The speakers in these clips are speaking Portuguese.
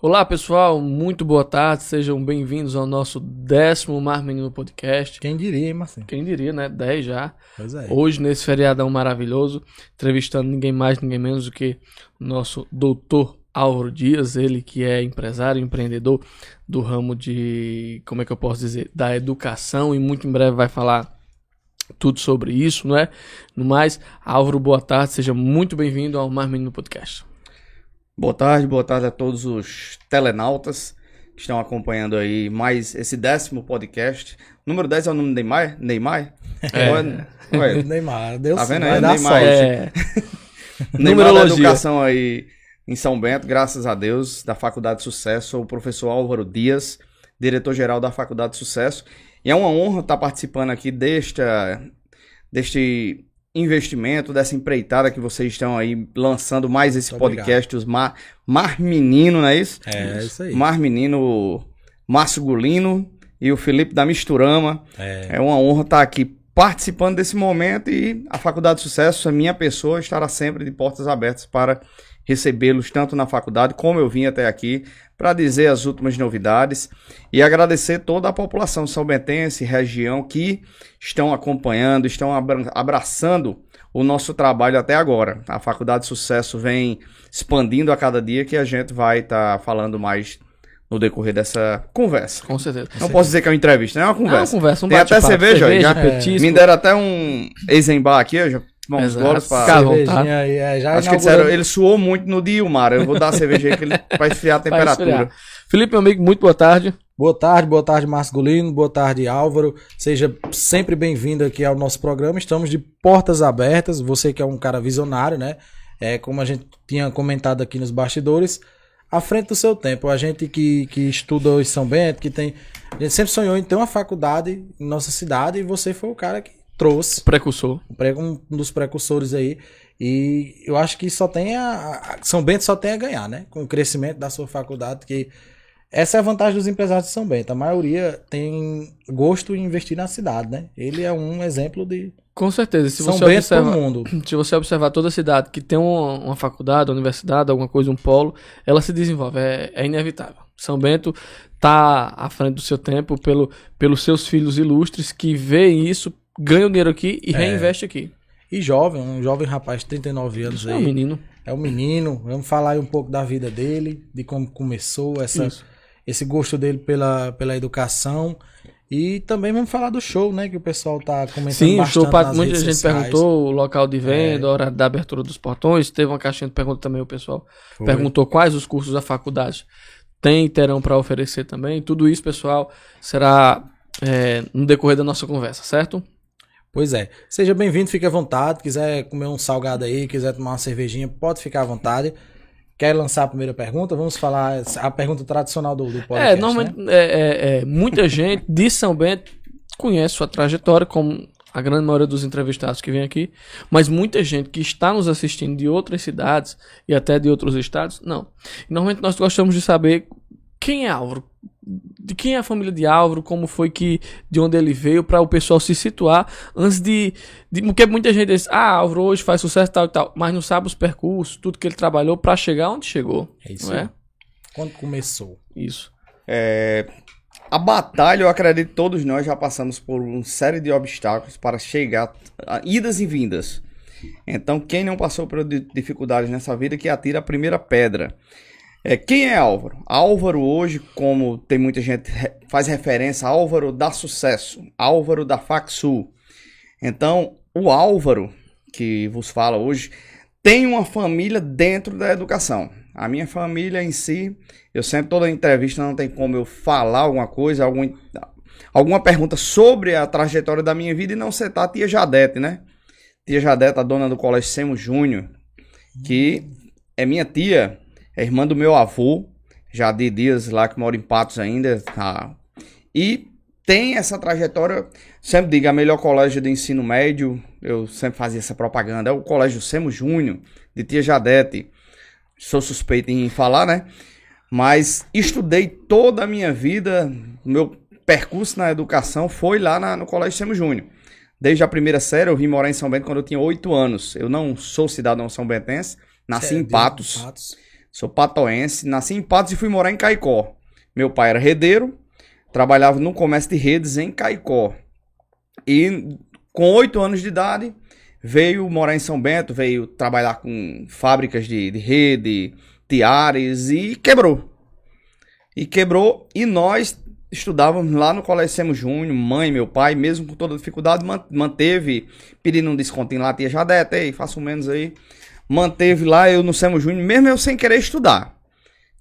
Olá pessoal, muito boa tarde, sejam bem-vindos ao nosso décimo Mar Menino Podcast. Quem diria, hein, Marcinho? Quem diria, né? 10 já. Pois é. Hoje, nesse feriadão maravilhoso, entrevistando ninguém mais, ninguém menos do que o nosso doutor Álvaro Dias, ele que é empresário, empreendedor do ramo de, como é que eu posso dizer, da educação e muito em breve vai falar tudo sobre isso, não é? No mais, Álvaro, boa tarde, seja muito bem-vindo ao Mar Menino Podcast. Boa tarde, boa tarde a todos os telenautas que estão acompanhando aí mais esse décimo podcast. Número 10 é o nome do Neymar? Neymar? É. Ou Ué, Neymar, Deus Tá vendo aí? Neymar. sorte. É, Neymar da. Educação aí em São Bento, graças a Deus, da Faculdade de Sucesso, sou o professor Álvaro Dias, diretor-geral da Faculdade de Sucesso. E é uma honra estar participando aqui deste, deste investimento, dessa empreitada que vocês estão aí lançando mais esse Muito obrigado. podcast, os Mar, Mar Menino, não é isso? É, isso aí. Mar Menino, Márcio Gulino e o Felipe da Misturama. É, É uma honra estar aqui participando desse momento e a Faculdade de Sucesso, a minha pessoa, estará sempre de portas abertas para recebê-los tanto na faculdade como eu vim até aqui para dizer as últimas novidades e agradecer toda a população são bentense, região que estão acompanhando, estão abra- abraçando o nosso trabalho até agora. A Faculdade de Sucesso vem expandindo a cada dia que a gente vai estar falando mais no decorrer dessa conversa. com certeza. Não posso dizer que é uma entrevista, né? É uma É uma conversa. conversa, um Tem até cerveja, já- petisco. Me deram até um Eisenbar aqui, eu já tomar uns Exato. goles à pra... vontade. cervejinha aí, é, já Acho que disseram, ele suou muito no Dilmar, eu vou dar a cerveja aí que ele vai esfriar a temperatura. esfriar. Felipe, meu amigo, muito boa tarde. Boa tarde, boa tarde, Márcio Golino, boa tarde, Álvaro. Seja sempre bem-vindo aqui ao nosso programa. Estamos de portas abertas. Você que é um cara visionário, né? É como a gente tinha comentado aqui nos bastidores, à frente do seu tempo. A gente que, que estuda em São Bento, que tem. A gente sempre sonhou em ter uma faculdade em nossa cidade e você foi o cara que trouxe. Precursor. um dos precursores aí. E eu acho que só tem a, São Bento só tem a ganhar, né? Com o crescimento da sua faculdade, que essa é a vantagem dos empresários de São Bento. A maioria tem gosto em investir na cidade, né? Ele é um exemplo de Com certeza. Se São você Bento observa, mundo. se você observar toda a cidade que tem uma, uma faculdade, uma universidade, alguma coisa, um polo, ela se desenvolve. É, é inevitável. São Bento tá à frente do seu tempo pelo, pelos seus filhos ilustres que veem isso, ganham dinheiro aqui e É. reinvestem aqui. E jovem, um jovem rapaz de 39 anos É um aí. menino. É um menino. Vamos falar aí um pouco da vida dele, de como começou, essa, Isso. esse gosto dele pela, pela educação. E também vamos falar do show, né? Que o pessoal tá comentando Sim, o bastante show, nas muita gente sociais. perguntou o local de venda, a hora da abertura dos portões. Teve uma caixinha de perguntas também, o pessoal Foi. perguntou quais os cursos da faculdade tem e terão para oferecer também. Tudo isso, pessoal, será é, no decorrer da nossa conversa, certo? Pois é. Seja bem-vindo, fique à vontade. Quiser comer um salgado aí, quiser tomar uma cervejinha, pode ficar à vontade. Quer lançar a primeira pergunta? Vamos falar a pergunta tradicional do, do podcast, é, normalmente né? é, é, é, muita gente de São Bento conhece sua trajetória, como a grande maioria dos entrevistados que vem aqui, mas muita gente que está nos assistindo de outras cidades e até de outros estados, não. Normalmente nós gostamos de saber quem é Álvaro, de quem é a família de Álvaro, como foi que, de onde ele veio, para o pessoal se situar antes de, de. Porque muita gente diz, ah, Álvaro hoje faz sucesso tal e tal, mas não sabe os percursos, tudo que ele trabalhou para chegar onde chegou. É isso não é? Quando começou? Isso. É, a batalha, eu acredito que todos nós já passamos por uma série de obstáculos para chegar, a idas e vindas. Então, quem não passou por di- dificuldades nessa vida, que atira a primeira pedra. É, quem é Álvaro? Álvaro hoje, como tem muita gente faz referência, Álvaro dá sucesso, Álvaro da Faxul. Então, o Álvaro, que vos fala hoje, tem uma família dentro da educação. A minha família em si, eu sempre, toda entrevista, não tem como eu falar alguma coisa, algum, alguma pergunta sobre a trajetória da minha vida e não citar a tia Jadete, né? Tia Jadete, a dona do Colégio Semo Júnior, que é minha tia, é irmã do meu avô, Jadir Dias, lá que mora em Patos ainda, tá? E tem essa trajetória, sempre digo, a melhor colégio de ensino médio, eu sempre fazia essa propaganda, é o Colégio Semo Júnior, de Tia Jadete. Sou suspeito em falar, né? Mas estudei toda a minha vida, meu percurso na educação foi lá na- no Colégio Semo Júnior. Desde a primeira série, eu vim morar em São Bento quando eu tinha 8 anos. Eu não sou cidadão são bentense, nasci em de Patos. Patos. Sou patoense, nasci em Patos e fui morar em Caicó. Meu pai era redeiro, trabalhava no comércio de redes em Caicó. E com oito anos de idade, veio morar em São Bento, veio trabalhar com fábricas de, de rede, tiares e quebrou. E quebrou e nós estudávamos lá no Colégio Semo Júnior, mãe, meu pai, mesmo com toda dificuldade, man- manteve, pedindo um descontinho lá, tia Jadete, aí, faço menos aí. Manteve lá eu no Semo Júnior, mesmo eu sem querer estudar.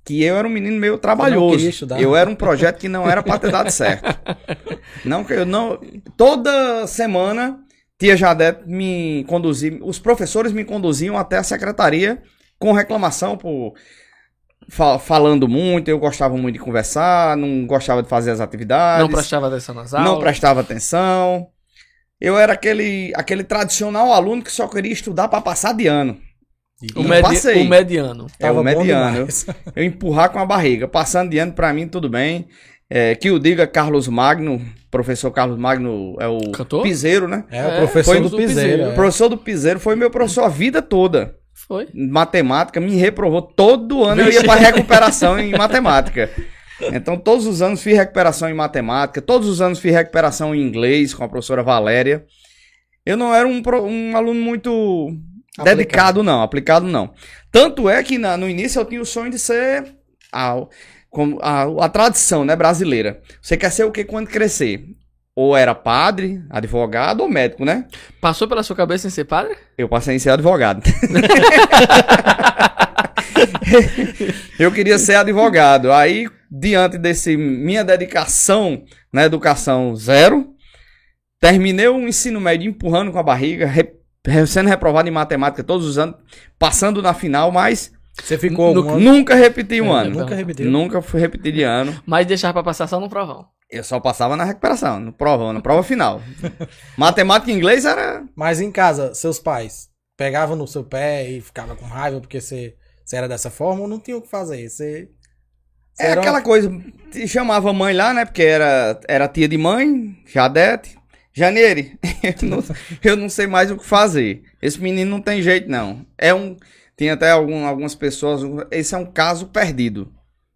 Que eu era um menino meio trabalhoso. queria estudar. Eu era um projeto que não era pra ter dado certo. Não que eu não. Toda semana, tia Jadete me conduzia. Os professores me conduziam até a secretaria com reclamação por fa- falando muito. Eu gostava muito de conversar, não gostava de fazer as atividades. Não prestava atenção nas aulas. Não prestava atenção. Eu era aquele, aquele tradicional aluno que só queria estudar para passar de ano. O, Não medi- passei. o mediano. É o Tava bom mediano. demais. Eu empurrar com a barriga. Passando de ano, pra mim, tudo bem. É, que o diga Carlos Magno, professor Carlos Magno é o Cantor? piseiro, né? É, o É, professor foi do do Piseiro. Piseiro. O é. professor do piseiro foi meu professor a vida toda. Foi. Matemática, me reprovou todo ano. Eu ia pra recuperação em matemática. Então, todos os anos fiz recuperação em matemática, todos os anos fiz recuperação em inglês com a professora Valéria. Eu não era um, um aluno muito Aplicado. dedicado, não, aplicado não. Tanto é que na- no início eu tinha o sonho de ser a, como a, a tradição né, brasileira. Você quer ser o que quando crescer? Ou era padre, advogado ou médico, né? Passou pela sua cabeça em ser padre? Eu passei em ser advogado. eu queria ser advogado. Aí, diante desse minha dedicação na educação zero, terminei o ensino médio empurrando com a barriga, re- re- sendo reprovado em matemática todos os anos, passando na final, mas Você ficou No- algum ano? nunca repeti um É, ano. Nunca repetiu. Nunca fui repetir de ano. Mas deixava pra passar só no provão. Eu só passava na recuperação, no provão, na prova final. Matemática e inglês era Mas em casa, seus pais pegavam no seu pé e ficavam com raiva porque você, você era dessa forma ou não tinha o que fazer? Você, você É aquela uma- coisa, te chamava a mãe lá, né? Porque era, era tia de mãe, Jadete. Janeire, eu não, eu não sei mais o que fazer. Esse menino não tem jeito, não. É um. Tem até algum, algumas pessoas. Esse é um caso perdido.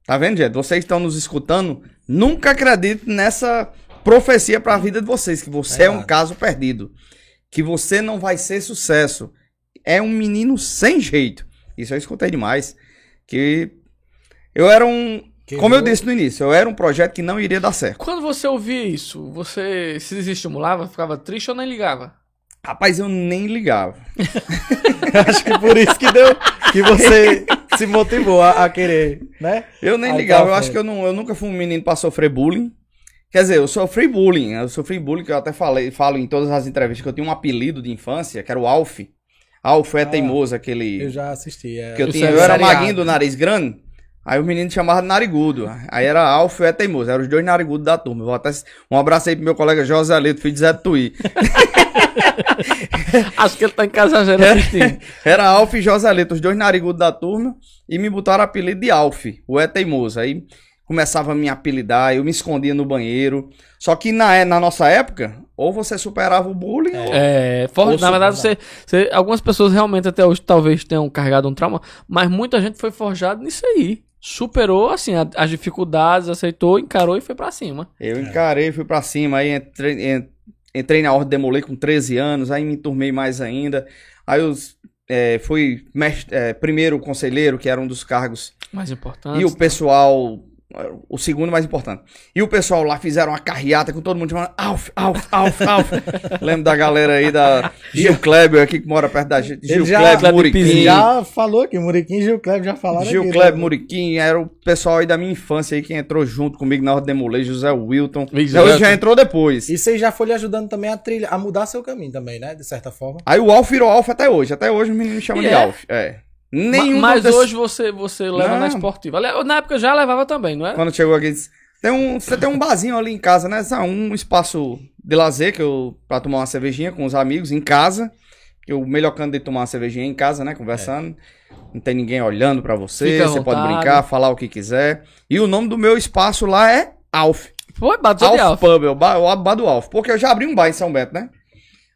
Tá vendo, gente? Vocês estão nos escutando. Nunca acredite nessa profecia pra vida de vocês, que você é um Verdade. caso perdido. Que você não vai ser sucesso. É um menino sem jeito. Isso eu escutei demais. Que eu era um. Quebrou. Como eu disse no início, eu era um projeto que não iria dar certo. Quando você ouvia isso, você se desestimulava, ficava triste ou nem ligava? Rapaz, eu nem ligava. Acho que por isso que deu que você se motivou a, a querer, né? Eu nem Aí ligava. tá Eu acho que eu, não, eu nunca fui um menino pra sofrer bullying. Quer dizer, eu sofri bullying. Eu sofri bullying, que eu até falei, falo em todas as entrevistas, que eu tinha um apelido de infância, que era o Alf. Alf é Ah, teimoso, aquele. Eu já assisti. É, Que eu, tinha, eu era maguinho do nariz grande. Aí o menino chamava de narigudo. Aí era Alf e é teimoso. Eram os dois narigudos da turma. Vou até... Um abraço aí pro meu colega José Leto, filho de Zé Tuí. Acho que ele tá em casa já É. assistindo. Era Alf e Joselito, os dois narigudos da turma, e me botaram o apelido de Alf, o é teimoso. Aí começava a me apelidar, eu me escondia no banheiro. Só que na, na nossa época, ou você superava o bullying, ou... É, for- Ouço, na verdade, você, você- algumas pessoas realmente até hoje talvez tenham carregado um trauma, mas muita gente foi forjado nisso aí. Superou, assim, a- as dificuldades, aceitou, encarou e foi pra cima. eu encarei, fui pra cima, aí entrei, en- entrei na Ordem de Demolei com 13 anos, aí me enturmei mais ainda. Aí eu é, fui mestre- é, primeiro conselheiro, que era um dos cargos Mais importante. E o pessoal, o segundo mais importante. E o pessoal lá fizeram uma carreata com todo mundo chamando Alf, Alf, Alf, Alf. Lembro da galera aí da Gil Kleber aqui que mora perto da gente. Gil já- Kleber, Kleber Muriquim. Já falou que Muriquim e Gil Kleber já falaram Gil aqui, Kleber, né? Muriquim, era o pessoal aí da minha infância aí que entrou junto comigo na hora de demoler, José Wilton. Hoje Wilton. já entrou depois. E você já foi lhe ajudando também a trilha, a mudar seu caminho também, né? De certa forma. Aí o Alf virou Alf até hoje. Até hoje os meninos me chamam E de é? Alf. É. Ma- Nenhum mas desses- hoje você, você leva Não. na esportiva. Na época eu já levava também, não é? Quando chegou aqui, disse, tem um, você tem um barzinho ali em casa, né? Só Um espaço de lazer que eu, pra tomar uma cervejinha com os amigos em casa. Que o melhor canto de tomar uma cervejinha é em casa, né? Conversando. Não tem ninguém olhando pra você. Fica você pode brincar, falar o que quiser. E o nome do meu espaço lá é Alf. Foi, de Alf alfa. Pub, é o bar, o bar do Alf. Porque eu já abri um bar em São Bento, né?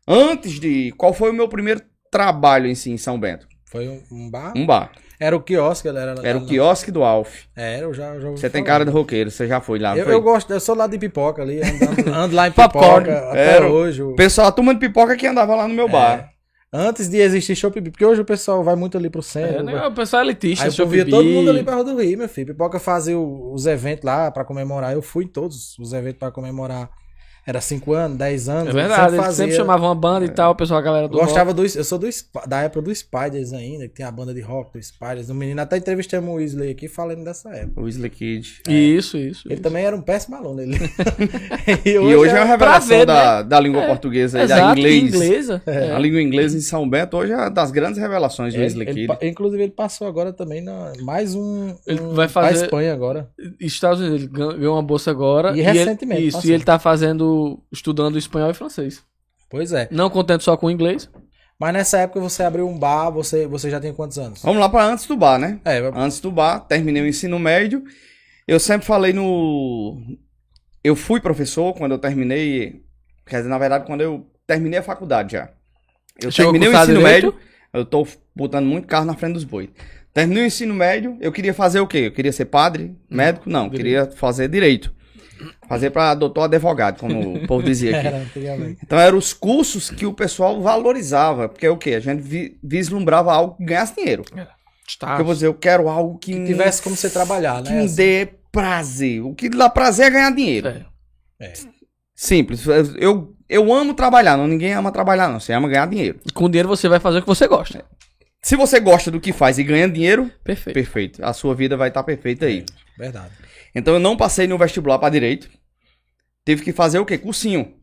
Antes de. Qual foi o meu primeiro trabalho em si em São Bento? Foi um, um bar. Um bar. Era o quiosque, galera. Era o quiosque do Alf. Era, eu já, já Você tem falar. cara de roqueiro, você já foi lá. Eu, foi? eu gosto, eu sou lá de pipoca ali, andando, ando lá em Popcorn. pipoca até Era o- hoje. o- pessoal, a turma de pipoca que andava lá no meu bar. Antes de existir show pipi, porque hoje o pessoal vai muito ali pro É, centro. né, vai- o pessoal é elitista, Aí eu via Shopee. todo mundo ali pra Rua do Rio, meu filho. Pipoca fazia os eventos lá pra comemorar. Eu fui em todos os eventos pra comemorar. Era 5 anos, 10 anos. É verdade, sempre fazia. sempre chamavam uma banda e tal, o pessoal, a galera do Gostava do. Eu sou do, da época do Spiders ainda, que tem a banda de rock do Spiders. O menino até entrevistamos o Weasley aqui falando dessa época. O Weasley Kid. rock. Isso, isso. Ele isso. também era um péssimo aluno. Ele... E hoje é uma revelação ver, da, da língua portuguesa e da inglês. inglesa. É. A língua inglesa em São Bento hoje é uma das grandes revelações do É, Weasley ele Kid. inclusive, ele passou agora também na mais um. Ele um vai fazer- Espanha agora. Estados Unidos, ele gan- ganhou uma bolsa agora. E ele- recentemente, isso, passou. e ele tá fazendo, estudando espanhol e francês. Pois é. Não contente só com o inglês. Mas nessa época você abriu um bar, você, você já tem quantos anos? Vamos lá para antes do bar, né? É, Antes do bar, terminei o ensino médio. Eu sempre falei no. Eu fui professor quando eu terminei. Quer dizer, na verdade, quando eu terminei a faculdade já. Eu Chegou terminei o ensino direito? médio. Eu tô botando muito carro na frente dos bois. Terminei o ensino médio, eu queria fazer o quê? Eu queria ser padre, médico? Não, queria fazer direito. Fazer para doutor advogado, como o povo dizia aqui. era. Então eram os cursos que o pessoal valorizava, porque é o quê? A gente vi- vislumbrava algo que ganhasse dinheiro. Está. Porque eu vou dizer, eu quero algo que, me- Tivesse como você trabalhar, que né? me assim. dê prazer. O que dá prazer é ganhar dinheiro. É. Simples. Eu, eu amo trabalhar, não ninguém ama trabalhar, não. Você ama ganhar dinheiro. E com dinheiro você vai fazer o que você gosta. Se você gosta do que faz e ganha dinheiro, Perfeito. perfeito. A sua vida vai estar perfeita aí. Verdade. Então eu não passei no vestibular para direito. Tive que fazer o quê? Cursinho.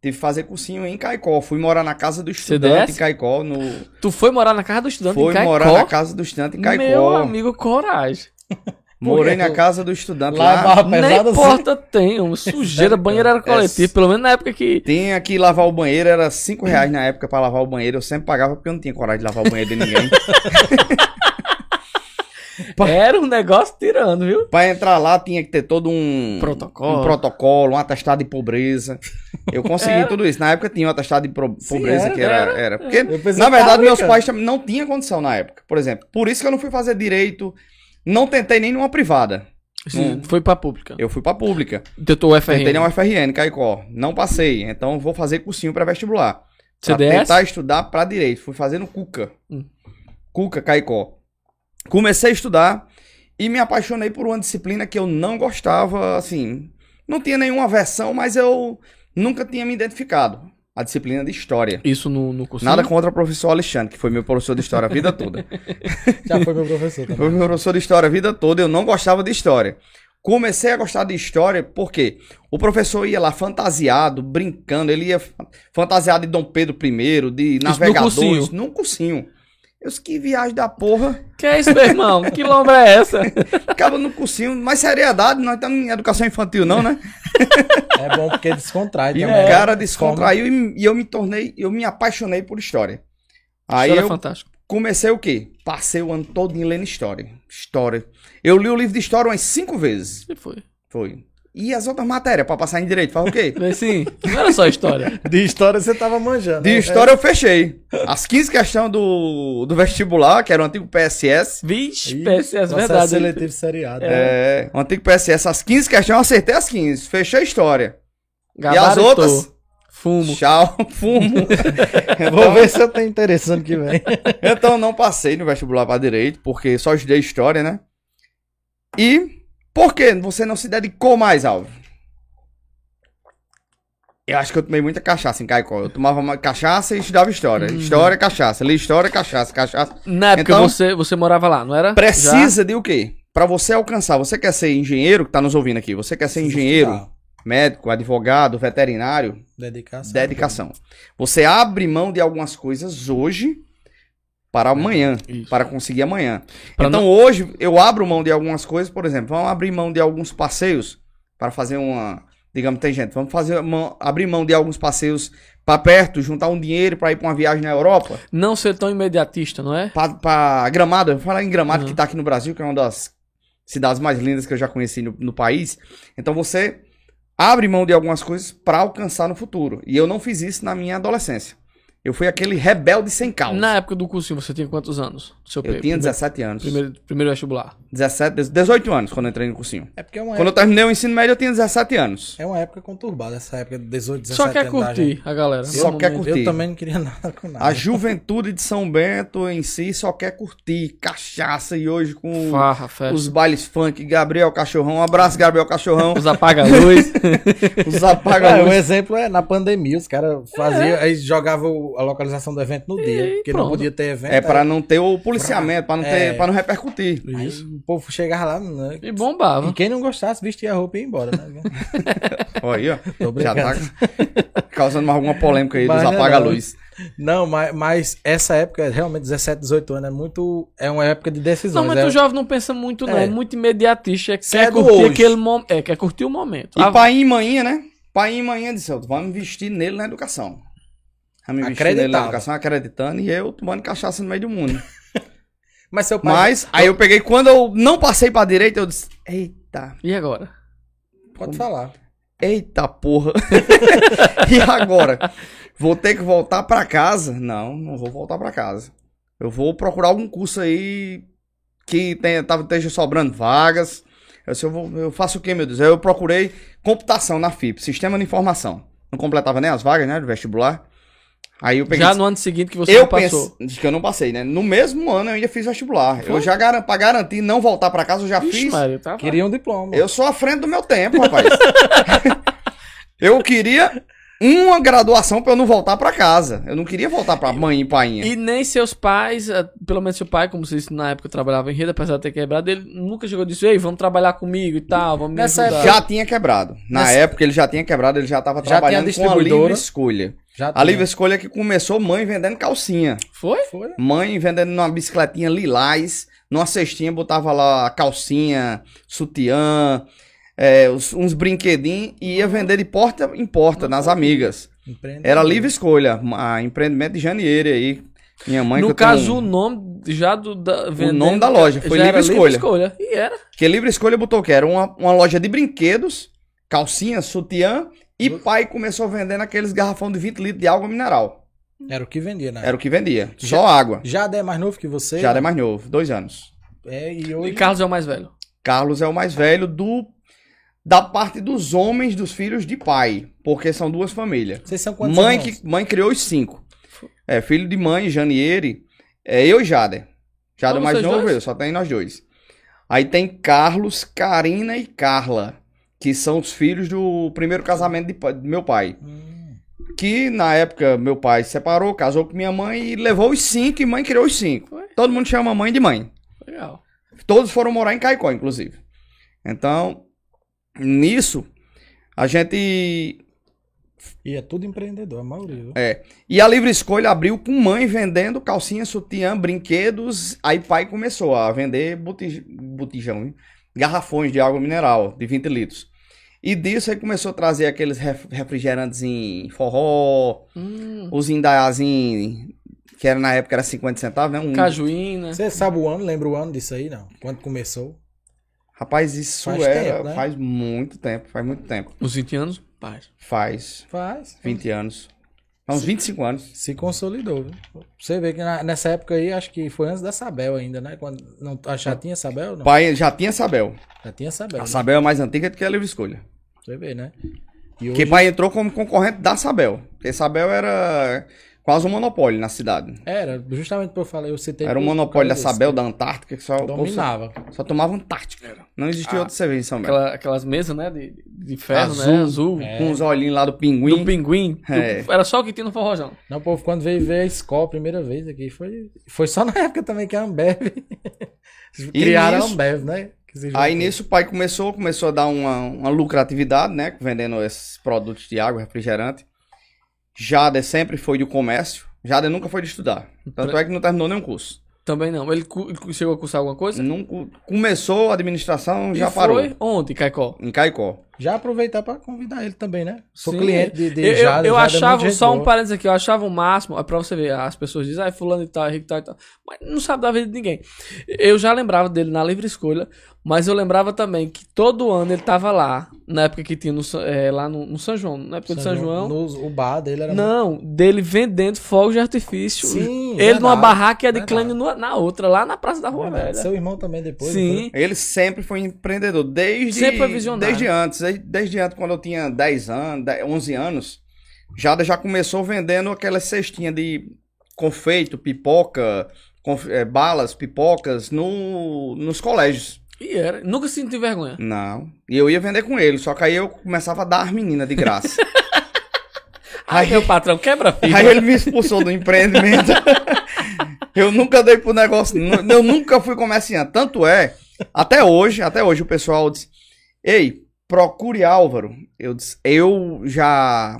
Tive que fazer cursinho em Caicó. Fui morar na casa do estudante CDS? em Caicó. No... Tu foi morar na casa do estudante Foi em Caicó? morar na casa do estudante em Caicó. Meu amigo, coragem. Morei na casa do estudante Lá é lá. barra Nem pesada assim. porta tem, uma sujeira, banheiro era coletivo. Pelo menos na época que Tinha que lavar o banheiro, era 5 reais na época pra lavar o banheiro. Eu sempre pagava porque eu não tinha coragem de lavar o banheiro de ninguém. era um negócio tirando, viu? pra entrar lá tinha que ter todo um Protocolo. um, protocolo, um atestado de pobreza. Eu consegui Era. tudo isso. Na época tinha um atestado de pro- pobreza era, que era. era. era. Porque, Eu pensei na verdade, meus pais não tinham condição na época. Por exemplo, por isso que eu não fui fazer direito. Não tentei nem numa privada. Sim, Foi pra pública. Eu fui pra pública. Tentou o FRN. Tentei na UFRN, Caicó. Não passei. Então vou fazer cursinho pra vestibular. Pra CDS? tentar estudar pra direito. Fui fazer no Cuca. Hum. Cuca, Caicó. Comecei a estudar e me apaixonei por uma disciplina que eu não gostava, assim. Não tinha nenhuma versão, mas eu nunca tinha me identificado. A disciplina de história. Isso no, no cursinho? Nada contra o professor Alexandre, que foi meu professor de história a vida toda. Já foi meu professor também. Foi meu professor de história a vida toda, eu não gostava de história. Comecei a gostar de história porque o professor ia lá fantasiado, brincando, ele ia fa- fantasiado de Dom Pedro I, de no navegadores, cursinho. num cursinho. Eu disse, que viagem da porra. Que é isso, meu irmão? Que lombra é essa? Ficava no cursinho, mais seriedade, nós estamos em educação infantil não, né? É bom porque descontrai E o cara descontraiu e, e eu me tornei, eu me apaixonei por história. Aí História eu fantástica. comecei o quê? Passei o ano todo lendo história. História. Eu li o livro de história umas cinco vezes. E foi. Foi. E as outras matérias pra passar em direito, faz o quê? Assim, não era só história. De história você tava manjando. De né? história eu fechei. As 15 questões do, do vestibular, que era o antigo PSS. Vixe, Ih, PSS, verdade. seletivo seriado. É, o antigo PSS, as 15 questões eu acertei as 15. Fechei a história. E as Gabaritou. outras? Fumo. Tchau, fumo. Vou ver se eu tenho interesse ano que vem. Então não passei no vestibular para direito, porque só estudei história, né? E por que você não se dedicou mais, Alves? Eu acho que eu tomei muita cachaça em Caicó. Eu tomava uma cachaça e estudava história. História, cachaça. Li história, cachaça, cachaça. Na época Então- você, você morava lá, não era? Precisa de o quê? Para você alcançar, você quer ser engenheiro, que tá nos ouvindo aqui, você quer ser engenheiro, médico, advogado, veterinário, Dedicação. dedicação. Você abre mão de algumas coisas hoje para amanhã, Isso. para conseguir amanhã. Pra então hoje eu abro mão de algumas coisas, por exemplo, vamos abrir mão de alguns passeios para fazer uma, digamos, tem gente, vamos fazer mão- abrir mão de alguns passeios para perto, juntar um dinheiro para ir para uma viagem na Europa, Não ser tão imediatista, não é? para Gramado, eu vou falar em Gramado Uhum. que tá aqui no Brasil, que é uma das cidades mais lindas que eu já conheci no, no país. Então você abre mão de algumas coisas para alcançar no futuro. E eu não fiz isso na minha adolescência. Eu fui aquele rebelde sem causa. Na época do cursinho, você tinha quantos anos? Seu Eu tinha primeiro- 17 anos. Primeiro, primeiro vestibular. 17, 18 anos quando eu entrei no cursinho. É porque é uma, Quando eu época, terminei o ensino médio, eu tinha 17 anos. é uma época conturbada, essa época de 18, 17 Só quer curtir a galera. Só quer curtir. Eu também não queria nada com nada. A juventude de São Bento em si só quer curtir cachaça e hoje com Farra, festa. os bailes funk, Gabriel Cachorrão, um abraço Gabriel Cachorrão, Os apaga-luz. os É, o apaga-luz. exemplo é na pandemia, os caras faziam, aí jogavam a localização do evento no dia, porque não pronto. podia ter evento. É pra aí- não ter o policiamento, pra não, ter, É. pra não repercutir. aí o povo chegava lá, né? e bombava. E quem não gostasse, vestia a roupa e ia embora, né? Olha aí, ó. Já tá causando mais alguma polêmica aí Mas dos não é apaga-luz. Não, mas, mas essa época, realmente, 17, 18 anos, é muito. É uma época de decisões. Não, mas é, o jovem não pensa muito, não. É. É muito imediatista. É, é quer do curtir hoje. aquele momento. É, quer curtir o momento. E Ah, pai e manhã, né? Pai e manhã disse, "Eu, vamos investir nele na educação. Vamos investir nele na Acreditava. educação, acreditando, e eu tomando cachaça no meio do mundo. Mas seu pai. Mas, aí eu peguei, quando eu não passei pra direita, eu disse, eita, E agora? Pode falar. eita porra. e agora? Vou ter que voltar pra casa? Não, não vou voltar pra casa. Eu vou procurar algum curso aí que tenha, tava, esteja sobrando vagas. Eu, disse, eu, vou- eu faço o quê, meu Deus? Eu procurei computação na FIP, Sistema de Informação. Não completava nem as vagas, né, do vestibular. Aí eu peguei... Já no ano seguinte que você eu não passou. que eu não passei, né? No mesmo ano eu ainda fiz vestibular. Foi? Eu já garan pra garantir não voltar pra casa, eu já Vixe, fiz. Tá Queria um diploma. Eu sou à frente do meu tempo, rapaz. eu queria uma graduação pra eu não voltar pra casa. Eu não queria voltar pra mãe e painha. E nem seus pais, eh, pelo menos seu pai, como você disse, na época trabalhava em rede, apesar de ter quebrado, ele nunca chegou e disse, ei, vamos trabalhar comigo e tal, vamos me Nessa ajudar. Já tinha quebrado. Na Nessa- época ele já tinha quebrado, ele já tava Já tinha trabalhando com a livre escolha. Já A tinha. livre escolha que começou mãe vendendo calcinha. Foi? Foi? Mãe vendendo numa bicicletinha lilás, numa cestinha botava lá a calcinha, sutiã, é, uns, uns brinquedinhos e ia vender de porta em porta nas amigas. Era livre escolha, a empreendimento de Janeiro aí. Minha mãe no tenho caso, um- o nome já do. Da, vendendo- nome da loja foi já Livre Escolha. escolha. E era. Que livre escolha botou que era uma, uma loja de brinquedos, calcinha, sutiã e pai começou vendendo aqueles garrafão de 20 litros de água mineral. Era o que vendia, né? Era o que vendia. Só água. Já é mais novo que você? Já é mais novo, dois anos. É, e E hoje. Carlos é o mais velho. Carlos é o mais velho do da parte dos homens dos filhos de pai, porque são duas famílias. Vocês são quantos Mãe irmãos? que mãe criou os cinco. É, filho de mãe, Janiere, é eu e Jader. Jader mais novo, dois? eu, só tem nós dois. Aí tem Carlos, Karina e Carla, que são os filhos do primeiro casamento de do meu pai. Hum, Que na época meu pai se separou, casou com minha mãe e levou os cinco e mãe criou os cinco. Foi? Todo mundo chama mãe de mãe. Legal. Todos foram morar em Caicó, inclusive. Então, nisso, a gente. E é tudo empreendedor, a maioria. viu? É. E a Livre Escolha abriu com mãe vendendo calcinha, sutiã, brinquedos. Aí pai começou a vender botij... botijão, hein? garrafões de água mineral de 20 litros. E disso aí começou a trazer aqueles ref- refrigerantes em forró, Hum, os indaiazinhos, que era na época era 50 centavos, né? Um... cajuína. Você sabe o ano? Lembra o ano disso aí, não? Quando começou? Rapaz, isso Faz era tempo, né? faz muito tempo, faz muito tempo. Uns 20 anos? Paz. Faz Faz. 20 anos. Faz uns 25 anos. Se consolidou. viu? Você vê que na- nessa época aí, acho que foi antes da Sabel ainda, né? Quando não, ah, já tinha Sabel? Não. Pai já tinha Sabel. Já tinha Sabel. A né? Sabel é mais antiga do que a Livre Escolha. Você vê, né? E Porque hoje pai entrou como concorrente da Sabel. Porque Sabel era quase um monopólio na cidade. era, justamente por eu falei, eu citei. Era um monopólio da Sabel, da Antártica, que só, Dominava. só tomava Antártica. Não existia Ah, outra cerveja em São. Aquela- aquelas mesas, né? De, de ferro, Azul, né? Azul. é. Com os olhinhos lá do pinguim. Do pinguim. É. Do- Era só o que tinha no forrojão. Não, o povo, quando veio ver a escola a primeira vez aqui, foi, foi só na época também que a Ambev. Criaram a Ambev, né? Aí nisso o pai começou, começou a dar uma, uma lucratividade, né? Vendendo esses produtos de água, refrigerante. Jader sempre foi do comércio. Jader nunca foi de estudar. Tanto é que não terminou nenhum curso. Também não. Ele ele chegou a cursar alguma coisa? Nunca, começou a administração, já E parou. Foi onde, Caicó? Em Caicó. Já aproveitar pra convidar ele também, né? Sou Sim. cliente de, de Eu, eu- é achava, gente só um parênteses aqui, eu achava o máximo, é pra você ver, as pessoas dizem, ah, fulano e tal, Henrique e tal e tal, mas não sabe da vida de ninguém. Eu já lembrava dele na livre escolha, mas eu lembrava também que todo ano ele tava lá, na época que tinha no, é, lá no, no São João, na época do São João. no- o bar dele era Não, dele vendendo fogos de artifício. Sim, ele numa barraca e a de numa- na outra, lá na Praça da Rua muito... Velha. Seu irmão também depois. Sim. Ele sempre foi empreendedor, desde, Sempre foi visionário. desde antes, desde, desde antes, quando eu tinha 10 anos, 10, 11 anos, Jada já começou vendendo aquelas cestinhas de confeito, pipoca, conf- eh, balas, pipocas no, nos colégios. E era. Nunca senti vergonha. Não. E eu ia vender com ele, só que aí eu começava a dar as meninas de graça. Aí, meu patrão, quebra filho. Aí ele me expulsou do empreendimento. eu nunca dei pro negócio. Eu nunca fui comerciante. Tanto é, até hoje, até hoje o pessoal diz: Ei, procure Álvaro. Eu disse, eu já.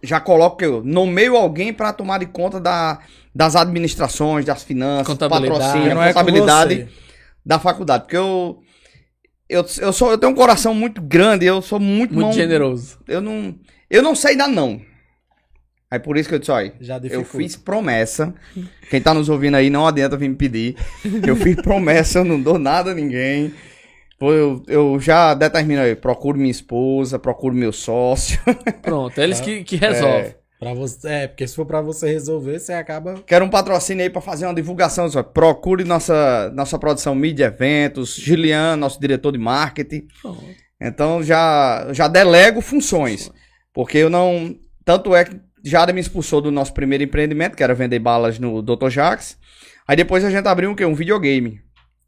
Já coloco eu nomeio alguém para tomar de conta da, das administrações, das finanças, Contabilidade. patrocínio, Não é com contabilidade você. Da faculdade. Porque eu. Eu, eu, sou, eu tenho um coração muito grande, eu sou muito, Muito mão- generoso. eu não, eu não sei dar não. Aí por isso que eu disse, olha, Já eu fiz promessa. Quem tá nos ouvindo aí não adianta vir me pedir. Eu fiz promessa, eu não dou nada a ninguém. Eu, eu já determino aí, procuro minha esposa, procuro meu sócio. Pronto, é eles que, que resolvem. Pra você, é, porque se for pra você resolver, você acaba. Quero um patrocínio aí pra fazer uma divulgação. Só. Procure nossa, nossa produção mídia eventos, Gilian, nosso diretor de marketing. Então já, já delego funções. Porque eu não. Tanto é que Jada me expulsou do nosso primeiro empreendimento, que era vender balas no Dr. Jax. Aí depois a gente abriu o quê? Um videogame.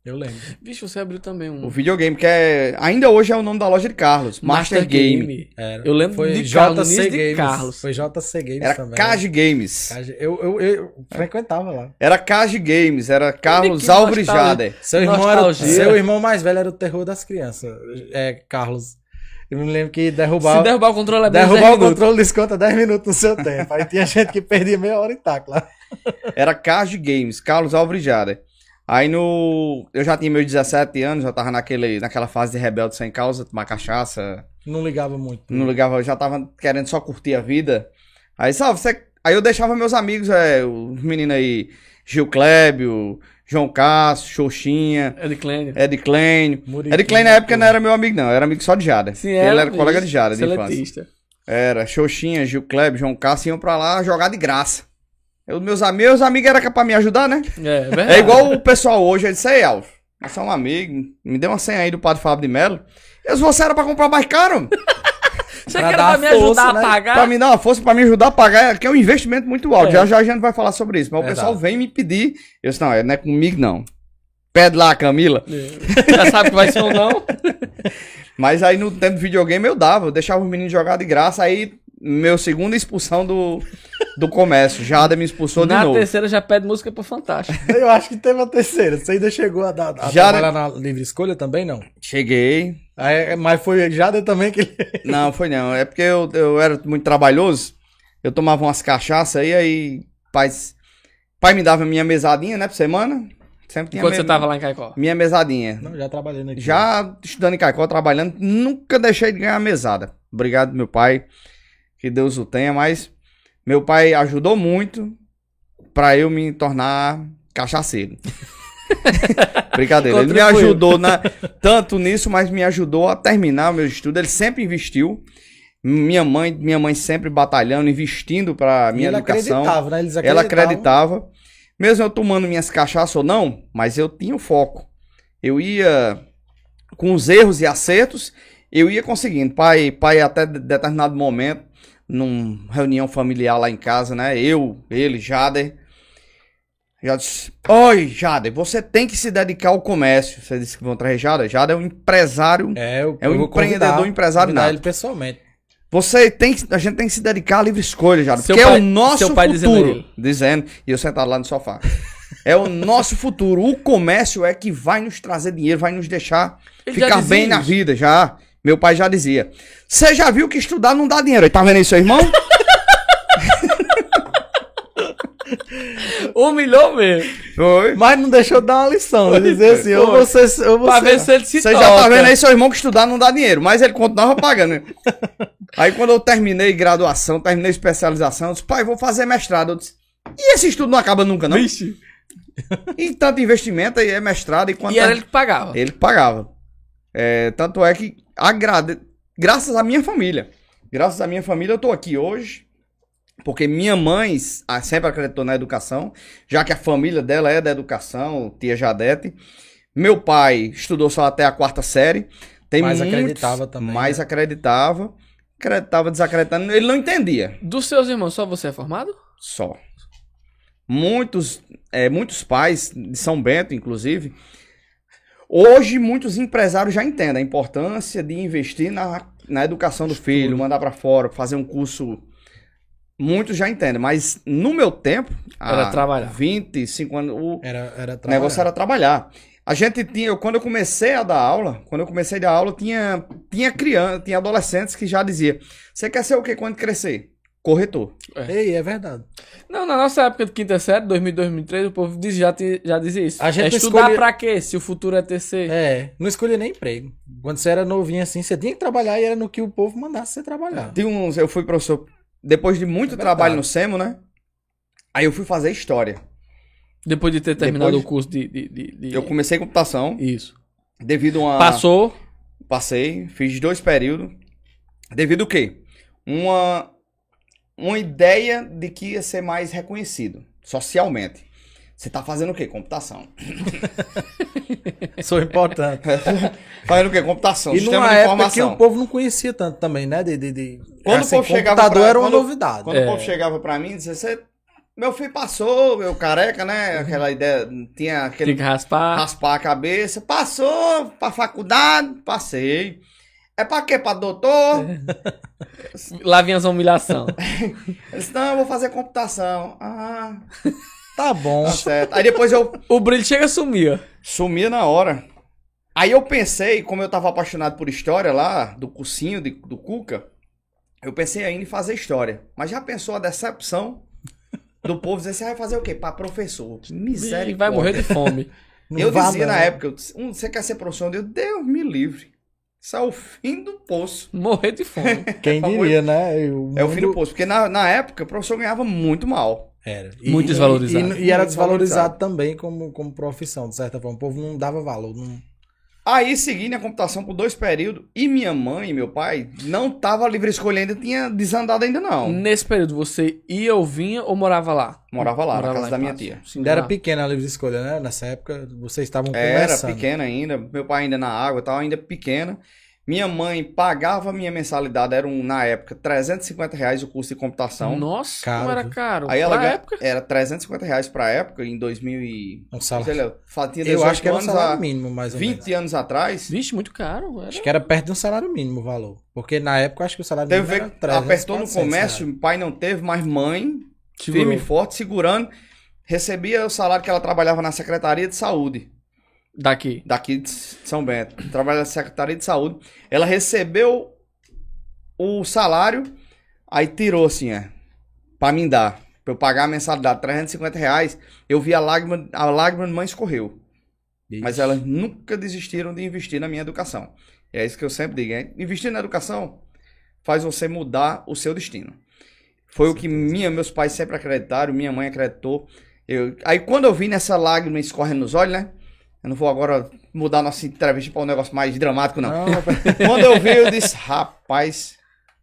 Eu lembro. Vixe, você abriu também um. O videogame, que é. Ainda hoje é o nome da loja de Carlos. Master, Game. Era. Eu lembro Foi de Carlos, JC Games. Carlos. Foi JC Games Era também. Cage Games. Eu, eu, eu frequentava lá. Era Cage Games. Era Carlos nostalgia. Jader. Seu irmão, era, seu irmão mais velho era o terror das crianças. É, Carlos. Eu me lembro que Se derrubava. derrubar o controle é Derrubar 10 o minutos. controle desconta 10 minutos no seu tempo. Aí tinha gente que perdia meia hora e taco lá. Era Cage Games, Carlos Álvares Jader. Aí no. Eu já tinha meus 17 anos, já tava naquele, naquela fase de rebelde sem causa, tomar cachaça, Não ligava muito. não ligava, eu já tava querendo só curtir a vida. Aí, sabe, você. Aí eu deixava meus amigos, é, os meninos aí, Gil Clébio, João Cássio, Xoxinha, É de Clênio. Ed. Muriquinho, Ed Klein na época não era meu amigo, não, era amigo só de Jada. Sim, Ele era, era colega de Jada, de infância. Era, Xoxinha, Gil Clébio, João Cássio iam pra lá jogar de graça. Eu, meus, meus amigos eram pra me ajudar, né? É, verdade. É igual o pessoal hoje, eu disse, ei, Alvo, nós somos um amigo, me deu uma senha aí do Padre Fábio de Melo. Eu disse, você era pra comprar mais caro? Você Pra quer dar pra me força, ajudar né? a pagar? pra me dar uma força, pra me ajudar a pagar, que é um investimento muito alto. É. Já já a gente vai falar sobre isso. Mas Verdade. o pessoal vem me pedir. Eu disse, não, é- não é comigo não. Pede lá, Camila. É. Já sabe que vai ser ou não. Mas aí no tempo do videogame eu dava, eu deixava os meninos jogar de graça. Aí, meu segunda expulsão do, do comércio. Jada me expulsou de Na novo. terceira já pede música pro Fantástico. Eu acho que teve a terceira. Você ainda chegou a, dar, a Já- trabalhar na livre escolha também, não? Cheguei. Aí, mas foi Jada também que. Não, foi não. É porque eu, eu era muito trabalhoso. Eu tomava umas cachaças aí, aí pai, pai me dava minha mesadinha, né, por semana. Sempre tinha Enquanto você tava lá em Caicó. minha mesadinha. Não, já trabalhando aqui. Já estudando em Caicó, trabalhando, nunca deixei de ganhar mesada. Obrigado, meu pai. Que Deus o tenha, mas meu pai ajudou muito pra eu me tornar cachaceiro. Brincadeira. Ele me ajudou na, tanto nisso, mas me ajudou a terminar o meu estudo. Ele sempre investiu. Minha mãe, minha mãe sempre batalhando, investindo pra E minha ele educação. acreditava, né? Eles Ela acreditavam. acreditava. Mesmo eu tomando minhas cachaças ou não, mas eu tinha o foco. Eu ia com os erros e acertos, eu ia conseguindo. Pai, pai até de- determinado momento, numa reunião familiar lá em casa, né? Eu, ele, Jader. Já disse, oi, Jader, você tem que se dedicar ao comércio. Você disse que vão trazer Jader. Jader é um empresário. É, eu, É um empreendedor, convidar- empresário nato. ele pessoalmente. Você tem que, a gente tem que se dedicar à livre escolha, Jader. Porque é pai- o nosso dizendo futuro. ele. Dizendo, e eu sentado lá no sofá. É o nosso futuro. O comércio é que vai nos trazer dinheiro, vai nos deixar Ele ficar bem na isso. vida, já. Meu pai já dizia. Você já viu que estudar não dá dinheiro. Aí, Tá vendo aí, seu irmão? Humilhou mesmo. Foi. Mas não deixou dar uma lição. Ele dizer assim, ou Foi. você. Ou Pra você... ver se ele se Você já tá vendo aí seu irmão que estudar não dá dinheiro, mas ele continuava pagando. né? aí quando eu terminei graduação, terminei especialização, eu disse, pai, vou fazer mestrado. Eu disse, e esse estudo não acaba nunca, não? Vixe. E tanto investimento aí é mestrado e quanto E era ele que pagava. Ele que pagava. É, tanto é que agrade... graças à minha família. Graças à minha família eu tô aqui hoje. Porque minha mãe sempre acreditou na educação, já que a família dela é da educação, tia Jadete. Meu pai estudou só até a quarta série. Tem Mas muitos- acreditava também, Mais né? acreditava. Acreditava, desacreditando. Ele não entendia. Dos seus irmãos, só você é formado? Só. Muitos, é, muitos pais de São Bento, inclusive, hoje muitos empresários já entendem a importância de investir na, na educação do filho, mandar para fora, fazer um curso. Muitos já entendem, mas no meu tempo, Era trabalhar. 25 anos, o Era, era negócio era trabalhar. A gente tinha, eu, quando eu comecei a dar aula, quando eu comecei a dar aula, tinha, tinha criança, tinha adolescentes que já dizia: Você quer ser o que quando crescer? Corretor. Ei, é verdade. Não, na nossa época de quinta série, 2000, 2003, o povo diz- já, te- já dizia isso. A gente é estudar escolhe- pra quê? Se o futuro é TC. É, não escolhia nem emprego. Quando você era novinho assim, você tinha que trabalhar e era no que o povo mandasse você trabalhar. Tinha uns, eu fui professor, depois de muito É trabalho no SEMO, né? Aí eu fui fazer história. Depois de ter terminado Depois- o curso de. de, de- de- Eu comecei computação, Isso. devido a uma... Passou. Passei, fiz dois períodos. Devido o quê? Uma, uma ideia de que ia ser mais reconhecido socialmente. Você tá fazendo o quê? Computação. Sou importante. fazendo o quê? Computação, e sistema numa de época que o povo não conhecia tanto também, né? De, de, de... Quando assim, o povo chegava computador pra- era uma quando- novidade. Quando É. o povo chegava pra mim e dizia, você... Meu filho passou, eu careca, né? Aquela ideia, tinha aquele Tem que raspar. raspar a cabeça. Passou pra faculdade, passei. É pra quê? Pra doutor? Lá vinha as humilhação. Eu disse, não, eu vou fazer computação. Ah, Tá bom. tá certo. Aí depois eu o brilho chega a sumir. ó. sumia na hora. Aí eu pensei, como eu tava apaixonado por história lá, do cursinho de- do Cuca, eu pensei ainda em fazer história. Mas já pensou a decepção do povo dizer, você vai fazer o quê? Pra professor. Que E miséria. vai morrer de fome. Não Eu dizia não. na época, "Hum, você quer ser professor? Eu, Deus me livre. Isso é o fim do poço. Morrer de fome. Quem diria, né? O É o fim do mundo- poço. Porque na, na época o professor ganhava muito mal. Era. Muito desvalorizado. E, e- e era desvalorizado desvalorizado. também como, como profissão, de certa forma. O povo não dava valor. Não... Aí segui na computação por dois períodos. E minha mãe e meu pai não tava livre escolha ainda, tinha desandado ainda não. Nesse período, você ia ou vinha ou morava lá? Morava lá, na casa em da minha tia. Sim, Ainda era lá. pequena a livre escolha, né? Nessa época, vocês estavam Era começando. pequena ainda, meu pai ainda na água e tal, ainda pequena. Minha mãe pagava a minha mensalidade, era um, na época 350 reais o curso de computação. Nossa, Caro, como era caro. Aí ela ganha- época. era 350 reais pra época, em 2000 e... Um salário. sei lá, Eu 18 acho que era um salário há mínimo, mais ou menos. 20 anos atrás. Vixe, muito caro. Era. Acho que era perto de um salário mínimo o valor. Porque na época, eu acho que o salário Teve, mínimo era 300, apertou no 400 comércio, pai não teve, mas mãe Segurou. firme e forte, segurando, recebia o salário que ela trabalhava na Secretaria de Saúde, Daqui. daqui de São Bento. Trabalha na Secretaria de Saúde. Ela recebeu o salário, aí tirou assim, é, pra mim dar. Pra eu pagar a mensalidade, 350 reais, eu vi a lágrima, a lágrima de mãe escorreu. Mas elas nunca desistiram de investir na minha educação. É isso que eu sempre digo, hein? Investir na educação faz você mudar o seu destino. Foi o que minha, meus pais sempre acreditaram, minha mãe acreditou. Eu, aí quando eu vi nessa lágrima escorrendo nos olhos, né? Eu não vou agora mudar nossa entrevista para um negócio mais dramático, não. Não, Quando eu vi, eu disse, rapaz,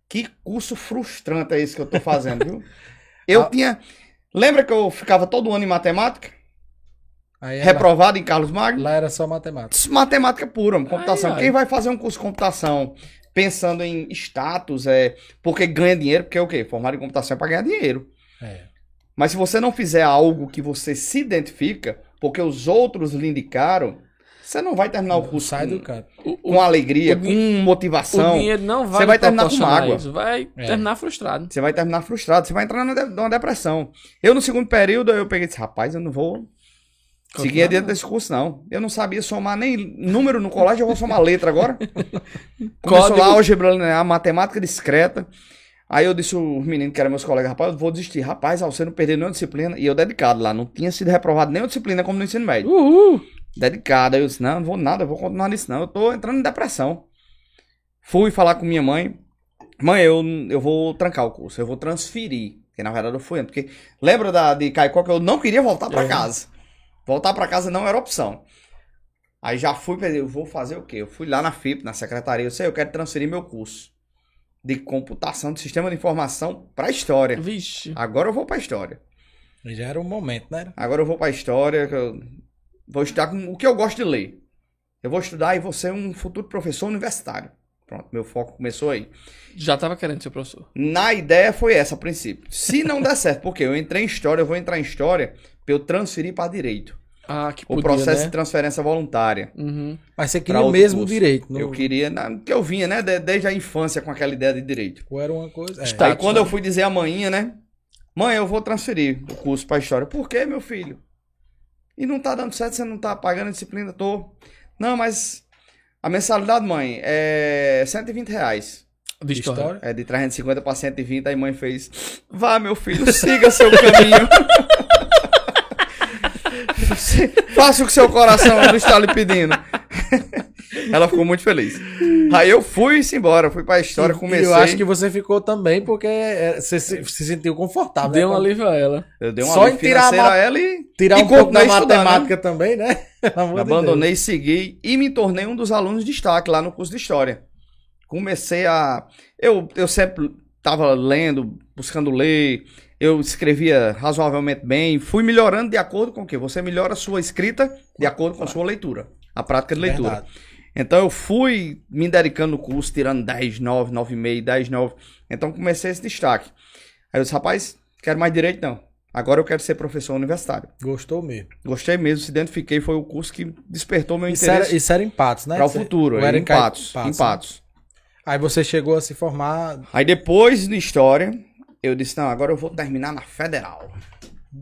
que curso frustrante é esse que eu tô fazendo, viu? Eu Ah. tinha. Lembra que eu ficava todo ano em matemática? aí Reprovado em Carlos Magno? lá era só matemática. Matemática pura, computação. Ai. Quem vai fazer um curso de computação pensando em status, é porque ganha dinheiro, porque é o quê? Formado em computação é para ganhar dinheiro. É. Mas se você não fizer algo que você se identifica, porque os outros lhe indicaram, você não vai terminar o curso Sai do com. O, com alegria, o com motivação. o dinheiro não vai Você vai terminar com mágoa. Isso. Vai É. terminar frustrado. Você vai terminar frustrado, você vai entrar numa, de- numa depressão. Eu, no segundo período, eu peguei e disse, rapaz, eu não vou seguir adiante desse curso, não. Eu não sabia somar nem número no colégio, eu vou somar letra agora. Começou Código. lá a álgebra, a matemática discreta. Aí eu disse os meninos que eram meus colegas, rapaz, eu vou desistir. Rapaz, você não perdeu nenhuma disciplina. E eu dedicado lá, não tinha sido reprovado nenhuma disciplina como no ensino médio. Uhul! Dedicado. Aí eu disse, não, não vou nada, eu vou continuar nisso não. Eu tô entrando em depressão. Fui falar com minha mãe. Mãe, eu, eu vou trancar o curso, eu vou transferir. Porque na verdade eu fui. Porque lembra da, de Caicó que eu não queria voltar pra É. casa. Voltar pra casa não era opção. Aí já fui, eu vou fazer o quê? Eu fui lá na FIP, na secretaria, eu sei, eu quero transferir meu curso de computação de sistema de informação pra história. Vixe. Agora eu vou pra história. Já era o momento, né? Agora eu vou pra história, que eu vou estudar com o que eu gosto de ler. Eu vou estudar e vou ser um futuro professor universitário. Pronto, meu foco começou aí. Já tava querendo ser professor. Na ideia foi essa a princípio. Se não der certo, porque eu entrei em história, eu vou entrar em história pra eu transferir pra direito. Ah, que O podia, processo né? de transferência voluntária. Uhum. Mas você queria o mesmo curso. direito. Não... Eu queria, na, que eu vinha, né, de- desde a infância com aquela ideia de direito. Ou era uma coisa. É. Está- Aí quando né? eu fui dizer a manhã, né? Mãe, eu vou transferir o curso pra história. Por quê, meu filho? E não tá dando certo, você não tá pagando a disciplina? Tô. Não, mas a mensalidade, mãe, é 120 reais. De história. História. É de 350 pra 120, aí mãe fez. Vá, meu filho, siga seu caminho. Faça o que seu coração está lhe pedindo. Ela ficou muito feliz. Aí eu fui embora, fui pra história, E- comecei. E eu acho que você ficou também porque é, você se, se sentiu confortável. Deu um né? alívio a ela. Eu dei uma Só em tirar a a ela e Tirar e um pouco da né? matemática também, né? Amor de Abandonei, segui e me tornei um dos alunos de destaque lá no curso de História. Comecei a. Eu, eu sempre estava lendo, buscando ler, eu escrevia razoavelmente bem, fui melhorando de acordo com o quê? Você melhora a sua escrita de acordo com a sua leitura, a prática de leitura. Verdade. Então eu fui me dedicando no curso, tirando 10, 9, 9,5, 10, 9. Então comecei esse destaque. Aí eu disse, rapaz, quero mais direito não. Agora eu quero ser professor universitário. Gostou mesmo. Gostei mesmo, se identifiquei, foi o curso que despertou meu Isso interesse era, isso era em Patos, né? para o Você- futuro. Era era em Cai- Patos. Em né? Patos. Aí você chegou a se formar. Aí depois de história, eu disse, não, agora eu vou terminar na federal.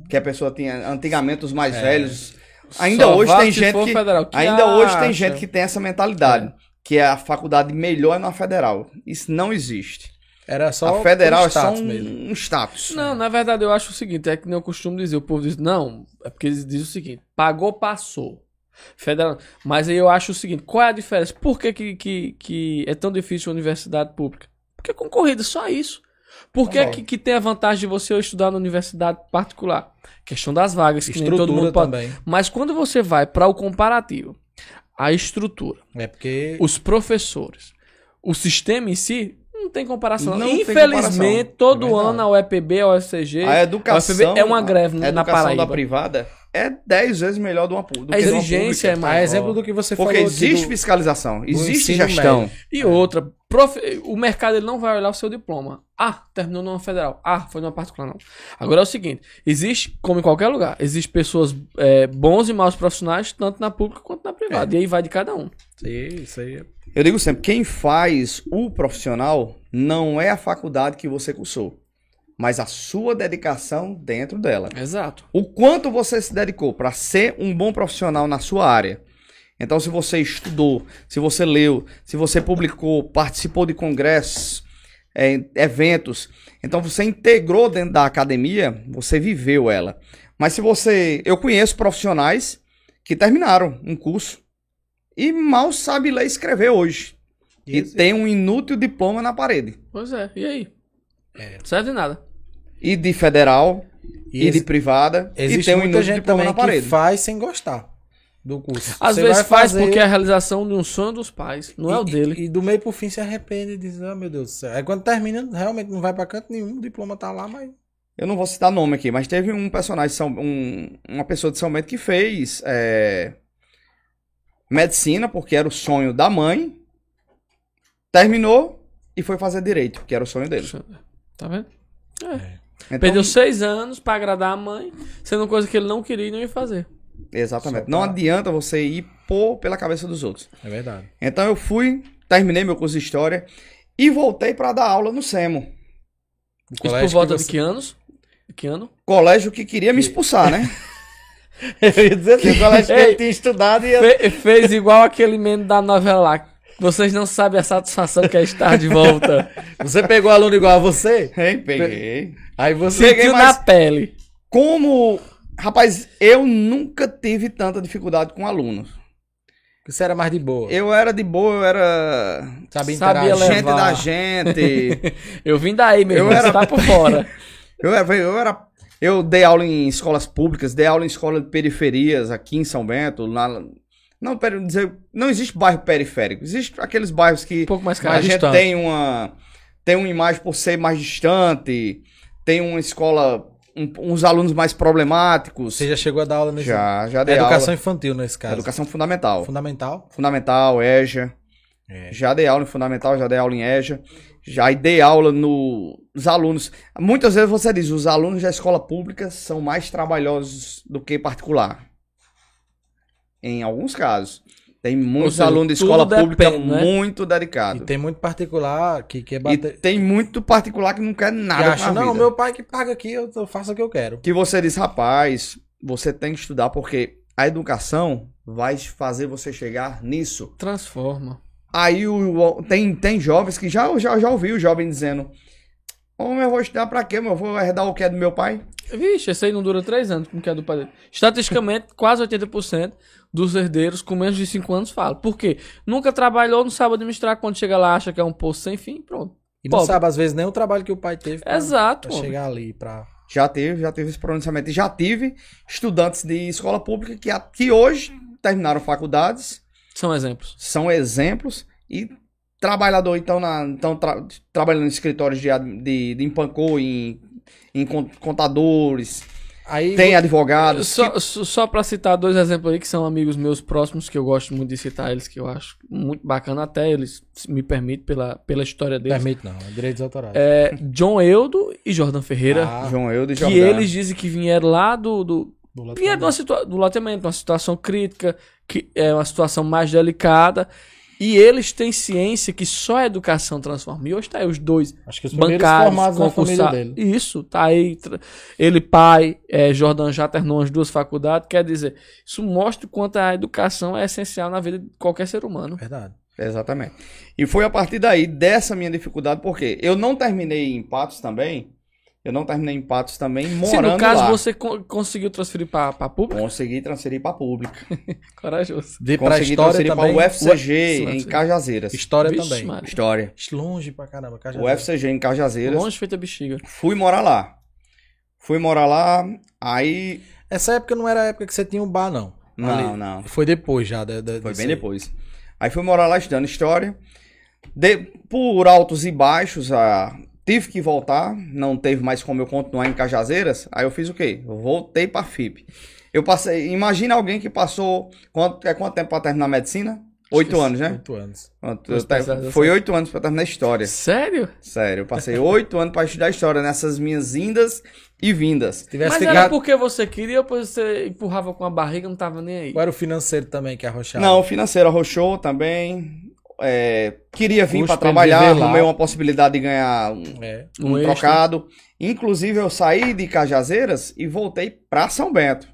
Que a pessoa tinha, antigamente os mais velhos. Ainda Só hoje tem gente que. federal. Que Ainda hoje tem acha? gente que tem essa mentalidade. Que é a faculdade melhor é na federal. Isso não existe. Era só. a federal é só status um, mesmo. um status. Não, na verdade eu acho o seguinte, é que nem eu costumo dizer, o povo diz, não, é porque eles dizem o seguinte, pagou, passou. Federal. Mas aí eu acho o seguinte, qual é a diferença? Por que, que, que, que é tão difícil a universidade pública? Porque é concorrida, só isso. Por que, Tá bom. que, que tem a vantagem de você estudar na universidade particular? Questão das vagas, que nem todo Estrutura mundo pode. também. Mas quando você vai para o comparativo, a estrutura, É porque. os professores, o sistema em si, não tem comparação. Não tem Infelizmente, comparação. todo É ano a UEPB, a UFCG, A educação. UFB é uma greve a na Paraíba. da privada é 10 vezes melhor do uma do a que de uma exigência é. A maior. exemplo do que você Porque falou. aqui existe do- fiscalização, existe gestão. médio. E outra, profe- o mercado ele não vai olhar o seu diploma. Ah, terminou numa federal. Ah, foi numa particular, não. Agora é o seguinte: existe, como em qualquer lugar, existe pessoas é, bons e maus profissionais, tanto na pública quanto na privada. E aí vai de cada um. Isso aí, isso aí. Eu digo sempre, quem faz o profissional não é a faculdade que você cursou, mas a sua dedicação dentro dela. Exato. O quanto você se dedicou para ser um bom profissional na sua área. Então, se você estudou, se você leu, se você publicou, participou de congressos, é, eventos, então você integrou dentro da academia, você viveu ela. Mas se você. Eu conheço profissionais que terminaram um curso e mal sabe ler e escrever hoje. E Esse- tem um inútil diploma na parede. Pois é, e aí? É. Serve de nada. E de federal, e, E de privada, e Existe tem um muita inútil gente diploma também na que parede. faz sem gostar do curso. Às Você vezes vai faz fazer porque é a realização de um sonho dos pais, não é e- o dele. E, e do meio pro fim se arrepende e diz, ah, meu Deus do céu. Aí quando termina, realmente não vai pra canto nenhum, o diploma tá lá, mas. Eu não vou citar nome aqui, mas teve um personagem, um- uma pessoa de São Bento que fez é, medicina, porque era o sonho da mãe, terminou e foi fazer direito, que era o sonho dele. Tá vendo? Então, Perdeu seis anos pra agradar a mãe, sendo coisa que ele não queria e não ia fazer. Exatamente. Só Não pra- adianta você ir pôr pela cabeça dos outros. É verdade. Então eu fui, terminei meu curso de História e voltei para dar aula no SEMO. O Isso por colégio volta que de que anos? De que ano? Colégio que queria me expulsar, né? Eu ia dizer assim, o colégio que ele tinha estudado e ia... Fe- fez igual aquele meme da novela lá. Vocês não sabem a satisfação que é estar de volta. Você pegou aluno igual a você? Hein, peguei. Aí você. Peguei Sentiu mais- na pele. Como. Rapaz, eu nunca tive tanta dificuldade com alunos. Você era mais de boa. Eu era de boa, eu era. Sabia sabia levar. Gente da gente. Eu vim daí, meu Eu irmão. era- Você tá por fora. Eu era, eu era. Eu dei aula em escolas públicas, dei aula em escola de periferias aqui em São Bento. Lá, não, pera, dizer, não existe bairro periférico. Existem aqueles bairros que Um pouco mais a caro. gente distante. tem uma, tem uma imagem por ser mais distante, tem uma escola, um- uns alunos mais problemáticos. Você já chegou a dar aula nesse. já, já É dei educação aula. infantil nesse caso. Educação fundamental. Fundamental. Fundamental, EJA. É. Já dei aula em fundamental, já dei aula em EJA. Já dei aula no- nos alunos. Muitas vezes você diz, os alunos da escola pública são mais trabalhosos do que particular. Em alguns casos. Tem muitos seja, alunos de escola pública depende, né? muito E dedicados. tem muito particular que quer E bater. tem muito particular que não quer que nada acha, com a não, vida. meu pai que paga aqui, eu, faço o que eu quero. Que você diz, rapaz, você tem que estudar porque a educação vai fazer você chegar nisso. Transforma. Aí o- tem, tem jovens que já, já, já ouvi o jovem dizendo: Homem, eu vou estudar pra quê? meu? Eu vou herdar o que é do meu pai? Vixe, esse aí não dura três anos, como que é do pai dele. Estatisticamente, quase 80% dos herdeiros com menos de 5 anos falam. Por quê? Nunca trabalhou, não sabe administrar, quando chega lá acha que é um poço sem fim, pronto. E não Pobre. sabe, às vezes, nem o trabalho que o pai teve pra, Exato, pra homem. chegar ali. Pra... Já teve, já teve esse pronunciamento. E já tive estudantes de escola pública que, a- que hoje terminaram faculdades, São exemplos. são exemplos e trabalhador, então, na, então tra- trabalhando em escritórios de, ad- de, de empancou, em, em con- contadores, Aí tem advogados. Só, só só pra citar dois exemplos aí que são amigos meus próximos, que eu gosto muito de citar eles, que eu acho muito bacana, até eles me permitem pela, pela história que... deles. Permite não, é direitos autorais. É, John Eudo e Jordan Ferreira, Ah, João Eudo e que Jordão. eles dizem que vieram lá do, do, do. Vieram de uma situa do loteamento, uma situação crítica, que é uma situação mais delicada. E eles têm ciência que só a educação transforma. E hoje tá aí os dois Acho que os primeiros bancários, formados na família concursados. dele. Isso, tá aí. Ele, pai, é, Jordan já terminou as duas faculdades. Quer dizer, isso mostra o quanto a educação é essencial na vida de qualquer ser humano. Verdade. Exatamente. E foi a partir daí, dessa minha dificuldade, porque eu não terminei em Patos também. Eu não terminei em Patos também, morando Se no caso lá. você con- conseguiu transferir pra, pra pública, Consegui transferir para pública. corajoso. De pra Consegui história transferir também. para o UFCG em Cajazeiras. História Vixe, também. Maria. História. Longe pra caramba. Cajazeiras. O UFCG em Cajazeiras. Longe feita bexiga. Fui morar lá. Fui morar lá, aí... Essa época não era a época que você tinha um bar, não. Não, Ali. não. Foi depois já. da- da- Foi bem aí. depois. Aí fui morar lá estudando história. De- por altos e baixos, ah, tive que voltar. Não teve mais como eu continuar em Cajazeiras. Aí eu fiz o quê? Eu voltei pra FIP. Eu passei. Imagina alguém que passou. Quanto, é quanto tempo pra terminar a medicina? Oito anos, né? Oito anos. Te- foi oito anos pra terminar a história. Sério? Sério, eu passei oito anos pra estudar história nessas minhas indas e vindas. Mas ficado... era porque você queria ou porque você empurrava com a barriga e não tava nem aí? Ou era o financeiro também que arrochava? Não, o financeiro arrochou também. É, queria vir para trabalhar, arrumei uma possibilidade de ganhar um, É. um Um trocado. Inclusive, eu saí de Cajazeiras e voltei para São Bento.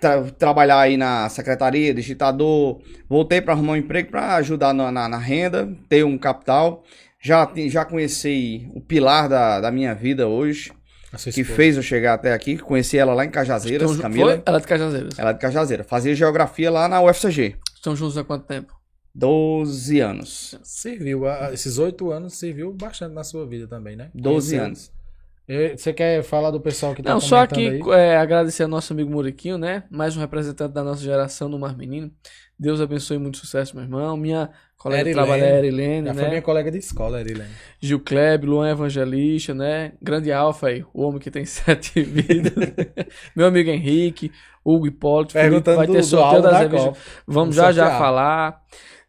Tra- trabalhar aí na secretaria, digitador. Voltei para arrumar um emprego para ajudar na, na- na renda, ter um capital. Já, já conheci o pilar da, da minha vida hoje, que fez eu chegar até aqui. Conheci ela lá em Cajazeiras, Então, Camila. Foi? Ela é de Cajazeiras. Ela é de Cajazeira. Fazia geografia lá na UFCG. Estão juntos há quanto tempo? 12 anos. Serviu. Esses oito anos serviu bastante na sua vida também, né? 12 Conheceu- anos. Você quer falar do pessoal que tá Não, só comentando aqui aí? é, agradecer ao nosso amigo Muriquinho, né? Mais um representante da nossa geração do Mar Menino. Deus abençoe muito sucesso, meu irmão. Minha colega de Erilene. trabalho é Erilene, Já foi né? minha colega de escola, Erilene. Gil Kleb, Luan Evangelista, né? Grande Alfa aí, o homem que tem sete vidas. meu amigo Henrique, Hugo Hipólito, Felipe, Perguntando vai do, ter do sorteio das da. Vamos Vamos já já falar.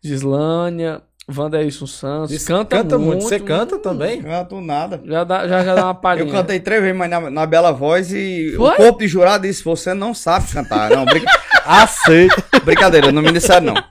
Gislânia, Wanderson Santos. Diz- canta, canta muito. muito. Você canta também? Canto nada. Já dá, já, já dá uma palhinha. Eu cantei três vezes, mas na, na bela voz e Foi? o corpo de jurado disse: Você não sabe cantar. Não, brinca... Aceito. brincadeira, não me disseram não.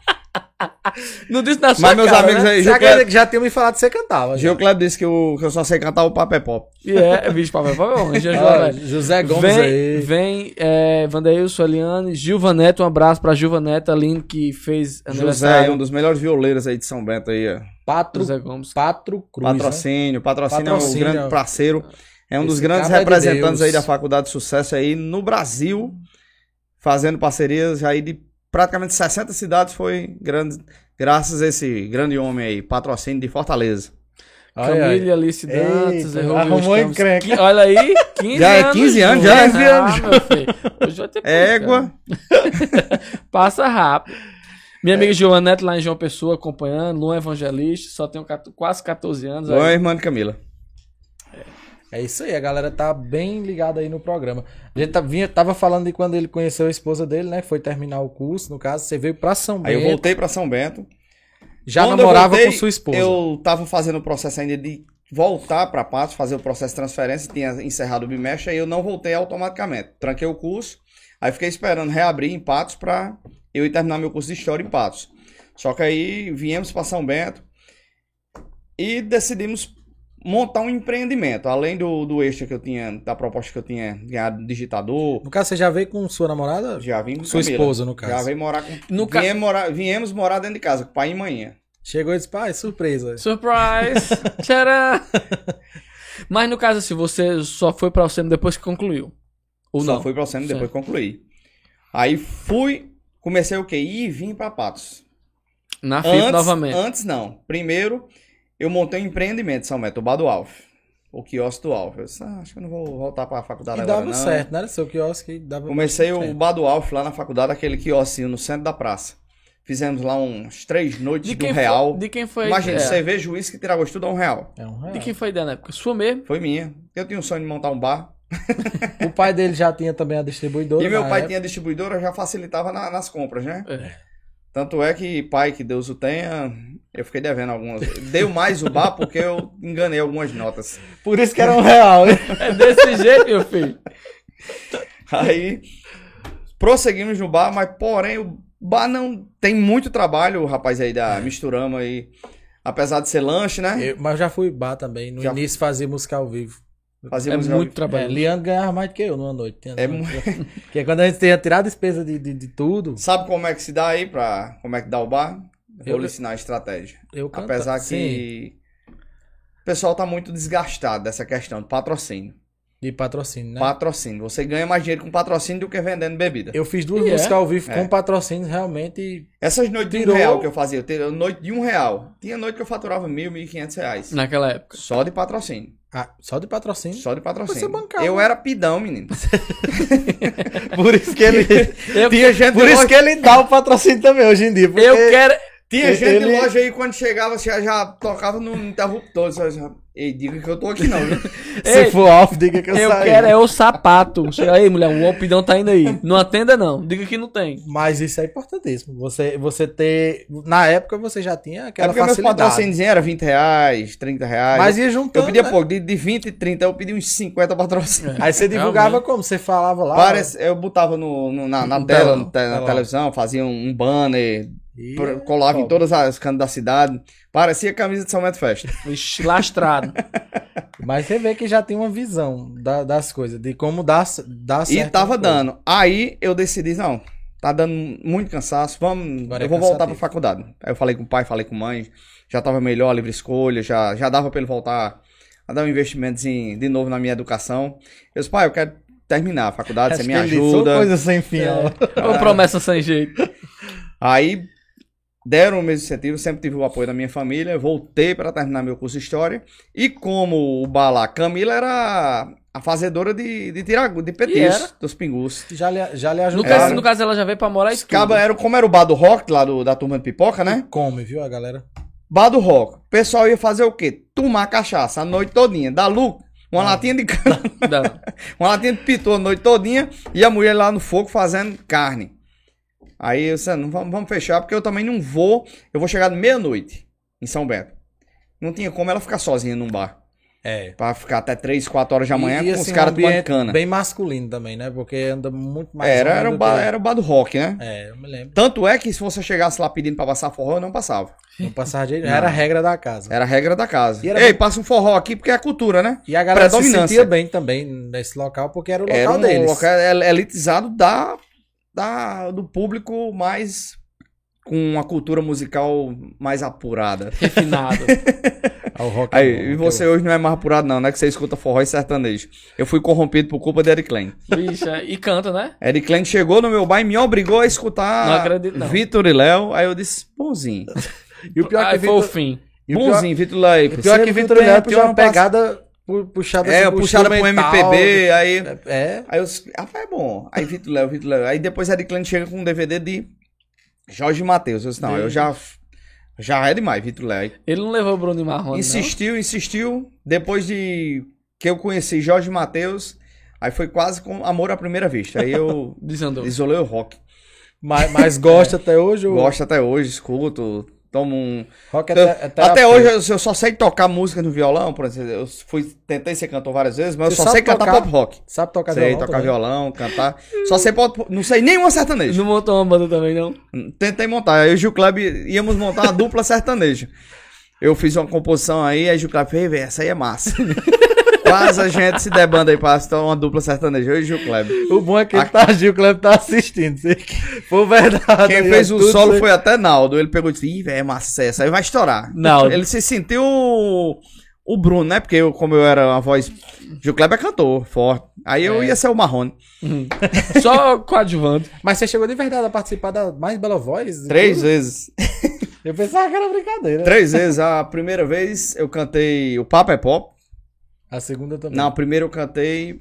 Não disse na sua Mas meus cara, amigos né? aí, Gil Kleber, que já tinha me falado que você cantava. Gil Kleber disse que eu, que eu só sei cantar o Papo é Pop. E é, bicho, papai, papai, já Ah, joga. José Gomes Vem, aí. vem é, Vandeilson, Eliane, Gilva Neto, um abraço pra Gilva Neto, Aline, que fez José, aniversário. um dos melhores violeiros aí de São Bento aí, ó. Patro, José Gomes. Patro Cruz. né? Patrocínio, patrocínio, é um Patrocínio. grande parceiro. É um dos grandes é de representantes Deus. aí da Faculdade de Sucesso aí no Brasil, fazendo parcerias aí de praticamente 60 cidades, foi grande, graças a esse grande homem aí, patrocínio de Fortaleza. Camille Alice Dantas, Eita, arrumou Estamos- encrenca. Olha aí, 15 Já é anos. 15 anos, já é Ah, 15 anos. meu filho. Hoje vai ter Égua. Passa rápido. Minha amiga Joana Neto lá em João Pessoa acompanhando, Luan Evangelista, só tem quase 14 anos. Boa, aí. irmã de Camila. É isso aí, a galera tá bem ligada aí no programa. A gente tá, vinha, tava falando de quando ele conheceu a esposa dele, né? Foi terminar o curso, no caso, você veio pra São Aí eu Bento. voltei pra São Bento. Já Quando namorava voltei, com sua esposa. Eu tava fazendo o processo ainda de voltar pra Patos, fazer o processo de transferência, tinha encerrado o bimestre, aí eu não voltei automaticamente. Tranquei o curso, aí fiquei esperando reabrir em Patos pra eu ir terminar meu curso de História em Patos. Só que aí viemos pra São Bento e decidimos montar um empreendimento, além do, do extra que eu tinha, da proposta que eu tinha ganhado do digitador, No caso, você já veio com sua namorada? já vim com Sua Camila. esposa, no caso. Já veio morar com... No ca- viemos, morar, viemos morar dentro de casa, com pai e manhã. Chegou e disse, pai, surpresa. Surprise! Tcharam! Mas no caso assim, você só foi pra você depois que concluiu. Ou Só não? fui pra Alcântara Sim. depois que concluí. Aí fui, comecei o quê? E vim pra Patos. Na FIP novamente. Antes não. Primeiro, eu montei um empreendimento em São do Alf. O quiosque do Alf. Eu disse, ah, acho que eu não vou voltar pra faculdade E agora, dava não. certo, né? Seu quiosque dava Comecei o certo. Bar do Alf lá na faculdade, aquele quiosquinho no centro da praça. Fizemos lá uns três noites De do quem, real. foi, de quem foi? Imagina, é, cerveja, uísque e tiragosto tudo a um real. É um real. De quem foi a ideia na época? Sua mesmo? Foi minha. Eu tinha um sonho de montar um bar. O pai dele já tinha também a distribuidora. E meu pai época. tinha distribuidora, já facilitava na- nas compras, né? É. Tanto é que, pai, que Deus o tenha, eu fiquei devendo algumas. Deu mais o bar porque eu enganei algumas notas. Por isso que era um real. hein? É desse jeito, meu filho. Aí, prosseguimos no bar, mas porém o bar não tem muito trabalho, o rapaz aí da Misturama aí. Apesar de ser lanche, né? Eu- mas eu já fui bar também. No Já- início fazia música ao vivo. É Fazíamos muito É, trabalho. Leandro ganhava mais do que eu numa noite. É mu- Porque quando a gente tinha tirado despesa de, de, de tudo, Sabe como é que se dá aí pra. Como é que dá o bar? Vou Eu- lhe ensinar a estratégia. eu cantava. Apesar Sim, que. O pessoal tá muito desgastado dessa questão de patrocínio. de patrocínio, né? Patrocínio. Você ganha mais dinheiro com patrocínio do que vendendo bebida. Eu fiz duas E é? músicas ao vivo É. com patrocínio realmente. Essas noites de Tirou- um real que eu fazia, eu noite de um real. Tinha noite que eu faturava mil, mil e quinhentos reais. Naquela época. Só de patrocínio. Ah, só de patrocínio. Só de patrocínio. Você bancava. Eu era pidão, menino. Por isso que ele. Eu, Tinha gente Por de isso que ele dá o patrocínio também hoje em dia. porque- eu quero. Tinha gente ele- de loja aí quando chegava, já, já tocava no interruptor. Só, já, Ei, diga que eu tô aqui não, viu? Se Ei, for off, diga que eu, Eu saí. quero é o sapato. Chega aí, mulher, o opidão tá indo aí. Não atenda, não. Diga que não tem. Mas isso é importantíssimo. Você, você ter. Na época você já tinha É aquela porque meus facilidade. patrocínios eram 20 reais, 30 reais. Mas ia eu juntando. pedia né? pouco, de, de 20 e 30, eu pedi uns 50 patrocínios. Aí você divulgava Realmente. como? Você falava lá. Parece, eu botava no, no- na, na No tela, telão, no te- na telão. televisão, fazia um, um banner, E- pro- colava em top. todas as cantos da cidade. Parecia camisa de São Bento Festa. Vixe, Lastrado. Mas você vê que já tem uma visão da- das coisas, de como dá, dá certo. E tava dando. Aí eu decidi, não, tá dando muito cansaço, vamos, Agora é eu vou voltar pra cansativo. faculdade. Aí eu falei com o pai, falei com a mãe, já tava melhor, livre escolha, já, já dava pra ele voltar a dar um investimento de novo na minha educação. Eu disse, pai, eu quero terminar a faculdade, Acho você me que ele disse, "Sou ajuda. coisa sem fim, ó. Ou promessa sem jeito. Aí deram o meu incentivo, sempre tive o apoio da minha família, voltei para terminar meu curso de História. E como o Balá Camila era a fazedora de, de, tirago, de E petis era. dos pingus. Já lhe, já lhe No ajudou. caso, no caso, ela já veio pra morar e caba era, como era o bar do rock lá do, da turma de pipoca, né? Come, viu, a galera? Bar do rock. O pessoal ia fazer o quê? Tomar cachaça a noite todinha. Dar lucro. Uma latinha de cana. Uma latinha de pitu a noite todinha e a mulher lá no fogo fazendo carne. Aí eu disse, não, vamos, vamos fechar, porque eu também não vou. Eu vou chegar meia-noite em São Bento. Não tinha como ela ficar sozinha num bar. É. Pra ficar até 3, 4 horas da manhã E- com e, os assim, caras um tomando cana. Bem masculino também, né? Porque anda muito mais. Era, era, o bar, que- era o bar do rock, né? É, eu me lembro. Tanto é que se você chegasse lá pedindo pra passar forró, eu não passava. Não passava de... Era a regra da casa. Era a regra da casa. E era Ei, passa um forró aqui porque é a cultura, né? E a galera se sentia bem também nesse local, porque era o local Era um deles. local el- elitizado da, da, do público mais. com uma cultura musical mais apurada. Refinado. Ao rock Aí, e você hoje não é mais apurado, não, né? Que você escuta forró e sertanejo. Eu fui corrompido por culpa de Eric Klein. Bicho, é- e canta, né? Eric Klein chegou no meu bar e me obrigou a escutar Não acredito, não. Vitor e Léo. Aí eu disse, bonzinho. eu- E o pior Aí que foi o Vitor- fim. e o pior- bonzinho, Vitor Léo. o pior que Vitor Léo puxou uma pegada puxada É, puxada pro. MPB, aí... É, Aí eu ah, é bom. Aí Vitor Léo, Vitor Léo. Aí depois Eric Klein chega com um DVD de Jorge Matheus. Eu disse, não, eu já... Já é demais, Vitor Léo. Ele não levou o Bruno Marrone, Insistiu, insistiu. Depois de que eu conheci Jorge Matheus, aí foi quase com amor à primeira vista. Aí eu não. Desandou. isolei o rock. mas, mas gosta até hoje. o Gosto até hoje, escuto, tomo um. Rock é Eu- te- é até hoje eu, eu só sei tocar música no violão, por exemplo. Eu fui, tentei ser cantor várias vezes, mas Você eu só sei sabe cantar tocar? pop rock. Sabe tocar sei violão tocar também? violão, cantar. Só sei pop, não sei nenhuma sertaneja. Não montou uma banda também, não? Tentei montar. Aí o Gil Kleber íamos montar uma dupla sertaneja. Eu fiz uma composição aí, aí o Gil Kleber fez, "Véi, essa aí é massa. Quase a gente se debanda aí pra se uma dupla sertaneja. Eu e o Gil Kleber. O bom é que ele tá, Gil Cleber tá assistindo. For verdade. Quem fez é o solo foi até Naldo. Ele pegou e disse, ih, velho, é massa essa aí vai estourar. Naldo. Ele se sentiu o, Bruno, né? Porque eu, como eu era uma voz... Gil Kleber é cantor, forte. Aí eu ia ser o Marrone. Só coadjuvante. aí. Mas você chegou de verdade a participar da mais bela voz? Três tudo? vezes. Eu pensava que era brincadeira. Três vezes. A primeira vez eu cantei o Papa é Pop. A segunda também. Não, a primeira eu cantei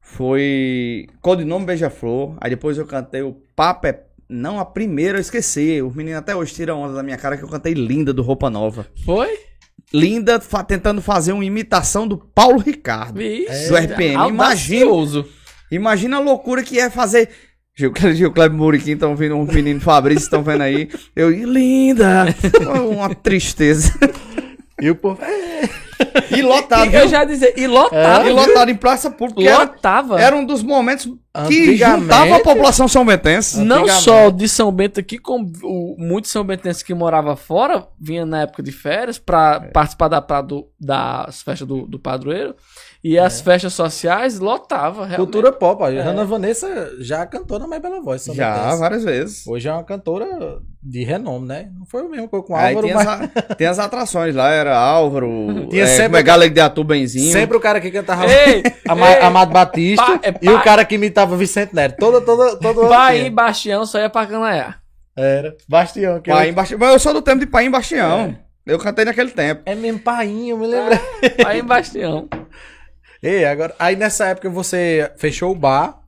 foi Codinome Beija-Flor. Aí depois eu cantei o Papa é... Não, a primeira eu esqueci. Os meninos até hoje tiram onda da minha cara que eu cantei Linda do Roupa Nova. Foi? Linda fa- tentando fazer uma imitação do Paulo Ricardo. Vixe. Do RPM. Imagina, Audacioso. imagina a loucura que é fazer. Gil, Gil Kleber Muriquim estão vendo um menino Fabrício, estão vendo aí. Eu, "Ih, linda! Uma tristeza. E o povo. E lotado, eu viu? já dizia, e lotava. E lotado em praça pública. porque Era, Lotava. era um dos momentos que juntava a população são bentense. Não só de São Bento aqui, como o, muitos são bentenses que moravam fora, vinha na época de férias pra É. participar da, pra do- das festas do, do padroeiro. E as festas sociais lotava, realmente. Cultura pop. A Ana Vanessa já cantou na mais bela voz. Já, várias vezes. Hoje é uma cantora de renome, né? Não foi o mesmo que eu com o Álvaro, tem, mas as, a- tem as atrações lá, era Álvaro, Tinha é, sempre como é o- Galego de Atu Benzinho. sempre o cara que cantava Ei, Ama- ei, Amado Batista Pa- é e o pa- cara que imitava Vicente Neto. Toda, toda, todo Pai e. Bastião só ia pra Canaiá. Era. Bastião. Que Pai eu... em Bastião. Mas eu sou do tempo de Pai em Bastião. Eu cantei naquele tempo. É mesmo painho, eu me lembrei. Pai e Bastião. Ei, agora, aí nessa época você fechou o bar.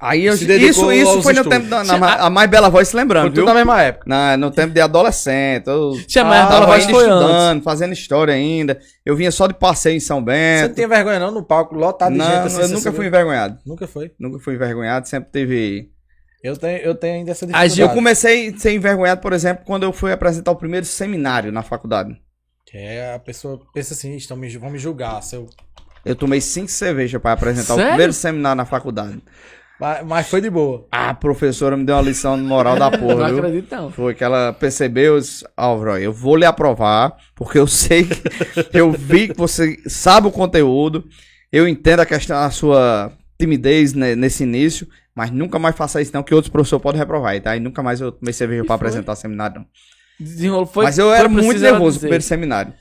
Aí eu, isso, isso aos foi no estudos. tempo da na, a mais bela voz, se lembrando, Foi viu? tudo na mesma época. Na, no tempo de adolescente. Eu Tinha mais Bela Voz foi estudando, antes. fazendo história ainda. Eu vinha só de passeio em São Você Bento. não tinha vergonha não no palco lotado de não, gente assim. eu você nunca fui envergonhado. Nunca foi. Nunca fui envergonhado, sempre teve. Eu tenho, eu tenho ainda essa dificuldade. Eu comecei a ser envergonhado, por exemplo, quando eu fui apresentar o primeiro seminário na faculdade. Que é a pessoa pensa assim, estão me, vão me julgar. Se eu... Eu tomei cinco cervejas para apresentar Sério? o primeiro seminário na faculdade. mas, mas foi de boa. A professora me deu uma lição moral da Não porra, viu? acredito, não. Foi que ela percebeu, disse, Álvaro, eu vou lhe aprovar, porque eu sei que eu vi que você sabe o conteúdo, eu entendo a questão da sua timidez ne- nesse início, mas nunca mais faça isso não, que outros professores podem reprovar, tá? E nunca mais eu tomei cerveja pra foi? apresentar seminário, não. Desenrolo foi. mas eu foi era muito nervoso no primeiro seminário.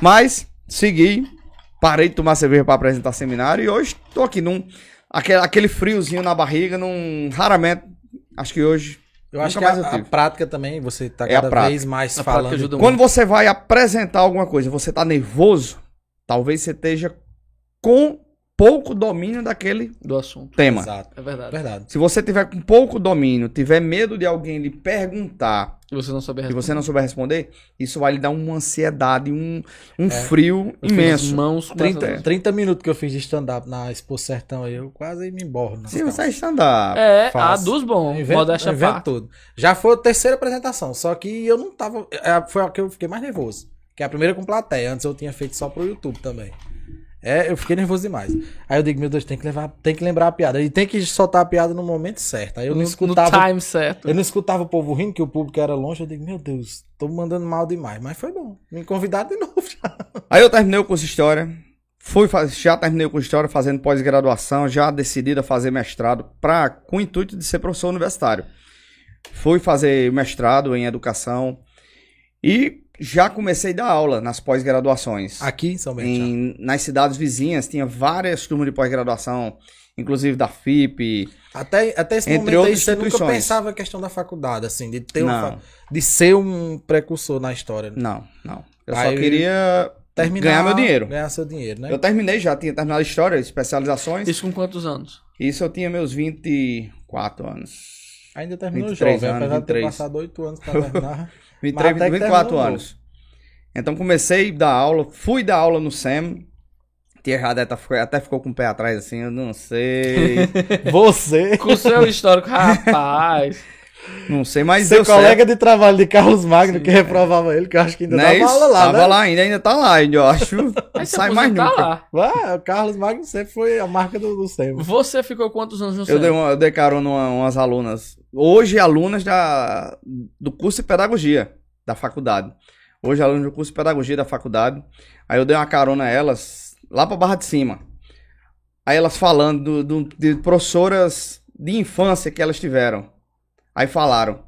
Mas, segui, parei de tomar cerveja pra apresentar seminário e hoje tô aqui num... Aquele, aquele friozinho na barriga, num... Raramente, acho que hoje... Eu acho que a, eu a prática também, você tá É a cada vez mais A falando. ajuda Quando você vai apresentar alguma coisa, você tá nervoso, talvez você esteja com pouco domínio daquele Do assunto. tema. Exato. É verdade. Verdade. Se você tiver com pouco domínio, tiver medo de alguém lhe perguntar E você não souber e responder. você não souber responder, isso vai lhe dar uma ansiedade, um, um É. frio Eu imenso. Mãos com 30, essa- 30 minutos que eu fiz de stand-up na Expo Sertão aí, eu quase me Se calças. você é stand-up, É, Faço. a dos bons. Modéstia invento tudo. Já foi a terceira apresentação, só que eu não tava. é, Foi a que eu fiquei mais nervoso. Que é a primeira com plateia. Antes eu tinha feito só pro YouTube também. É, eu fiquei nervoso demais. Aí eu digo, meu Deus, tem que, levar, tem que lembrar a piada. E tem que soltar a piada no momento certo. Aí eu não no, no escutava. time certo. Eu não escutava o povo rindo, que o público era longe. Eu digo, meu Deus, tô mandando mal demais. Mas foi bom. Me convidaram de novo já. Aí eu terminei o curso de História. Fui, já terminei o curso de História fazendo pós-graduação, já decidido a fazer mestrado pra, com o intuito de ser professor universitário. Fui fazer mestrado em Educação e já comecei a dar aula nas pós-graduações. Aqui em São Bento. Em, nas cidades vizinhas tinha várias turmas de pós-graduação, inclusive da FIP. Até, até esse Entre momento aí, você nunca pensava a questão da faculdade, assim, de ter um de ser um precursor na história. né? Não, não. Eu Aí só queria Terminar, ganhar meu dinheiro. Ganhar seu dinheiro, né? Eu terminei já, tinha terminado História, especializações. Isso com quantos anos? Isso eu tinha meus 24 anos. Ainda terminou 23 jovem, anos, apesar de ter 23. passado oito anos pra terminar. 23, até que 24 terminou anos. Então comecei a dar aula, fui dar aula no SEM. Tia Radeta até ficou com o pé atrás assim, eu não sei. Você, Com o seu histórico, rapaz. não sei, mas seu colega certo. de trabalho de Carlos Magno, Sim, que é. reprovava ele, que eu acho que ainda Não é dava isso? aula lá, Tava né? lá ainda, ainda tá lá, ainda, eu acho. Não sai mais tá nunca. lá. Vai, o Carlos Magno sempre foi a marca do, do SEM. Você ficou quantos anos no Eu centro? dei, uma, eu dei carona uma, umas alunas. Hoje, alunas da, do curso de pedagogia da faculdade. Hoje, alunas do curso de pedagogia da faculdade. Aí eu dei uma carona a elas lá pra Barra de Cima. Aí elas falando do, do- de professoras de infância que elas tiveram. Aí falaram,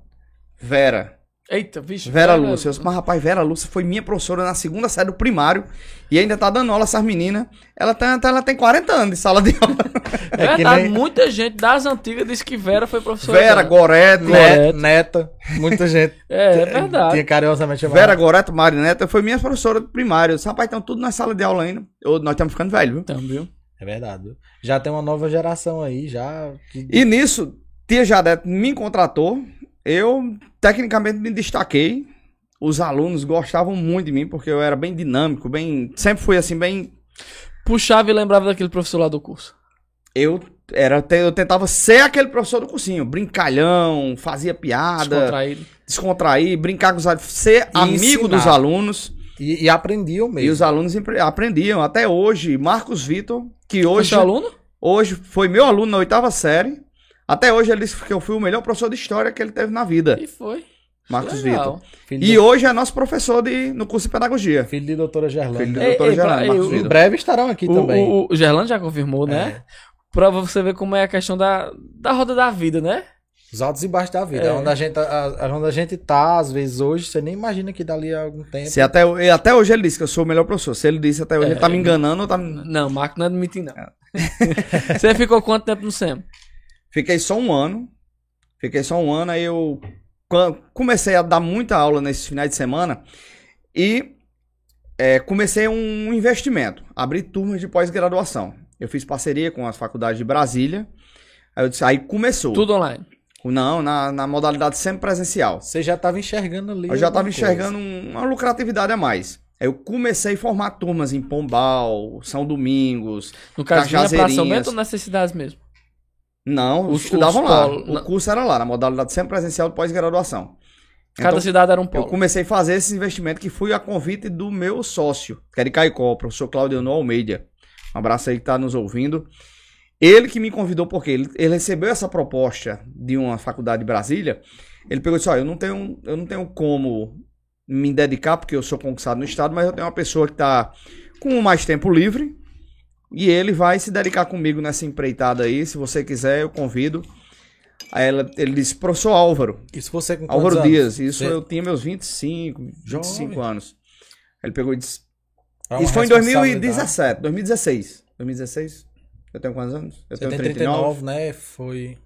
Vera, Eita, vixe. Vera cara, Lúcia. Eu disse, mas rapaz, Vera Lúcia foi minha professora na segunda série do primário e ainda tá dando aula essas meninas. Ela, tá, ela tem 40 anos de sala de aula. É que Verdade, nem- muita gente das antigas disse que Vera foi professora. Vera dela. Goreto. Correto. Neta, muita gente. É, é verdade. Tinha carinhosamente chamado. Vera Goreto Marineta foi minha professora do primário. Disse, rapaz, estão tudo na sala de aula ainda. Eu- nós estamos ficando velhos, viu? Então, viu? É verdade. viu? Já tem uma nova geração aí, já. E nisso, Tia Jadete me contratou. Eu, tecnicamente, me destaquei. Os alunos gostavam muito de mim, porque eu era bem dinâmico, bem. Sempre fui assim, bem. Puxava e lembrava daquele professor lá do curso. Eu era, eu tentava ser aquele professor do cursinho, brincalhão, fazia piada, Descontraído. descontrair, brincar com os alunos, ser amigo ensinar. dos alunos. E, e aprendiam mesmo. E os alunos aprendiam. Até hoje, Marcos Vitor, que Foi hoje, seu aluno? hoje foi meu aluno na oitava série. Até hoje ele disse que eu fui o melhor professor de história que ele teve na vida, E foi. Marcos Legal. Vitor. Filho, E de, hoje é nosso professor de, no curso de pedagogia. filho de doutora Gerlanda. Filho de doutora ei, pra- Geraldo, ei, Marcos o- Em breve estarão aqui O, também. o, o Gerlando já confirmou, né? Pra você ver como é a questão da, da roda da vida, né? Os altos e baixos da vida. É. Onde, a gente, a- a- onde a gente tá, às vezes, hoje, você nem imagina que dali a algum tempo. Se até, até hoje ele disse que eu sou o melhor professor. Se ele disse até hoje, É, ele tá me enganando ou tá... Não, Marco não admite, não. É. você ficou quanto tempo no SEM? Fiquei só um ano. Fiquei só um ano, aí eu comecei a dar muita aula nesses finais de semana e é, comecei um investimento. Abri turmas de pós-graduação. Eu fiz parceria com as faculdades de Brasília. Aí, disse, aí começou. Tudo online. Não, na, na modalidade sempre presencial. Você já estava enxergando ali. Eu já estava enxergando um- uma lucratividade a mais. Aí eu comecei a formar turmas em Pombal, São Domingos. No caso, pra São Cajazeirinhas. Bento ou necessidades mesmo? Não, Os- estudavam os lá. polo- O curso era lá, na modalidade sempre presencial de pós-graduação. Cada Então, cidade era um eu polo. comecei a fazer esse investimento que fui a convite do meu sócio, que é de Caicó, o professor Claudio Almeida. Um abraço aí que está nos ouvindo. Ele que me convidou, porque ele, ele recebeu essa proposta de uma faculdade de Brasília. Ele pegou e disse: Ó, eu não tenho, eu não tenho como me dedicar, porque eu sou concursado no Estado, mas eu tenho uma pessoa que está com mais tempo livre. E ele vai se dedicar comigo nessa empreitada aí. Se você quiser, eu convido. Aí ela, ele disse: Professor Álvaro, Isso você com Álvaro anos? Dias, isso Você- eu tinha meus 25, 25 Jovem. anos. Ele pegou e disse. Uma Isso foi em responsabilidade. 2017, 2016. 2016? Eu tenho quantos anos? Eu Você tenho tem 39. 39, né? Foi.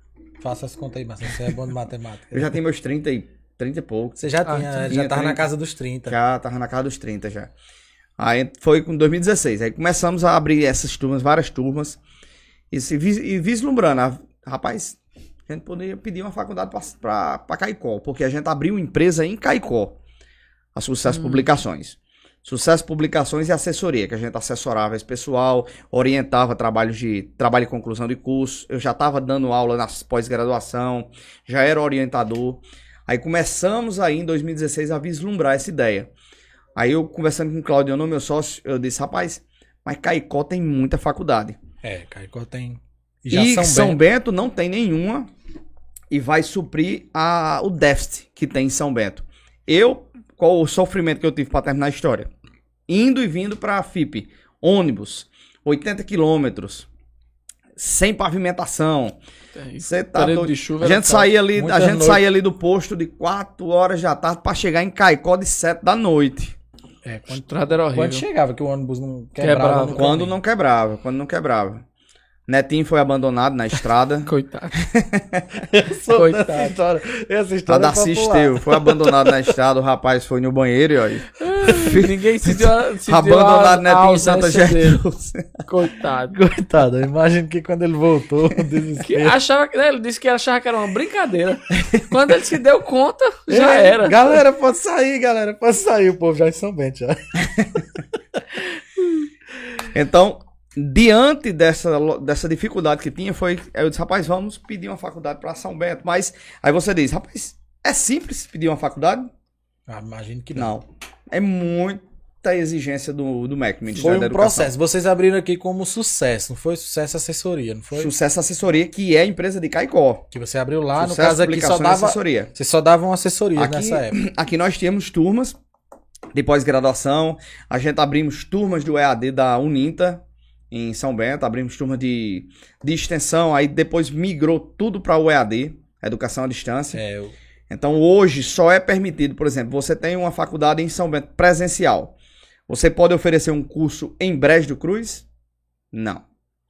Faça as contas aí, mas você é bom de matemática. Eu já tenho meus 30 e, 30 e poucos. Você já Ah, tinha, tinha já tava na 30. casa dos 30. Já tava na casa dos 30 já. Aí foi com 2016. Aí começamos a abrir essas turmas, várias turmas. E, se e vislumbrando. a- rapaz, a gente poderia pedir uma faculdade pra Caicó. Porque a gente abriu empresa em Caicó. A Sucesso Publicações. Sucesso Publicações e assessoria, que a gente assessorava esse pessoal, orientava trabalhos de trabalho e conclusão de curso. Eu já estava dando aula na pós-graduação, já era orientador. Aí começamos aí em 2016 a vislumbrar essa ideia. Aí eu conversando com o Claudio, meu sócio, eu disse, rapaz, Mas Caicó tem muita faculdade. É, Caicó tem. E São, Bento. não tem nenhuma e vai suprir a, o déficit que tem em São Bento. Eu, qual o sofrimento que eu tive para terminar a história? Indo e vindo para a FIP, ônibus, 80 quilômetros, sem pavimentação. Você tá de chuva A gente saía ali, a gente saía ali do posto de 4 horas da tarde para chegar em Caicó de 7 da noite. É, quando, entrada era horrível. quando chegava, que o ônibus não quebrava. Quebrava. Quando não quebrava, quando não quebrava. Netinho foi abandonado na estrada. Coitado. Essa Coitado. história, essa A história é Darcy popular. Esteu foi abandonado na estrada, o rapaz foi no banheiro e olha. Ninguém se deu, a- se deu Abandonado a- Netinho a em Santa. Gertrudes. Coitado. Coitado, eu imagino que quando ele voltou, Que desespero. achava, que- né, ele disse que achava que era uma brincadeira. Quando ele se deu conta, já Ei, era. Galera, pode sair, galera, pode sair. O povo já em São Bento já. Então, diante dessa, dessa dificuldade que tinha, foi. Eu disse, rapaz, vamos pedir uma faculdade para São Bento. Mas aí você diz, rapaz, é simples pedir uma faculdade? Ah, imagino que não. Não. É muita exigência do, do MEC, Foi Ministério da um Educação. processo. Vocês abriram aqui como sucesso, não foi sucesso assessoria, não foi? Sucesso Assessoria, que é a empresa de Caicó. Que você abriu lá, no Sucesso caso aqui só dava. Assessoria. Vocês só davam assessoria Aqui- nessa época. Aqui nós tínhamos turmas de pós-graduação. A gente abrimos turmas do EAD da Uninta em São Bento, abrimos turma de, de extensão, aí depois migrou tudo para o EAD, Educação à Distância. É, eu- Então hoje só é permitido, por exemplo, você tem uma faculdade em São Bento presencial. Você pode oferecer um curso em Brejo do Cruz? Não.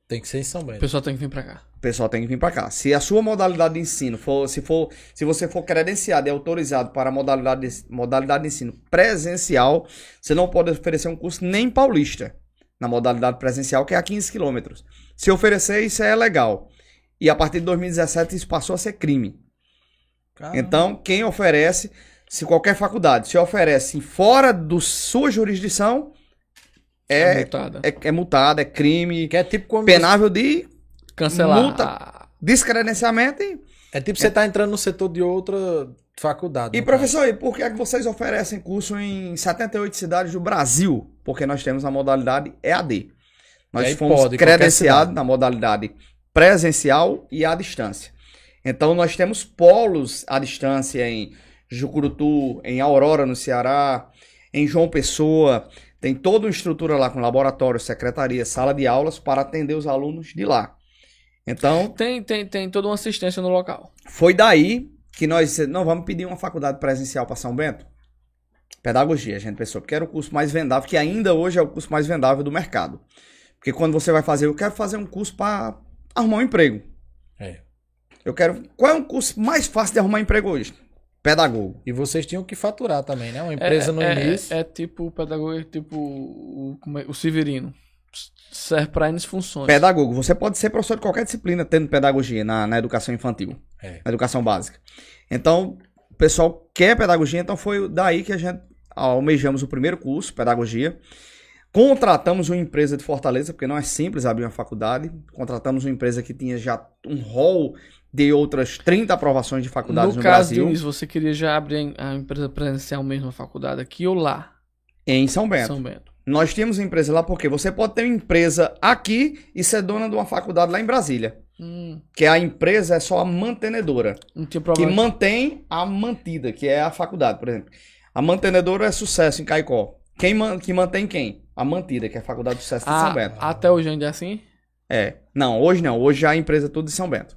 tem que ser em São O Bento. pessoal tem que vir pra cá. O pessoal tem que vir para cá. Se a sua modalidade de ensino for, se for, se você for credenciado e autorizado para a modalidade de, modalidade de ensino presencial, você não pode oferecer um curso nem paulista na modalidade presencial, que é a 15 quilômetros. Se oferecer, isso é legal. E a partir de 2017 isso passou a ser crime. Caramba. Então, quem oferece, se qualquer faculdade se oferece fora da sua jurisdição, é, multada. é, é multada, é crime, Que é tipo penável de Cancelar. multa. descredenciamento e É tipo você tá entrando no setor de outra faculdade. E professor, e por que, é que vocês oferecem curso em 78 cidades do Brasil? Porque nós temos a modalidade EAD. Nós fomos pode, credenciados na modalidade presencial e à distância. Então nós temos polos à distância em Jucurutu, em Aurora, no Ceará, em João Pessoa. Tem toda uma estrutura lá com laboratório, secretaria, sala de aulas para atender os alunos de lá. Então, Tem, tem, tem toda uma assistência no local. foi daí que nós não vamos pedir uma faculdade presencial para São Bento. Pedagogia, a gente pensou, porque era o curso mais vendável, que ainda hoje é o curso mais vendável do mercado. Porque quando você vai fazer, eu quero fazer um curso para arrumar um emprego. É. Eu quero. Qual é o curso mais fácil de arrumar emprego hoje? Pedagogo. E vocês tinham que faturar também, né? Uma empresa no é, início. É, é tipo o pedagogo, é tipo o, como é- o Severino. Serve pra N funções. Pedagogo. Você pode ser professor de qualquer disciplina tendo pedagogia na, na educação infantil, É. na educação básica. Então, o pessoal quer pedagogia, então foi daí que a gente almejamos o primeiro curso, pedagogia. Contratamos uma empresa de Fortaleza, porque não é simples abrir uma faculdade. Contratamos uma empresa que tinha já um rol de outras 30 aprovações de faculdades no no, caso, Brasil, Dionísio, você queria já abrir a empresa presencial mesmo, a faculdade aqui ou lá? em São Bento. São Bento. Nós tínhamos uma empresa lá porque você pode ter uma empresa aqui e ser dona de uma faculdade lá em Brasília. Hum, Que a empresa é só a mantenedora. não tinha Que problema. mantém a mantida, que é a faculdade, por exemplo. A mantenedora é sucesso em Caicó. Quem man- que mantém quem? A mantida, que é a Faculdade de Sucesso de Ah, São Bento. até hoje ainda é assim? É. Não, hoje não. Hoje já a empresa é tudo de São Bento.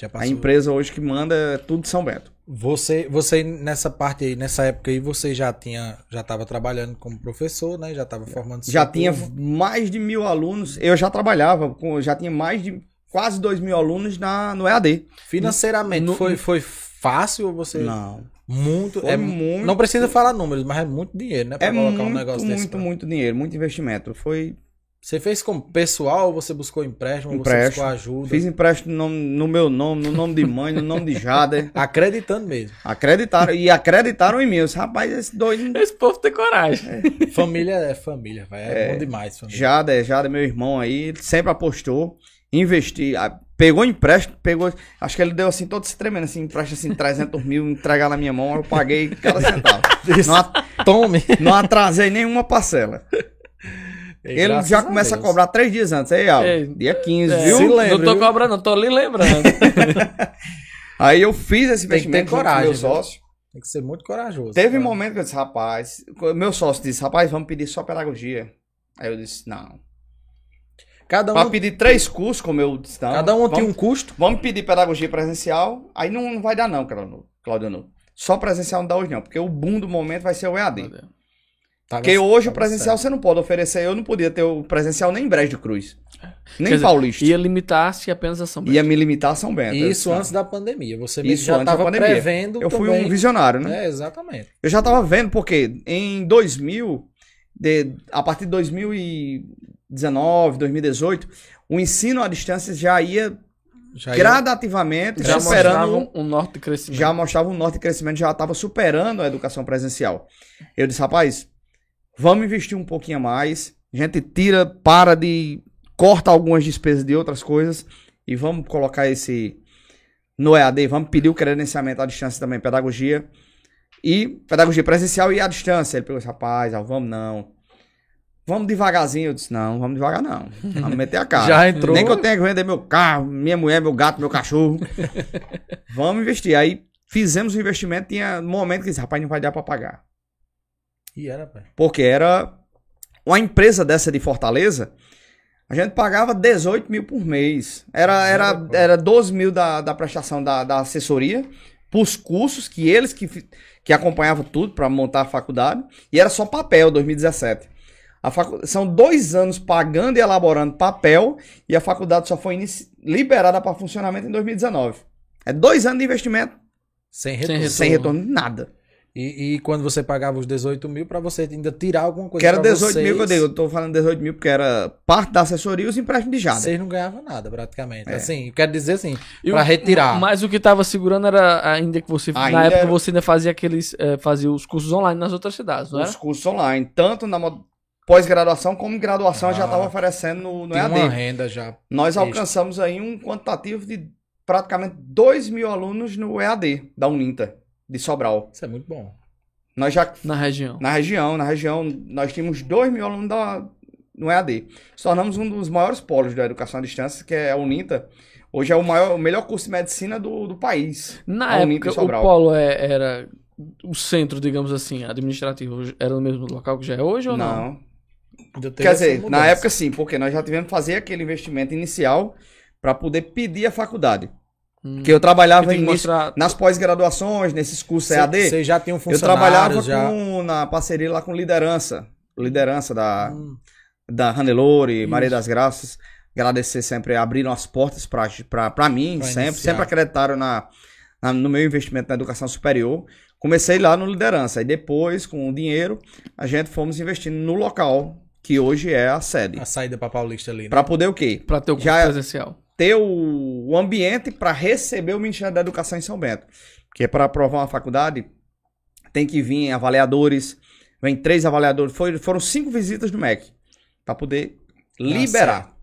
Já A empresa hoje que manda é tudo de São Bento. Você, você nessa parte aí, nessa época aí, você já tinha, já estava trabalhando como professor, né? Já estava formando Já tinha turma. mais de mil alunos. Eu já trabalhava, com, já tinha mais de quase dois mil alunos na, no EAD. Financeiramente, No- foi, foi fácil ou você... Não. Muito, Foi é muito- Não precisa falar números, mas é muito dinheiro, né? Pra É colocar muito, um negócio desse. muito, pra- muito dinheiro, muito investimento. Foi. Você fez como pessoal ou você buscou empréstimo? ou Você Empréstimo. buscou ajuda? Fiz empréstimo no, no meu nome, no nome de mãe, no nome de Jader. Acreditando mesmo. Acreditaram. E acreditaram em mim. Eu disse, rapaz, esse doido. Esse povo tem coragem. família é família, vai. É, bom demais, família. Jader, Jader, meu irmão aí, ele sempre apostou, investi, ah, pegou empréstimo, pegou, acho que ele deu assim, todo se tremendo, assim, empréstimo assim, 300 mil, entregar na minha mão, eu paguei cada centavo. não, a- Tome! não atrasei nenhuma parcela. Ele Graças já a começa a Deus. cobrar três dias antes. Aí, ó, É. dia 15, É, viu? Se não lembra, tô viu? cobrando, não, tô ali lembrando. Aí eu fiz esse Tem que ter investimento coragem, meu viu? sócio. Tem que ser muito corajoso. Teve um cara. momento que eu disse, rapaz, meu sócio disse, rapaz, vamos pedir só pedagogia. Aí eu disse, não. Cada Pra um, pedir três cursos, como eu disse, não. cada um vamos, tem um custo. Vamos pedir pedagogia presencial, aí não, não vai dar não, Claudio. Claudio não. Só presencial não dá hoje não, porque o boom do momento vai ser o EAD. Tava- Porque hoje o tava presencial certo. você não pode oferecer, eu não podia ter o presencial nem em Brejo de Cruz. Nem Quer dizer, Paulista. Ia limitar-se apenas a São Bento. Ia me limitar a São Bento. Isso antes da pandemia. Você Isso já antes da estava pandemia. prevendo Eu fui também. um visionário, né? É, exatamente. Eu já tava vendo, porque em 2000, de- a partir de 2019, 2018, o ensino à distância já ia Já ia- gradativamente Já superando... mostrava um norte de crescimento. já mostrava um norte de crescimento, já estava superando a educação presencial. Eu disse, rapaz, vamos investir um pouquinho mais. A gente tira, para de. corta algumas despesas de outras coisas e vamos colocar esse no EAD. Vamos pedir o credenciamento à distância também, pedagogia. E pedagogia presencial e à distância. Ele pegou esse rapaz, ah, vamos não. Vamos devagarzinho. Eu disse, não, vamos devagar não. Vamos meter a cara. Já entrou. Nem que eu tenha que vender meu carro, minha mulher, meu gato, meu cachorro. Vamos investir. Aí fizemos o investimento, tinha um momento que disse, rapaz, não vai dar pra pagar. E era, pai. Porque era uma empresa dessa de Fortaleza, a gente pagava 18 mil por mês. Era, era, era 12 mil da, da prestação da, da assessoria, pros cursos, que eles que, que acompanhavam tudo para montar a faculdade, e era só papel 2017. A facu... São dois anos pagando e elaborando papel, e a faculdade só foi inici- liberada para funcionamento em 2019. É dois anos de investimento Sem Sem retorno. sem retorno de nada. E, e quando você pagava os 18 mil, pra você ainda tirar alguma coisa Que era pra 18 mil que eu vocês, digo. Eu tô falando 18 mil porque era parte da assessoria e os empréstimos de Jada. Vocês não ganhavam nada, praticamente. É. Assim, eu quero dizer assim, pra o- retirar. Mas o que tava segurando era ainda que você. Ainda na época era- você ainda fazia aqueles. eh, fazia os cursos online nas outras cidades, não era? os cursos online, tanto na pós-graduação como em graduação, eu já Ah. estava oferecendo no, no Tem EAD. uma renda já. Nós alcançamos aí um quantitativo de praticamente 2 mil alunos no EAD da Uninter, de Sobral. Isso é muito bom. Nós já, Na região. na região, na região, nós tínhamos 2 mil alunos da, no EAD. Nos tornamos um dos maiores polos da educação à distância, que é a Uninter. Hoje é o, maior, o melhor curso de medicina do, do país. Na A Uninter época, em o Sobral. polo é- era o centro, digamos assim, administrativo. Era no mesmo local que já é hoje ou não? Não, Quer dizer, na época sim, porque nós já tivemos que fazer aquele investimento inicial para poder pedir a faculdade. Hum. Porque eu trabalhava Tem que início, mostrar. nas pós-graduações, nesses cursos EAD, Vocês já tinham eu funcionários trabalhava já. com, na parceria lá com liderança. Liderança da, Hum, da Hannelore, Isso. Maria das Graças. Agradecer sempre, abriram as portas para mim, Pra sempre. iniciar. Sempre acreditaram na, na- no meu investimento na educação superior. Comecei lá no liderança. E depois, com o dinheiro, a gente fomos investindo no local, que hoje é a sede. a saída pra Paulista ali, né? Para poder o quê? Pra ter o curso Já- presencial. Ter o, ambiente para receber o Ministério da Educação em São Bento. Porque para aprovar uma faculdade, tem que vir avaliadores, vem três avaliadores. Foi, foram cinco visitas do MEC para poder liberar.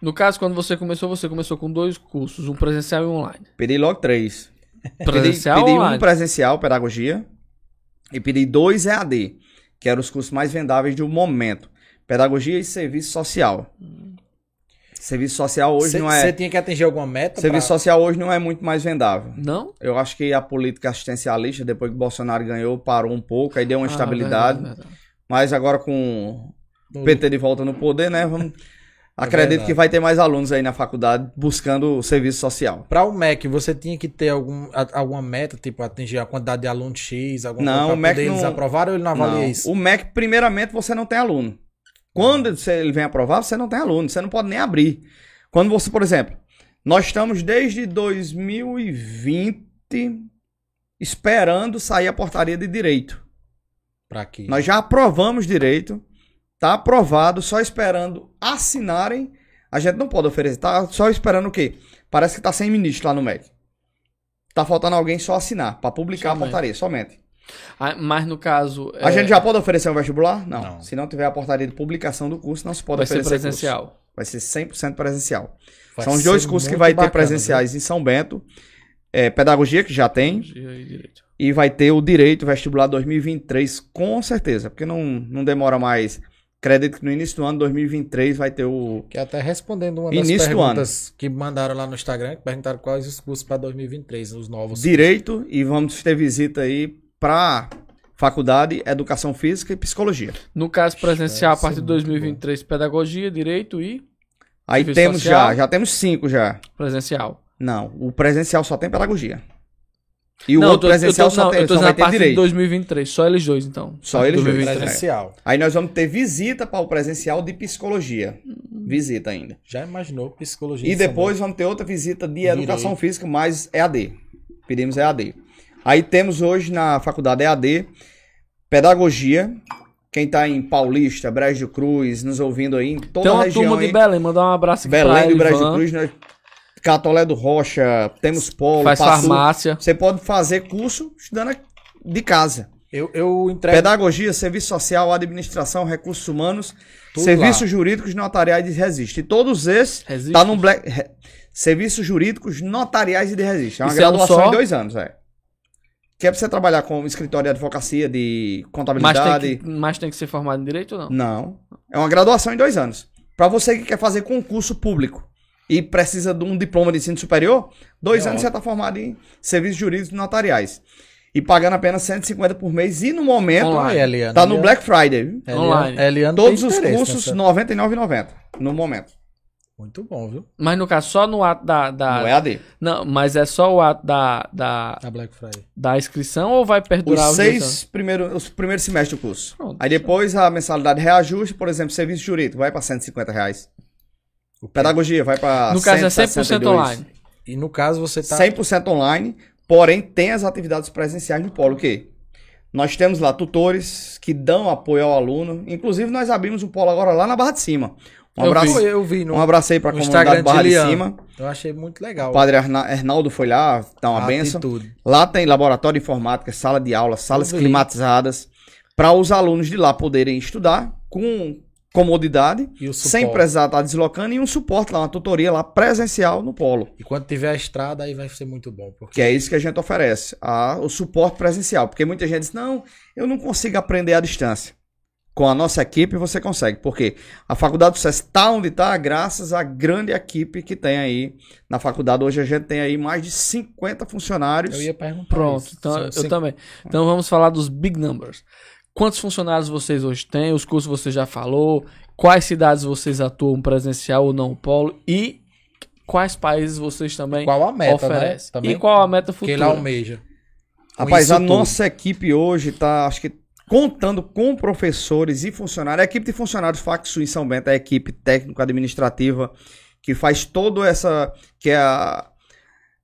No caso, quando você começou, você começou com dois cursos, um presencial e um online. Pedi logo três. Presencial pedi, pedi um online? presencial, pedagogia, e pedi dois EAD, que eram os cursos mais vendáveis do momento. Pedagogia e serviço social. Serviço social hoje não Você é. tinha que atingir alguma meta Serviço pra... social hoje não é muito mais vendável. Não? Eu acho que a política assistencialista, depois que o Bolsonaro ganhou, parou um pouco, aí deu uma Ah, estabilidade. verdade, verdade. Mas agora com o PT de volta no poder, né? Vamos... Acredito verdade. que vai ter mais alunos aí na faculdade buscando o serviço social. Pra o MEC, você tinha que ter algum, alguma meta, tipo, atingir a quantidade de alunos X, alguma Não, coisa MEC poder eles não- aprovaram ou ele não avalia Não. isso? O MEC, primeiramente, você não tem aluno. Quando ele vem aprovar, você não tem aluno, você não pode nem abrir. Quando você, por exemplo, nós estamos desde 2020 esperando sair a portaria de direito. Pra aqui. Nós já aprovamos direito, tá aprovado, só esperando assinarem. A gente não pode oferecer, tá só esperando o quê? Parece que tá sem ministro lá no MEC. Tá faltando alguém só assinar, para publicar Somente. a portaria, somente. Ah, mas no caso. A é, gente já pode oferecer um vestibular? Não. Não. Se não tiver a portaria de publicação do curso, não se pode vai ser oferecer presencial. curso. Vai ser 100% presencial. Vai São os ser dois cursos que vai ter bacana, presenciais em São Bento. É, pedagogia, que já tem. E direito. E vai ter o direito vestibular 2023, com certeza. Porque não, não demora mais Acredito que no início do ano 2023 vai ter o. Que até respondendo uma das Início do perguntas que mandaram lá no Instagram, que perguntaram quais os cursos para 2023, os novos. Direito e vamos ter visita aí para faculdade, Educação Física e Psicologia. No caso presencial, a partir de muito 2023, pedagogia, direito e Aí Serviço temos social? já, já temos cinco já. presencial. Não, o presencial só tem pedagogia. E o não, eu outro tô- presencial tô, só, não, tem, só vai a ter partir de direito. 2023, só eles dois, então. Só eles dois, 2023. Presencial. Aí nós vamos ter visita para o presencial de psicologia. Visita ainda. Já imaginou psicologia E depois vamos ter outra visita de Direito. educação física, mais EAD. Pedimos EAD. Aí temos hoje na faculdade EAD pedagogia. Quem tá em Paulista, Brejo Cruz, nos ouvindo aí, em toda Tem a uma região turma de Belém, mandar um abraço aqui Belém do Brejo. Cruz, nós, Catolé do Rocha, temos polo, Faz Passu. farmácia. Você pode fazer curso estudando de casa. Eu, eu entrego. Pedagogia, serviço social, administração, recursos humanos, Tudo serviços lá. jurídicos, notariais e de resiste. E todos esses Resiste? tá no Black re- serviços jurídicos, notariais e de resiste. É uma Isso é um graduação só? em dois anos, é. Que é pra você trabalhar com escritório de advocacia, de Mas contabilidade. tem, que, mas tem que ser formado em direito ou não? Não. É uma graduação em dois anos. Pra você que quer fazer concurso público e precisa de um diploma de ensino superior, dois É anos ótimo. você tá formado em serviços jurídicos notariais. E pagando apenas 150 por mês. E no momento, Online. Eliana, tá no Eliana- Black Friday. viu? Online. Eliana Todos os cursos, R$ 99,90 no momento. Muito bom, viu? Mas no caso, só no ato da. da No EAD. Não, mas é só o ato da, da, A Black Friday. da inscrição ou vai perdurar os seis primeiros, os primeiros semestres do curso. Pronto. Aí depois a mensalidade reajuste, por exemplo, serviço jurídico, vai para 150 reais. Pedagogia vai para No caso, é 100% online. E no caso você tá. 100% online, porém tem as atividades presenciais no polo, o quê? Nós temos lá tutores que dão apoio ao aluno. Inclusive, nós abrimos um polo agora lá na Barra de Cima. Um Eu abraço, Eu, eu vi no, um abraço aí para a no comunidade de Barra de Liana. Cima. eu achei muito legal. O padre Arna- Arnaldo foi lá, dá uma a benção. Lá tem laboratório de informática, sala de aula, salas vi. climatizadas, para os alunos de lá poderem estudar com comodidade, sem precisar estar deslocando, e um suporte lá, uma tutoria lá presencial no polo. E quando tiver a estrada, aí vai ser muito bom. Porque Que é isso que a gente oferece, a- o suporte presencial. Porque muita gente diz, não, eu não consigo aprender à distância. Com a nossa equipe você consegue. Porque a Faculdade do SESC está onde está, graças à grande equipe que tem aí na faculdade. Hoje a gente tem aí mais de 50 funcionários. eu ia perguntar. Pronto, isso. então São eu cinco- também. Então vamos falar dos big numbers. Quantos funcionários vocês hoje têm? Os cursos você já falou. Quais cidades vocês atuam presencial ou não polo? E quais países vocês também Qual a meta, né? oferecem? Também E qual a meta que ele futura? almeja. Rapaz, a tudo. nossa equipe hoje está, acho que, contando com professores e funcionários. A equipe de funcionários Facsu em São Bento é a equipe técnico-administrativa que faz toda essa. que é a.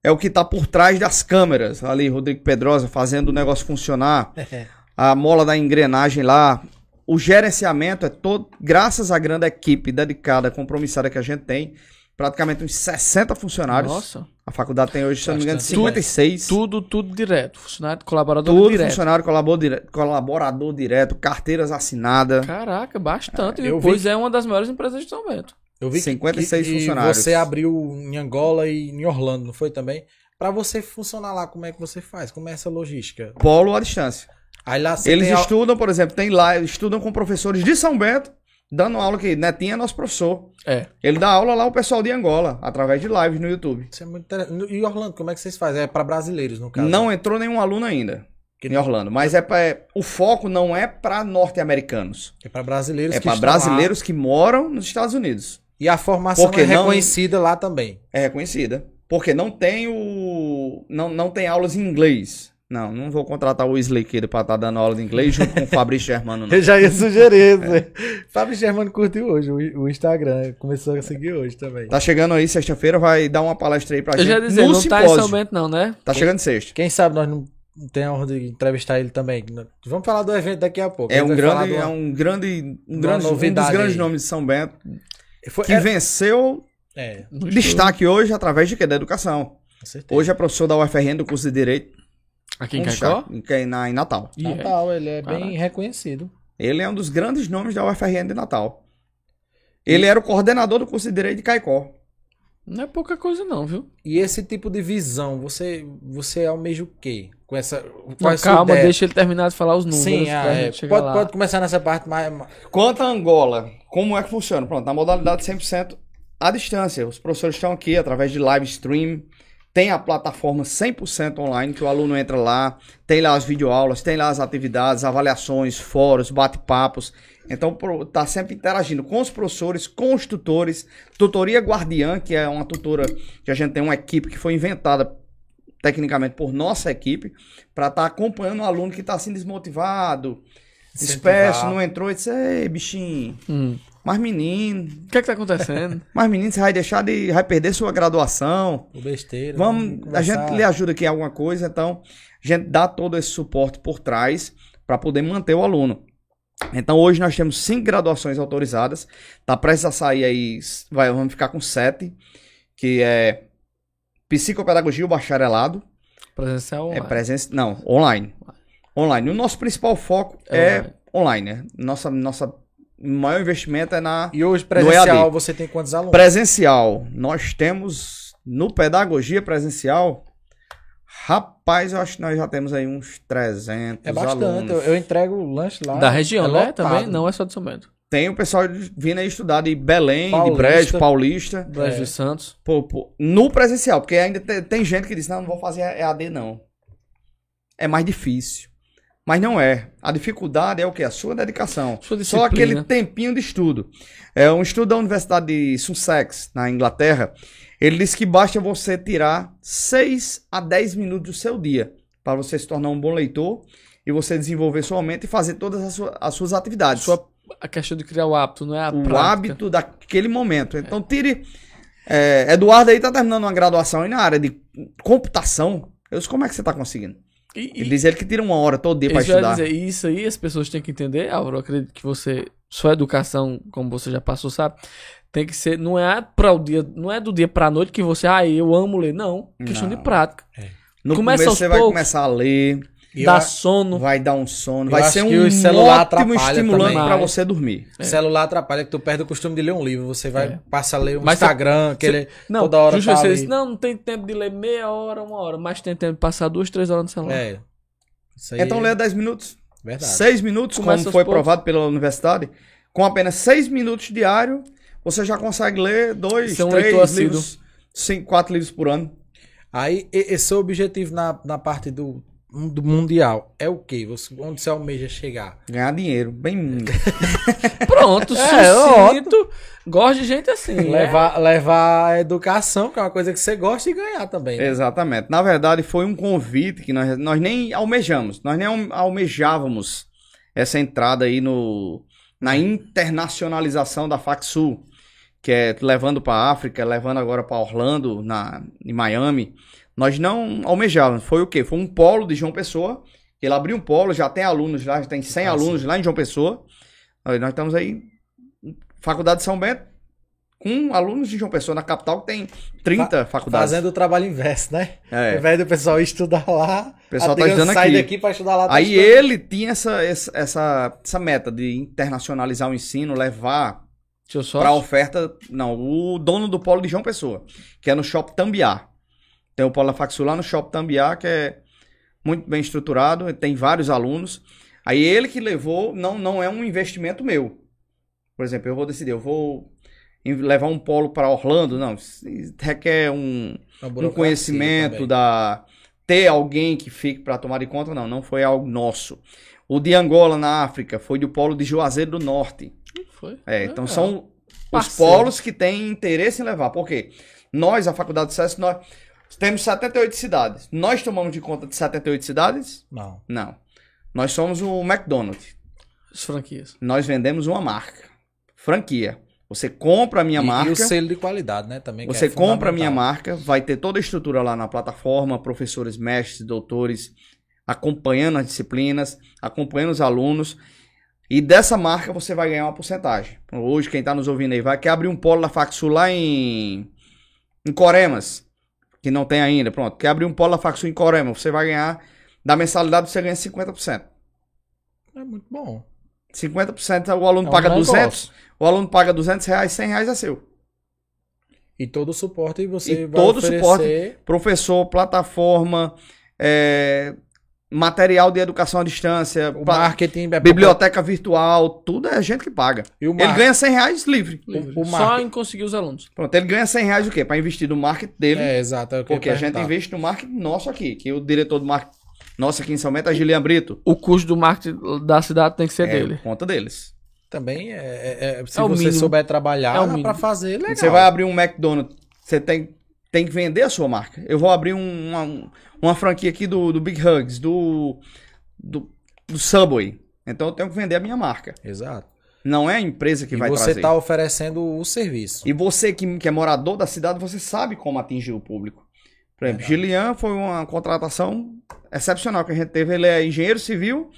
É o que está por trás das câmeras. Ali, Rodrigo Pedrosa fazendo o negócio funcionar. a mola da engrenagem lá. O gerenciamento é todo. Graças à grande equipe dedicada, compromissada que a gente tem. Praticamente uns 60 funcionários. Nossa, A faculdade tem hoje, se não me engano, Bastante. 56. tudo, tudo direto. Funcionário, colaborador Tudo direto. funcionário colaborador direto, colaborador direto, carteiras assinadas. Caraca, bastante. É, eu pois vi- é uma das maiores empresas de São Bento. Eu vi que- 56 que, funcionários. E você abriu em Angola e em Orlando, não foi também? Pra você funcionar lá, como é que você faz? Como é essa logística? Polo à distância. Aí lá Eles a- estudam, por exemplo, tem lá, estudam com professores de São Bento, dando aula que Netinho é nosso professor. É. Ele dá aula lá o pessoal de Angola, através de lives no YouTube. Isso é muito interessante. E Orlando, como é que vocês fazem? É pra brasileiros, no caso? Não entrou nenhum aluno ainda Que em Orlando, mas é pra, é- o foco não é para norte-americanos. É pra brasileiros É que para estão lá. brasileiros que moram nos Estados Unidos. E a formação Porque é não- reconhecida lá também. É reconhecida. Porque não tem o. Não, não tem aulas em inglês. Não, não vou contratar o Wesley Kid pra estar dando aula de inglês junto com o Fabrício Germano, não. Eu já ia sugerir isso. Fábio Germano curtiu hoje o, Instagram. Começou a seguir hoje também. Tá chegando aí, sexta-feira, vai dar uma palestra aí pra Eu gente. já ia dizer, no não tá em simpósio. São Bento não, né? Tá chegando sexta. Quem sabe nós não tem a honra de entrevistar ele também. Vamos falar do evento daqui a pouco. É um grande, de é uma- um grande, um, uma grande um dos novidade grandes aí. nomes de São Bento Foi- que é- venceu É, destaque hoje através de quê? Da educação. com certeza. Hoje é professor da UFRN do curso de Direito. Aqui em Caicó? em, na, em Natal. É. Natal, ele é bem Caraca. reconhecido. Ele é um dos grandes nomes da UFRN de Natal. Ele era o coordenador do curso de Direito de Caicó. Não é pouca coisa não, viu? E esse tipo de visão, você, você almeja o quê? Com essa. Não, qual é a sua calma, ideia? deixa ele terminar de falar os números. Sim, pra ah, é. pode, lá. pode começar nessa parte mais. Quanto a Angola, como é que funciona? Pronto, na modalidade 100% à distância. Os professores estão aqui através de live stream. Tem a plataforma 100% online, que o aluno entra lá, tem lá as videoaulas, tem lá as atividades, avaliações, fóruns, bate-papos. Então, pro- tá sempre interagindo com os professores, com os tutores. Tutoria Guardiã, que é uma tutora que a gente tem uma equipe que foi inventada tecnicamente por nossa equipe, para estar acompanhando o aluno que está assim desmotivado, disperso, não entrou e disse, ei, bichinho, Hum. Mas menino, O que é que tá acontecendo? mas menino, você vai deixar de. vai perder sua graduação. O besteira. Vamos. A conversar. gente lhe ajuda aqui em alguma coisa, então a gente dá todo esse suporte por trás para poder manter o aluno. Então hoje nós temos cinco graduações autorizadas. Tá prestes a sair aí. Vai, vamos ficar com sete. Que é psicopedagogia, o bacharelado. Presencial É online. presença. Não, online. Online. O nosso principal foco É é online, né? Nossa, nossa maior investimento é na E hoje, presencial, você tem quantos alunos? Presencial, nós temos no pedagogia presencial, rapaz, eu acho que nós já temos aí uns 300 É bastante. alunos. Eu, eu entrego o lanche lá. Da região, é né? lotado. Também não é só de São Bento. Tem o pessoal vindo aí estudar de Belém, Paulista. de Brejo, Paulista. Brejo É. de Santos. Pô, pô, no presencial, porque ainda tem, tem gente que diz, não, não vou fazer EAD não. É mais difícil. Mas não é. A dificuldade é o quê? A sua dedicação. Sua Só aquele tempinho de estudo. É um estudo da Universidade de Sussex, na Inglaterra. Ele diz que basta você tirar 6 a 10 minutos do seu dia para você se tornar um bom leitor e você desenvolver sua mente e fazer todas as, sua- as suas atividades. Sua, a questão de criar o hábito, não é a o prática. hábito daquele momento. Então, tire. é, Eduardo aí tá terminando uma graduação aí na área de computação. Eu disse, como é que você tá conseguindo? E, Ele diz ele que tira uma hora todo dia para estudar. dizer, isso aí as pessoas têm que entender, Álvaro. Eu acredito que você, sua educação, como você já passou, sabe, tem que ser, não é para o dia, não é do dia pra noite que você, ah, eu amo ler, não, questão Não. de prática. No começa começo você vai poucos. começar a ler, E Dá sono. vai dar um sono, vai ser um o celular ótimo estimulante para você dormir. O celular atrapalha que tu perde o costume de ler um livro. Você vai É. passa a ler um Mas Instagram, que ele Não, toda hora tá você não, não tem tempo de ler meia hora, uma hora, mas tem tempo de passar duas, três horas no celular. É. Então é lê 10 minutos. verdade. 6 minutos, Começa como foi poucos. provado pela universidade. Com apenas 6 minutos diário, você já consegue ler dois, leitor três livros, cinco, quatro livros por ano. Aí, esse seu objetivo na, na parte do, do mundial é o quê? Você, onde você almeja chegar? Ganhar dinheiro, bem... Pronto, É, sucinto. Gosto de gente assim. né? Levar, levar a educação, que é uma coisa que você gosta, e ganhar também. né? Exatamente. Na verdade, foi um convite que nós, nós nem almejamos. Nós nem alme- almejávamos essa entrada aí no, na internacionalização da FacSul, que é levando para África, levando agora para Orlando, na, em Miami. Nós não almejávamos. Foi o quê? Foi um polo de João Pessoa. Ele abriu um polo, já tem alunos lá, já tem 100 Ah, alunos lá em João Pessoa. Aí Nós estamos aí, Faculdade de São Bento, com alunos de João Pessoa, na capital, que tem 30 faculdades. Fazendo o trabalho inverso, né? Ao É. invés do pessoal estudar lá, O pessoal tá estudando sai aqui. daqui pra estudar lá. tá Aí estudando. ele tinha essa, essa, essa, essa meta de internacionalizar o ensino, levar Seu para oferta. Não, o dono do polo de João Pessoa, que é no Shopping Tambiá. Tem o polo da Faxul lá no Shopping Tambiá, que é muito bem estruturado, tem vários alunos. Aí ele que levou, não, não é um investimento meu. Por exemplo, eu vou decidir, eu vou levar um polo para Orlando, não, requer um, um conhecimento também. da ter alguém que fique para tomar de conta, não, não foi algo nosso. O de Angola na África foi do polo de Juazeiro do Norte. Foi. É, então Legal. são os Parceiro. polos que têm interesse em levar. Por quê? Nós, a Faculdade de Sucesso, nós temos 78 cidades. Nós tomamos de conta de 78 cidades? Não. Não. Nós somos o McDonald's. As franquias. Nós vendemos uma marca. Franquia. Você compra a minha e, marca. e o selo de qualidade, né? Também. que Você é compra a minha marca, vai ter toda a estrutura lá na plataforma, professores, mestres, doutores, acompanhando as disciplinas, acompanhando os alunos. E dessa marca você vai ganhar uma porcentagem. Hoje, quem está nos ouvindo aí, vai quer abrir um polo da Faxul lá em, em Coremas, que não tem ainda. Pronto, quer abrir um polo da Faxul em Coremas, você vai ganhar, da mensalidade você ganha 50%. É muito bom. 50% o aluno É um paga negócio. 200, o aluno paga 200 reais, 100 reais é seu. E todo o suporte você E vai todo oferecer... suporte. Professor, plataforma, é, material de educação à distância, O pla- marketing... é biblioteca virtual, tudo é a gente que paga. E o Ele ganha 100 reais livre. Livre. o Só em conseguir os alunos. Pronto, ele ganha 100 reais o quê? Para investir no marketing dele. É, exato. é o que eu ia porque a gente investe no marketing nosso aqui, que o diretor do marketing nosso aqui em São Bento é Gilian Brito. O custo do marketing da cidade tem que ser É dele. conta deles. Também, é, é- é- se É o você mínimo. souber trabalhar, É o pra fazer, legal. Você vai abrir um McDonald's, você tem, tem que vender a sua marca. Eu vou abrir um- uma, uma franquia aqui do, do Big Hugs, do, do, do Subway. Então eu tenho que vender a minha marca. Exato. Não é a empresa que e vai você trazer. tá oferecendo o serviço. E você que, que é morador da cidade, você sabe como atingir o público. Por exemplo, Gilian foi uma contratação excepcional que a gente teve. Ele é engenheiro civil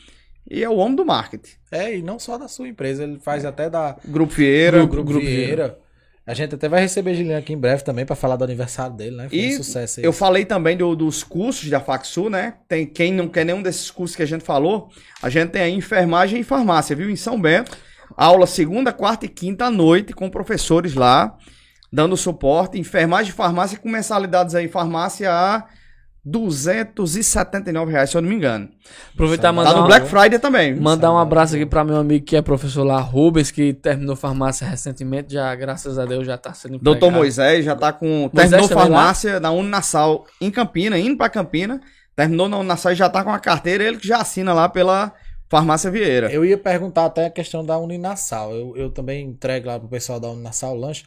e é o homem do marketing. É, e não só da sua empresa, ele faz até da Grupo Vieira. do Grupo, Vieira. A gente até vai receber Gilian aqui em breve também pra falar do aniversário dele, né? Foi E um sucesso aí. Eu falei também do- dos cursos da Facsul, né? Tem quem não quer nenhum desses cursos que a gente falou, a gente tem aí enfermagem e farmácia, viu? Em São Bento. Aula segunda, quarta e quinta à noite com professores lá, dando suporte. Enfermagem e farmácia com mensalidades aí, farmácia a 279 reais, se eu não me engano. Aproveitar e Tá mandar, no uma- Black Friday também. mandar um abraço aqui para meu amigo que é professor lá, Rubens, que terminou farmácia recentemente, já, graças a Deus, já tá sendo empregado. Doutor Moisés já tá com. Moisés terminou também lá? farmácia na Uninasal em Campina, indo pra Campina. Terminou na Uninasal e já tá com a carteira, ele que já assina lá pela Farmácia Vieira. Eu ia perguntar até a questão da Uninasal. Eu, eu também entrego lá pro pessoal da Uninasal o lanche.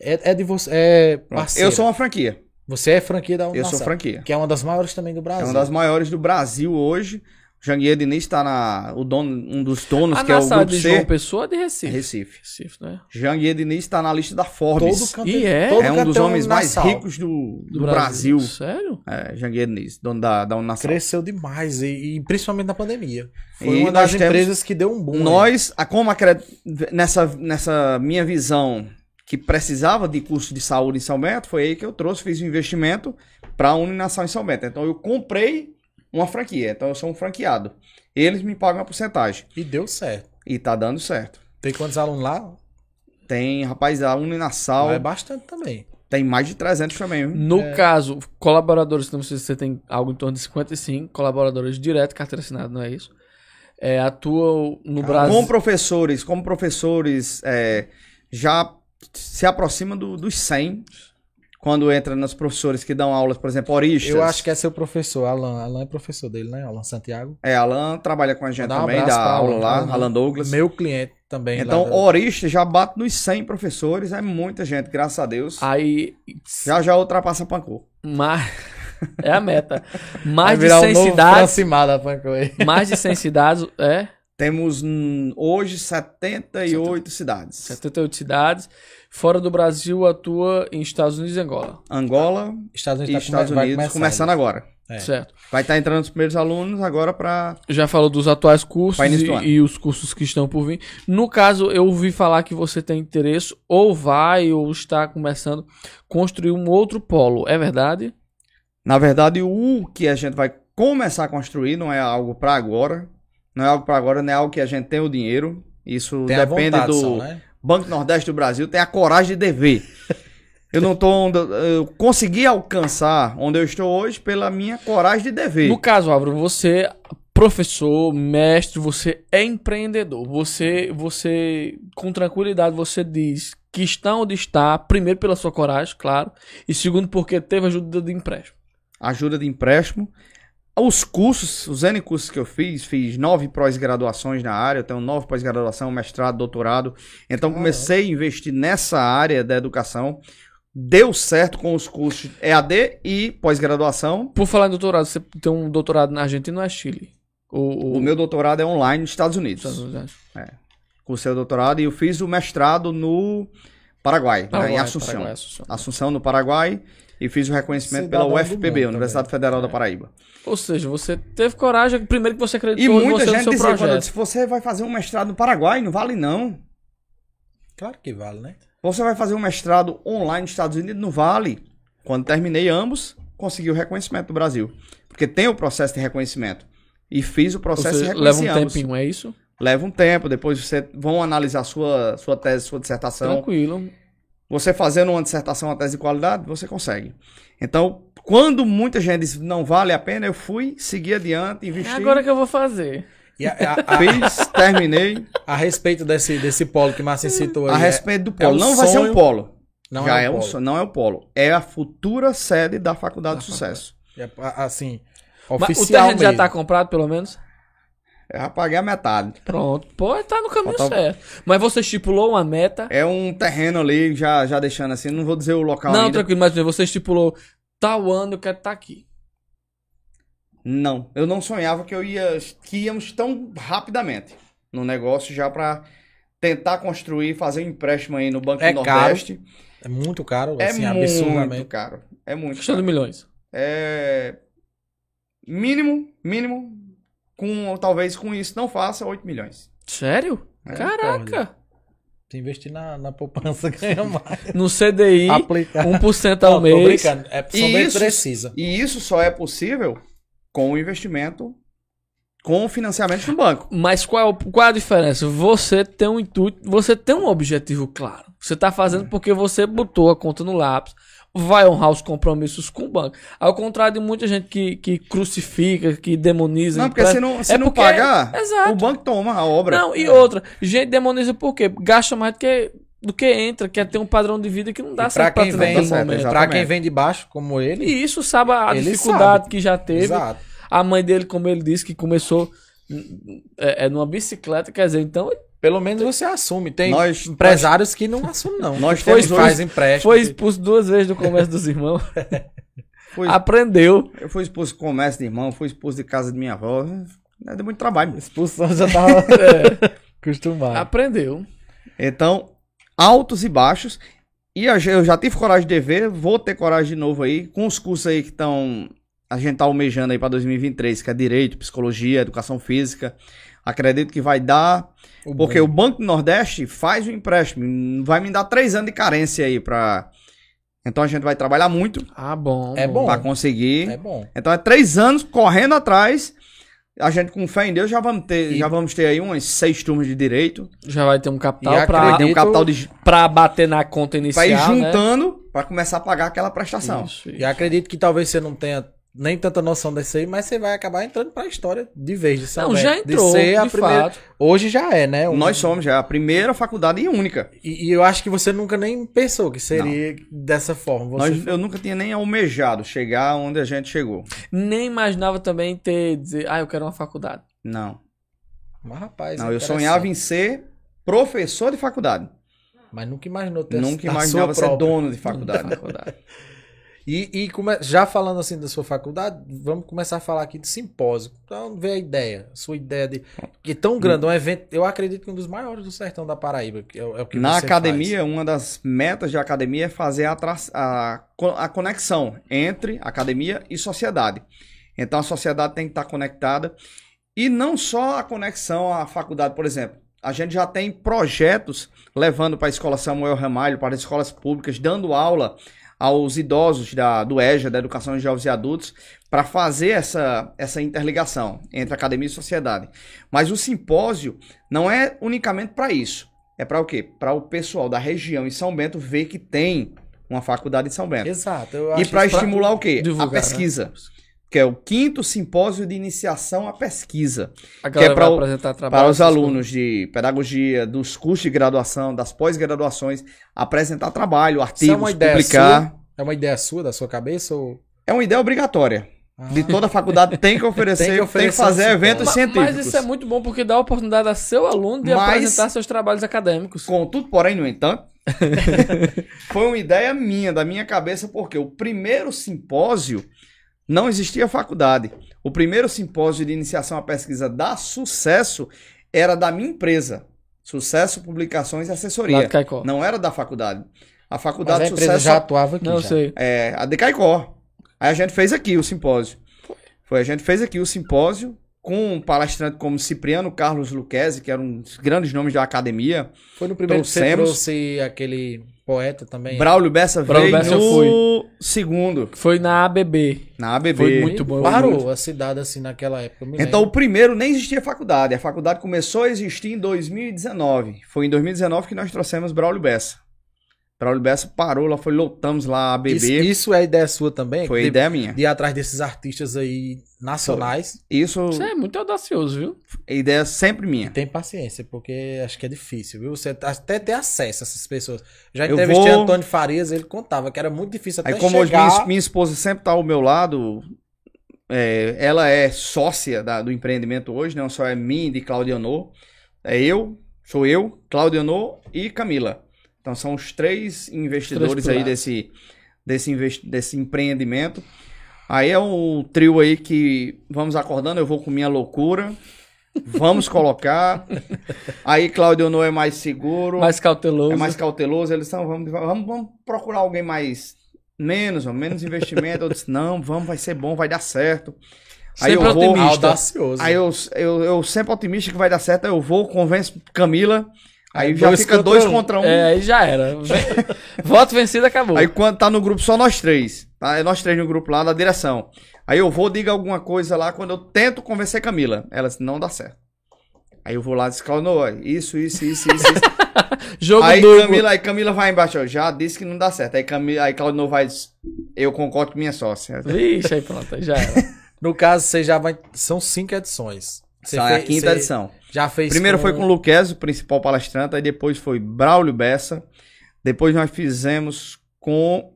É, é de você. É parceiro. Eu sou uma franquia. Você é franquia da Eu Uninasal. sou franquia. Que é uma das maiores também do Brasil. É uma das maiores do Brasil hoje. Janguier Diniz tá na. O dono, um dos donos, A que é o nossa Grupo de C. João Pessoa é de Recife. Recife. Recife, né? Janguier Diniz tá na lista da Forbes. Todo canto, E é? todo é um dos homens mais ricos do, do Brasil. Sério? É, Janguier Diniz, dono da, da Uninasal. Cresceu demais, e, e principalmente na pandemia. Foi E uma das empresas que deu um boom. né? Nós, a como acre- nessa, nessa minha visão que precisava de curso de saúde em São Bento, foi aí que eu trouxe, fiz um investimento para a Uninação em São Bento. Então eu comprei uma franquia, então eu sou um franqueado. Eles me pagam uma porcentagem E deu certo. e tá dando certo. Tem quantos alunos lá? Tem, rapaz, a Uninassal Lá é bastante também. tem mais de 300 também. viu? No caso, colaboradores, não sei se você tem algo em torno de 55 colaboradores direto, carteira assinada, não é isso? É, atuam no Brasil. Com professores, como professores, é, já se aproxima do- dos 100. Quando entra nos professores que dão aulas, por exemplo, oristas. Eu acho que é seu professor, Alan. Alan é professor dele, né? Alan Santiago. É, Alan trabalha com a gente Dá um também, dá aula Alan, lá, Alan. Alan Douglas. Meu cliente também. Então, lá Orista já bate nos 100 professores, é muita gente, graças a Deus. Aí. Já já ultrapassa Pancô. Mais, é a meta. Vai Mais de virar 100 o novo cidades. Mais de 100 cidades. É. Temos hoje 78 cidades. 78 cidades. Fora do Brasil, atua em Estados Unidos e Angola. Angola Estados e Unidos, tá Estados Unidos, começar começando agora. É. Certo. Vai estar entrando os primeiros alunos agora para Já falou dos atuais cursos e, e os cursos que estão por vir. No caso, eu ouvi falar que você tem interesse, ou vai, ou está começando a construir um outro polo. É verdade? Na verdade, o que a gente vai começar a construir não é algo para agora. Não é algo para agora, não é algo que a gente tem o dinheiro. Isso Tem depende vontade do só, né? Banco Nordeste do Brasil, tem a coragem de dever. Eu não tô onde eu consegui alcançar onde eu estou hoje pela minha coragem de dever. No caso, Álvaro, você professor, mestre, você é empreendedor. Você, você com tranquilidade, você diz que está onde está, primeiro pela sua coragem, claro, e segundo porque teve ajuda de empréstimo. Ajuda de empréstimo. Os cursos, os N cursos que eu fiz, fiz nove pós-graduações na área, eu tenho nove pós-graduação, mestrado, doutorado. Então comecei a investir nessa área da educação. Deu certo com os cursos EAD e pós-graduação. Por falar em doutorado, você tem um doutorado na Argentina ou é Chile? O, O meu doutorado é online nos Estados Unidos. Estados Unidos. Cursei o doutorado e eu fiz o mestrado no Paraguai, né, Paraguai, em Assunção. Paraguai, Assunção. Assunção, no Paraguai, e fiz o reconhecimento Cidadão pela UFPB, mundo Universidade Federal da Paraíba. Ou seja, você teve coragem, primeiro que você acreditou E muita no gente seu dizia, quando eu projeto. disse, você vai fazer um mestrado no Paraguai, não vale não. Claro que vale, né? Você vai fazer um mestrado online nos Estados Unidos, não vale. Quando terminei ambos, consegui o reconhecimento do Brasil. Porque tem o processo de reconhecimento. E fiz o processo seja, de leva um reconhecimento. tempinho, é isso? Leva um tempo, depois você vão analisar sua, sua tese, sua dissertação. Tranquilo. Você fazendo uma dissertação, uma tese de qualidade, você consegue. Então, quando muita gente diz não vale a pena, eu fui, segui adiante, É investi. agora que eu vou fazer. E a, a- a- Fiz, terminei. a respeito desse, desse polo que Marcinho citou aí. A é- respeito do é polo. um não vai ser um polo. Não Já é é, um um polo. sonho, não é o polo. É a futura sede da Faculdade de Sucesso. é, a- assim, Mas oficial o terreno já mesmo. tá comprado, pelo menos? Eu já paguei a metade. Pronto. Pô, tá no caminho Faltava- certo. Mas você estipulou uma meta. É um terreno ali, já, já deixando assim, não vou dizer o local não, ainda. tranquilo, mas você estipulou tal ano eu quero estar aqui. Não, eu não sonhava que eu ia que íamos tão rapidamente no negócio já pra tentar construir, fazer um empréstimo aí no Banco É do caro, Nordeste. É muito caro, É assim, muito absurdamente. caro. É muito caro. milhões. É mínimo, mínimo com talvez com isso não faça 8 milhões. Sério? É, Caraca. Se investir na, na poupança, ganha mais. No CDI, Aplicar. 1% ao Não, tô mês. brincando. É, E isso- precisa. E isso só é possível com o investimento com o financiamento no banco. Mas qual, qual a diferença? Você tem um intuito, você tem um objetivo claro. Você tá fazendo porque você botou a conta no lápis, vai honrar os compromissos com o banco. Ao contrário de muita gente que, que crucifica, que demoniza. Não, que porque se não, se É não porque- pagar, Exato. o banco toma a obra. Não, e outra, gente demoniza por quê? Gasta mais do que, do que entra, quer ter um padrão de vida que não dá E pra certo quem ter vem, pra quem vem de baixo, como ele, E isso sabe a Ele dificuldade sabe. que já teve. exato. A mãe dele, como ele disse, que começou é, é numa bicicleta, quer dizer, então Pelo menos você assume. Tem Nós- empresários que não assumem, não. Nós Foi, temos faz hoje- empréstimo. foi expulso duas vezes do comércio dos irmãos. Fui, Aprendeu. eu fui expulso de comércio de irmão, fui expulso de casa de minha avó. É, Deu muito trabalho. Expulsão já tava É, acostumado. aprendeu. Então, altos e baixos. E eu já tive coragem de ver, vou ter coragem de novo aí, com os cursos aí que estão. A gente tá almejando aí para 2023, que é Direito, Psicologia, Educação Física. Acredito que vai dar. O Porque bom. o Banco do Nordeste faz o empréstimo. Vai me dar três anos de carência aí pra. Então a gente vai trabalhar muito Ah, bom. É bom. pra conseguir. É bom. Então é três anos correndo atrás. A gente, com fé em Deus, já vamos ter, E- já vamos ter aí umas seis turmas de direito. Já vai ter um capital acredito- pra, Tem um capital de, pra bater na conta pra inicial, ir né? juntando pra começar a pagar aquela prestação. Isso, E acredito que talvez você não tenha nem tanta noção desse aí, mas você vai acabar entrando pra história de vez de São Não, já entrou, de ser a de primeira... fato. Hoje já é, né? Um- Nós somos já a primeira faculdade e única. E, e eu acho que você nunca nem pensou que seria dessa forma. Você Nós, eu nunca tinha nem almejado chegar onde a gente chegou. Nem imaginava também ter, dizer, ah, eu quero uma faculdade. Não. Mas, rapaz, Não, é eu sonhava em ser professor de faculdade. Mas nunca imaginou ter Nunca imaginava ser própria. dono de faculdade. faculdade. E, e come- já falando assim da sua faculdade, vamos começar a falar aqui de simpósio. Então, ver a ideia, a sua ideia de. Que é tão grande, é um evento, eu acredito que um dos maiores do sertão da Paraíba. Que é, é o que Na academia, uma das metas da academia é fazer a, tra- a, a conexão entre academia e sociedade. Então a sociedade tem que estar conectada. E não só a conexão à faculdade, por exemplo. A gente já tem projetos levando para a escola Samuel Ramalho, para as escolas públicas, dando aula aos idosos da, do EJA, da Educação de Jovens e Adultos, para fazer essa, essa interligação entre academia e sociedade. Mas o simpósio não é unicamente para isso. É para o quê? Para o pessoal da região em São Bento ver que tem uma faculdade em São. Bento. Exato. E para estimular o quê? divulgar, a pesquisa. Que é o quinto simpósio de iniciação à pesquisa. A Que é o- trabalho. Para os alunos de pedagogia, dos cursos de graduação, das pós-graduações, apresentar trabalho, Isso é artigos, uma ideia publicar. sua? É uma ideia sua, da sua cabeça? Ou... É uma ideia obrigatória. Ah, De toda faculdade tem que oferecer, Tem tem que que, oferecer fazer um eventos Ma- científicos. Mas isso é muito bom porque dá a oportunidade a seu aluno de Mas- apresentar seus trabalhos acadêmicos. Contudo, porém, no entanto, foi uma ideia minha, da minha cabeça, porque o primeiro simpósio não existia faculdade. O primeiro simpósio de iniciação à pesquisa da Sucesso era da minha empresa. Sucesso Publicações e Assessoria. de Caicó. Não era da faculdade. A Mas faculdade a de empresa Sucesso já atuava aqui. Não, já. sei. é a de Caicó. Aí a gente fez aqui o simpósio. Foi, a gente fez aqui o simpósio com um palestrante como Cipriano Carlos Luquezzi, que era um dos grandes nomes da academia. Foi no primeiro que Trouxemos. trouxe aquele poeta também. Braulio Bessa Braulio veio Bessa no segundo, Foi na ABB. na ABB. Foi muito bom. Parou a cidade assim naquela época. Então, o lembro. primeiro nem existia faculdade. A faculdade começou a existir em 2019. Foi em 2019 que nós trouxemos Braulio Bessa. Braulio Bessa parou lá, foi, lotamos lá a beber. Isso, isso é ideia sua também? foi de, ideia minha. de ir atrás desses artistas aí nacionais. Isso Você é muito audacioso, viu? é ideia sempre minha. Tem paciência, porque acho que é difícil, viu? Você até ter acesso a essas pessoas. Já Eu entrevistei vou- Antônio Farias, ele contava que era muito difícil até Aí como hoje chegar... minha, minha esposa sempre tá ao meu lado, é, ela é sócia da- do empreendimento hoje, não só é mim e de Claudianor. É eu, sou eu, Claudianor e Camila. Então são os três investidores aí pilares. desse, desse, investi- desse empreendimento. Aí é um trio aí que vamos acordando, eu vou com minha loucura. Vamos colocar. Aí Claudianor é mais seguro. Mais cauteloso. É mais cauteloso, eles estão, vamos, vamos, vamos procurar alguém mais, menos, menos investimento. Eu disse, não, vamos, vai ser bom, vai dar certo. Aí Sempre eu vou, otimista. Audacioso. aí eu, eu, eu sempre otimista que vai dar certo, aí eu vou, convenço Camila, aí já dois fica contra dois um. contra um. É, aí já era. Voto vencido, acabou. Aí quando tá no grupo só nós três, tá? É nós três no grupo lá da direção. Aí eu vou, diga alguma coisa lá, quando eu tento convencer Camila, ela disse, não dá certo. Aí eu vou lá e disse, Claudio, ó, isso, isso, isso, isso, isso. Jogo aí duplo. Camila, aí Camila vai embaixo, ó, já disse que não dá certo. Aí, Camila, aí Claudio vai diz, eu concordo com minha sócia. Vixe, aí pronto, aí já era. No caso, você já vai... São cinco edições. Você Essa é a fez- quinta você edição. Já fez Primeiro foi com o Luquez, o principal palestrante, aí depois foi Braulio Bessa, depois nós fizemos com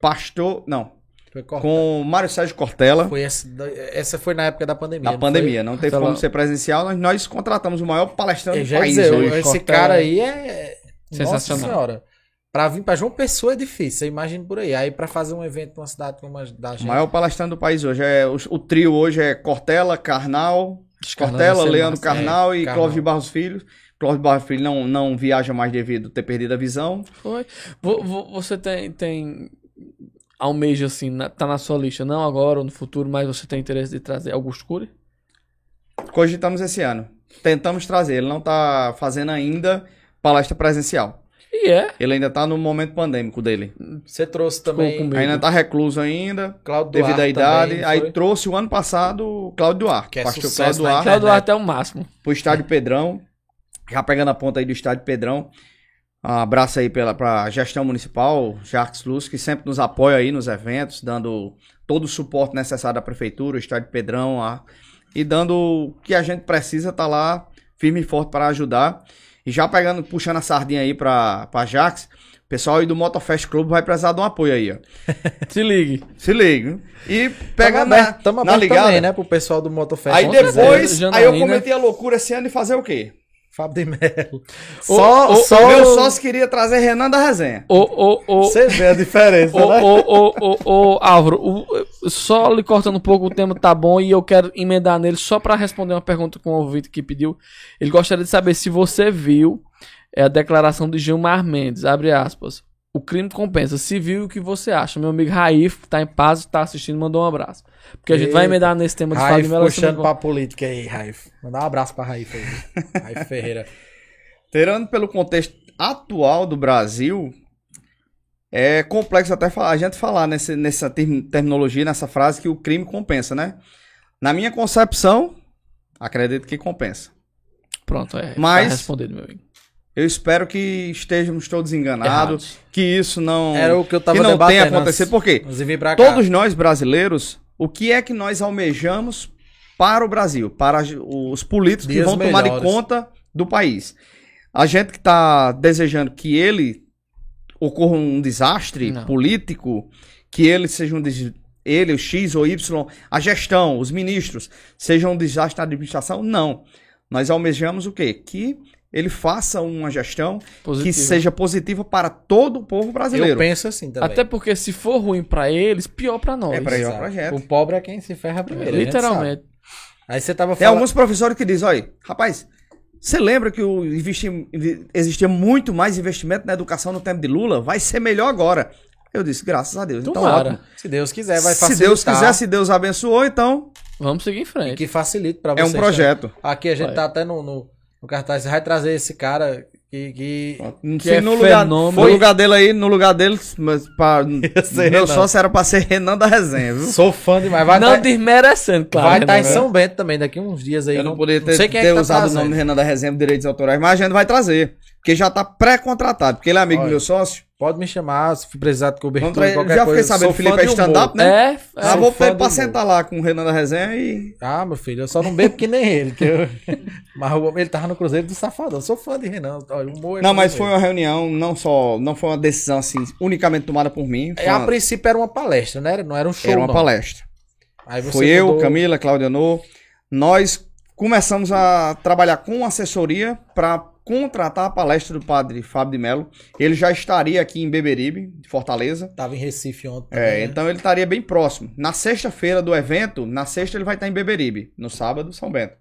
Pastor, não, Foi com Mário Sérgio Cortella, Foi essa, essa foi na época da pandemia. na não pandemia, não teve como ser presencial, nós, nós contratamos o maior palestrante do país dizer, hoje. esse Cortella. cara aí é. Sensacional. Nossa senhora. Pra vir pra João Pessoa é difícil, você imagina por aí. Aí pra fazer um evento numa cidade como a da O gente. maior palestrante do país hoje. É, o, o trio hoje é Cortella, Carnal, Cortella, Leandro. Carnal É, e Carnal. Clóvis Barros Filho. Clóvis Barros Filho não, não viaja mais devido a ter perdido a visão. Foi. Vo- vo- Você tem, tem almeja assim, na- tá na sua lista, não agora ou no futuro, mas você tem interesse de trazer Augusto Cury? Cogitamos esse ano. Tentamos trazer. Ele não tá fazendo ainda palestra presencial. E é. Ele ainda tá no momento pandêmico dele. Você trouxe também. Ainda tá recluso ainda, Cláudio devido à Duarte idade. também, Aí foi? trouxe o ano passado o Cláudio Duarte. Que é pastor sucesso Cláudio na Duarte. Claudio Duarte é o máximo. pro estádio Pedrão. Já pegando a ponta aí do estádio Pedrão. Um abraço aí pela, pra gestão municipal, Jacques Luz, que sempre nos apoia aí nos eventos, dando todo o suporte necessário à prefeitura, o estádio Pedrão, a- e dando o que a gente precisa, tá lá firme e forte para ajudar. E já pegando, puxando a sardinha aí pra, pra Jacques, o pessoal aí do Motofest Clube vai precisar de um apoio aí, ó. Se ligue. Se liga. hein? E Tamo pegando na, aberto, tamo na ligada. também, né? Pro pessoal do Motofest. Aí depois, aí eu cometi a loucura esse ano de fazer o quê? Fábio de Melo. Ô, Só, ô, só. Meu sócio queria trazer Renan da resenha. Você vê a diferença, Ô, né? ô, Álvaro, o- só lhe cortando um pouco, o tema tá bom e eu quero emendar nele só pra responder uma pergunta que um ouvinte que pediu. Ele gostaria de saber se você viu é, a declaração de Gilmar Mendes, abre aspas. O crime compensa. Se viu, o que você acha? Meu amigo Raif, que tá em paz, tá assistindo, mandou um abraço. Porque a gente vai Eita. emendar nesse tema de Raif Fábio Melo. puxando pra política aí, Raif. Mandar um abraço pra Raif aí. Raif Ferreira. Tirando pelo contexto atual do Brasil, é complexo até falar- a gente falar nesse, nessa term- terminologia, nessa frase que o crime compensa, né? Na minha concepção, acredito que compensa. Pronto, é. Mas- Tá respondido, meu amigo. Eu espero que estejamos todos enganados, Errados. que isso não, Era o que eu tava que não tenha acontecido. antes. Por quê? Nós vir pra cá. Todos nós brasileiros, o que é que nós almejamos para o Brasil, para os políticos que Dias vão tomar de melhores. conta do país? A gente que está desejando que ele ocorra um desastre Não. político, que ele seja um des... ele, o X ou Y, a gestão, os ministros, sejam um desastre na administração? Não. Nós almejamos o quê? Que ele faça uma gestão que seja positiva para todo o povo Eu brasileiro. penso assim também. Até porque se for ruim pra eles, pior pra nós. É pra Exato. o projeto. O pobre é quem se ferra primeiro. Literalmente. Aí você tava Tem falando. alguns professores que dizem, olha, rapaz, você lembra que o investi- existia muito mais investimento na educação no tempo de Lula? Vai ser melhor agora. Eu disse, graças a Deus. Então, Tomara. ótimo. Se Deus quiser, vai se facilitar. Deus quiser, se Deus abençoou, então Vamos seguir em frente. Que facilite pra é vocês. um projeto. Aqui a gente Vai. tá até no, no, no cartaz. Você vai trazer esse cara que. que... Se é no, lugar, fenômeno. no lugar dele aí, no lugar dele, mas pra, ser meu sócio era pra ser Renan da resenha, viu? Sou fã demais. Vai não tá, desmerecendo, claro. vai tá em né? São Bento também, daqui uns dias aí. Eu não poderia ter, sei quem é ter que tá usado o trazendo. nome do Renan da resenha por direitos autorais, mas a gente vai trazer. Porque já tá pré-contratado, porque ele é amigo Olha. do meu sócio. Pode me chamar, se precisar de cobertura, Vamos tra- qualquer já coisa. fiquei sabendo que o Felipe é stand-up, humor. É, né? é. Ah, vou pra sentar lá com o Renan da Resenha e. Ah, meu filho, eu só não bebo que nem ele. Que eu... mas ele tava no Cruzeiro do Safadão. Eu sou fã de Renan. Olha, humor é Não, mas foi uma reunião, não só. Não foi uma decisão assim, unicamente tomada por mim. É, a uma- princípio era uma palestra, né? Não era um show, era uma não. palestra. Aí você Foi eu, mudou- Camila, Cláudia No. Nós começamos a trabalhar com assessoria para contratar a palestra do padre Fábio de Mello. Ele já estaria aqui em Beberibe, Fortaleza. Tava em Recife ontem. É, né? então ele estaria bem próximo. Na sexta-feira do evento, na sexta ele vai estar em Beberibe, no sábado, São Bento.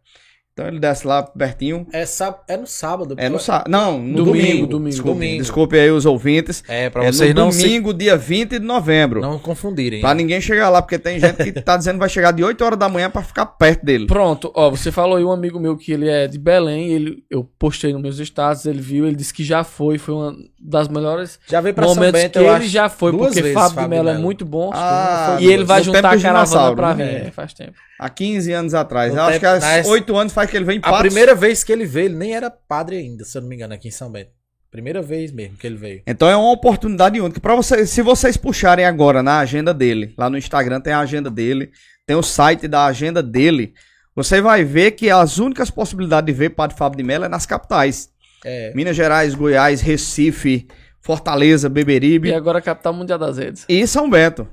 Então ele desce lá pertinho. É, sá- é no sábado. É no sábado. Não, no Domingo, domingo. domingo. Desculpe, Domingo. desculpe aí os ouvintes. É, pra é vocês no não se- domingo, dia 20 de novembro. não confundirem. Pra ninguém chegar lá, porque tem gente que tá dizendo que vai chegar de 8 horas da manhã pra ficar perto dele. Pronto, ó, você falou aí um amigo meu que ele é de Belém, ele, eu postei nos meus status, ele viu, ele disse que já foi, foi uma das melhores Já veio pra São momentos Bento, que eu ele acho, já foi, duas porque vezes, Fábio de Fábio Mello é Melo. muito bom. Ah, e ele vai no juntar a caravana pra né? vir, é, faz tempo. Há 15 anos atrás. No Eu acho que há nas- 8 anos faz que ele vem em A Patos. primeira vez que ele veio, ele nem era padre ainda, se eu não me engano, aqui em São Bento. Primeira vez mesmo que ele veio. Então é uma oportunidade única. Pra vocês, se vocês puxarem agora na agenda dele, lá no Instagram tem a agenda dele, tem o site da agenda dele, você vai ver que as únicas possibilidades de ver Padre Fábio de Mello é nas capitais. É. Minas Gerais, Goiás, Recife, Fortaleza, Beberibe E agora a capital mundial das redes. e São Bento.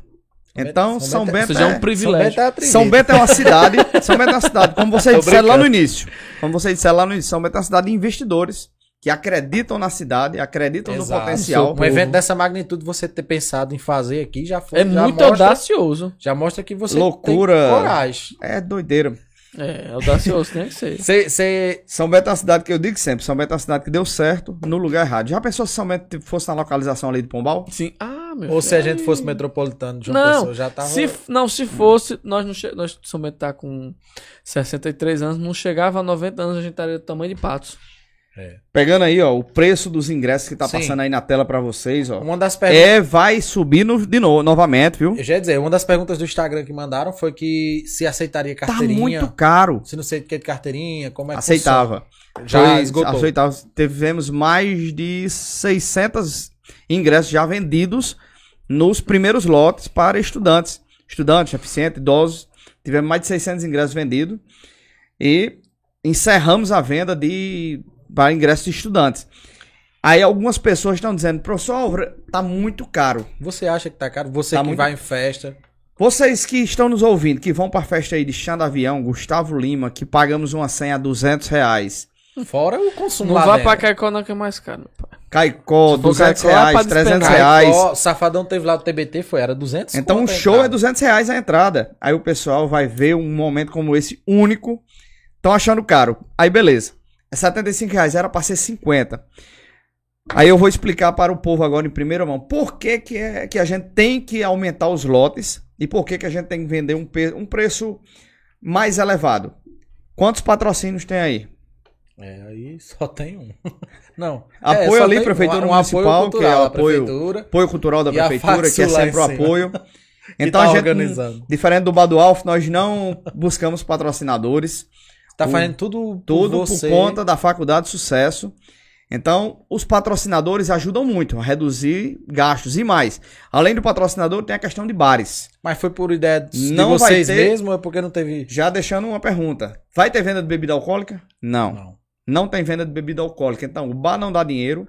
Então, São São Bento é- Bento já é um é- São privilégio. Bento é São Bento é uma cidade. São Bento é uma cidade. Como vocês disseram lá no início. Como vocês disseram lá no início, São Bento é uma cidade de investidores que acreditam na cidade, acreditam no Exato. potencial. Um evento dessa magnitude, você ter pensado em fazer aqui, já foi. É já muito mostra, audacioso. Já mostra que você Loucura. tem coragem. É doideira. É, audacioso, tem que ser. Você, você São Bento é uma cidade que eu digo sempre. São Bento é uma cidade que deu certo no lugar errado. Já pensou se São Bento fosse na localização ali de Pombal? Sim. Ah, meu ou se a filho. gente fosse metropolitano de João Não, Pessoa, já tava... Se, não, se fosse, nós não che... nós São Bento tá com 63 anos, não chegava a 90 anos, a gente estaria do tamanho de patos. Pegando aí, ó, o preço dos ingressos que tá Sim. passando aí na tela pra vocês, ó. Uma das perguntas... É, vai subir no- de novo, novamente, viu? Eu já ia dizer, uma das perguntas do Instagram que mandaram foi que se aceitaria Tá carteirinha. muito caro. Se não sei o que de carteirinha, como é que Aceitava. funciona. Já Foi- esgotou. aceitava. Tivemos mais de 600 ingressos já vendidos nos primeiros lotes para estudantes. Estudantes, eficientes, idosos. Tivemos mais de 600 ingressos vendidos. E encerramos a venda de para ingressos de estudantes. Aí algumas pessoas estão dizendo, professor, tá muito caro. Você acha que tá caro? Você Tá que muito- vai em festa. Vocês que estão nos ouvindo, que vão para festa aí de Chão Avião, Gustavo Lima, que pagamos uma senha a 200 reais. Fora o consumo Não lá vá dentro. pra Caicó não que é mais caro, pai. Caicó, Se for 200 Caicó, reais, pra 300 despencar. reais. Ó, Safadão teve lá o TBT, foi, era 200 Então a show é entrada. 200 reais a entrada. Aí o pessoal vai ver um momento como esse único. Estão achando caro. Aí beleza. É 75 reais, era para ser 50. Aí eu vou explicar para o povo agora em primeira mão por que, que, é, que a gente tem que aumentar os lotes e por que, que a gente tem que vender um, um preço mais elevado. Quantos patrocínios tem aí? É, aí só tem um. Não. Apoio É, ali, Prefeitura um, Municipal, apoio que é o apoio- prefeitura, Apoio cultural da prefeitura, que é sempre o apoio. Então tá a gente, organizando. diferente do Badualf, nós não buscamos patrocinadores. Tá o- fazendo tudo, Tudo por, por conta da Faculdade de Sucesso. Então, os patrocinadores ajudam muito a reduzir gastos e mais. Além do patrocinador, tem a questão de bares. Mas foi por ideia de Não vocês ter- mesmo ou é porque não teve... Já deixando uma pergunta: vai ter venda de bebida alcoólica? Não. Não, Não. tem venda de bebida alcoólica. Então, o bar não dá dinheiro.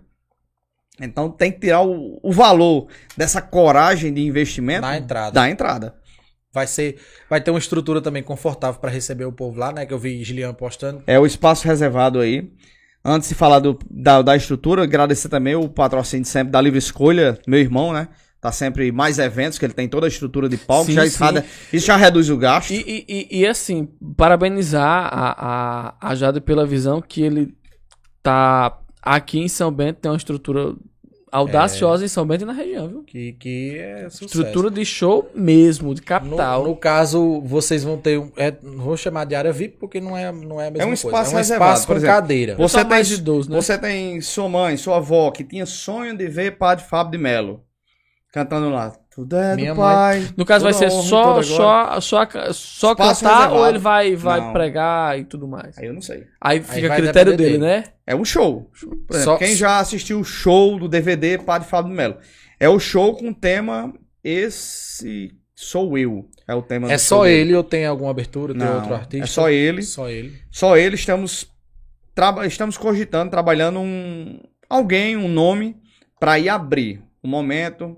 Então, tem que tirar o, o valor dessa coragem de investimento Na entrada. da entrada. Vai ser... Vai ter uma estrutura também confortável pra receber o povo lá, né? Que eu vi Gilian postando. É o espaço reservado aí. Antes de falar do- da, da estrutura, agradecer também o patrocínio sempre da Livre Escolha, meu irmão, né? Tá sempre mais eventos, que ele tem toda a estrutura de palco. Sim, já sim. isso, já reduz o gasto. E, e, e, e, assim, parabenizar a, a, a Jade pela visão que ele tá aqui em São Bento, tem uma estrutura audaciosa em São Bento e na região, viu? Que, que é sucesso. Estrutura de show mesmo, de No, capital. no caso, vocês vão ter um. É, vou chamar de área VIP porque não é, não é a mesma É um coisa. espaço é um reservado, espaço por com exemplo. cadeira. Você tem, idoso, né? você tem sua mãe, sua avó, que tinha sonho de ver Padre Fábio de Melo. Cantando lá. Tudo é Minha do mãe- pai. No caso, vai ser honra só, só, só, a- só cantar reservado. ou ele vai, vai Não. pregar e tudo mais? Aí eu não sei. Aí fica a vai critério dele, dele. né? É um show. Exemplo, Só- quem já assistiu o show do DVD Padre Fábio Melo? É o show com o tema Esse Sou Eu. É o tema É do só show dele. ele ou tem alguma abertura? Tem Não, outro artista? É só ele. Só ele. Só ele. Estamos, traba- estamos cogitando, trabalhando um alguém, um nome, para ir abrir o momento,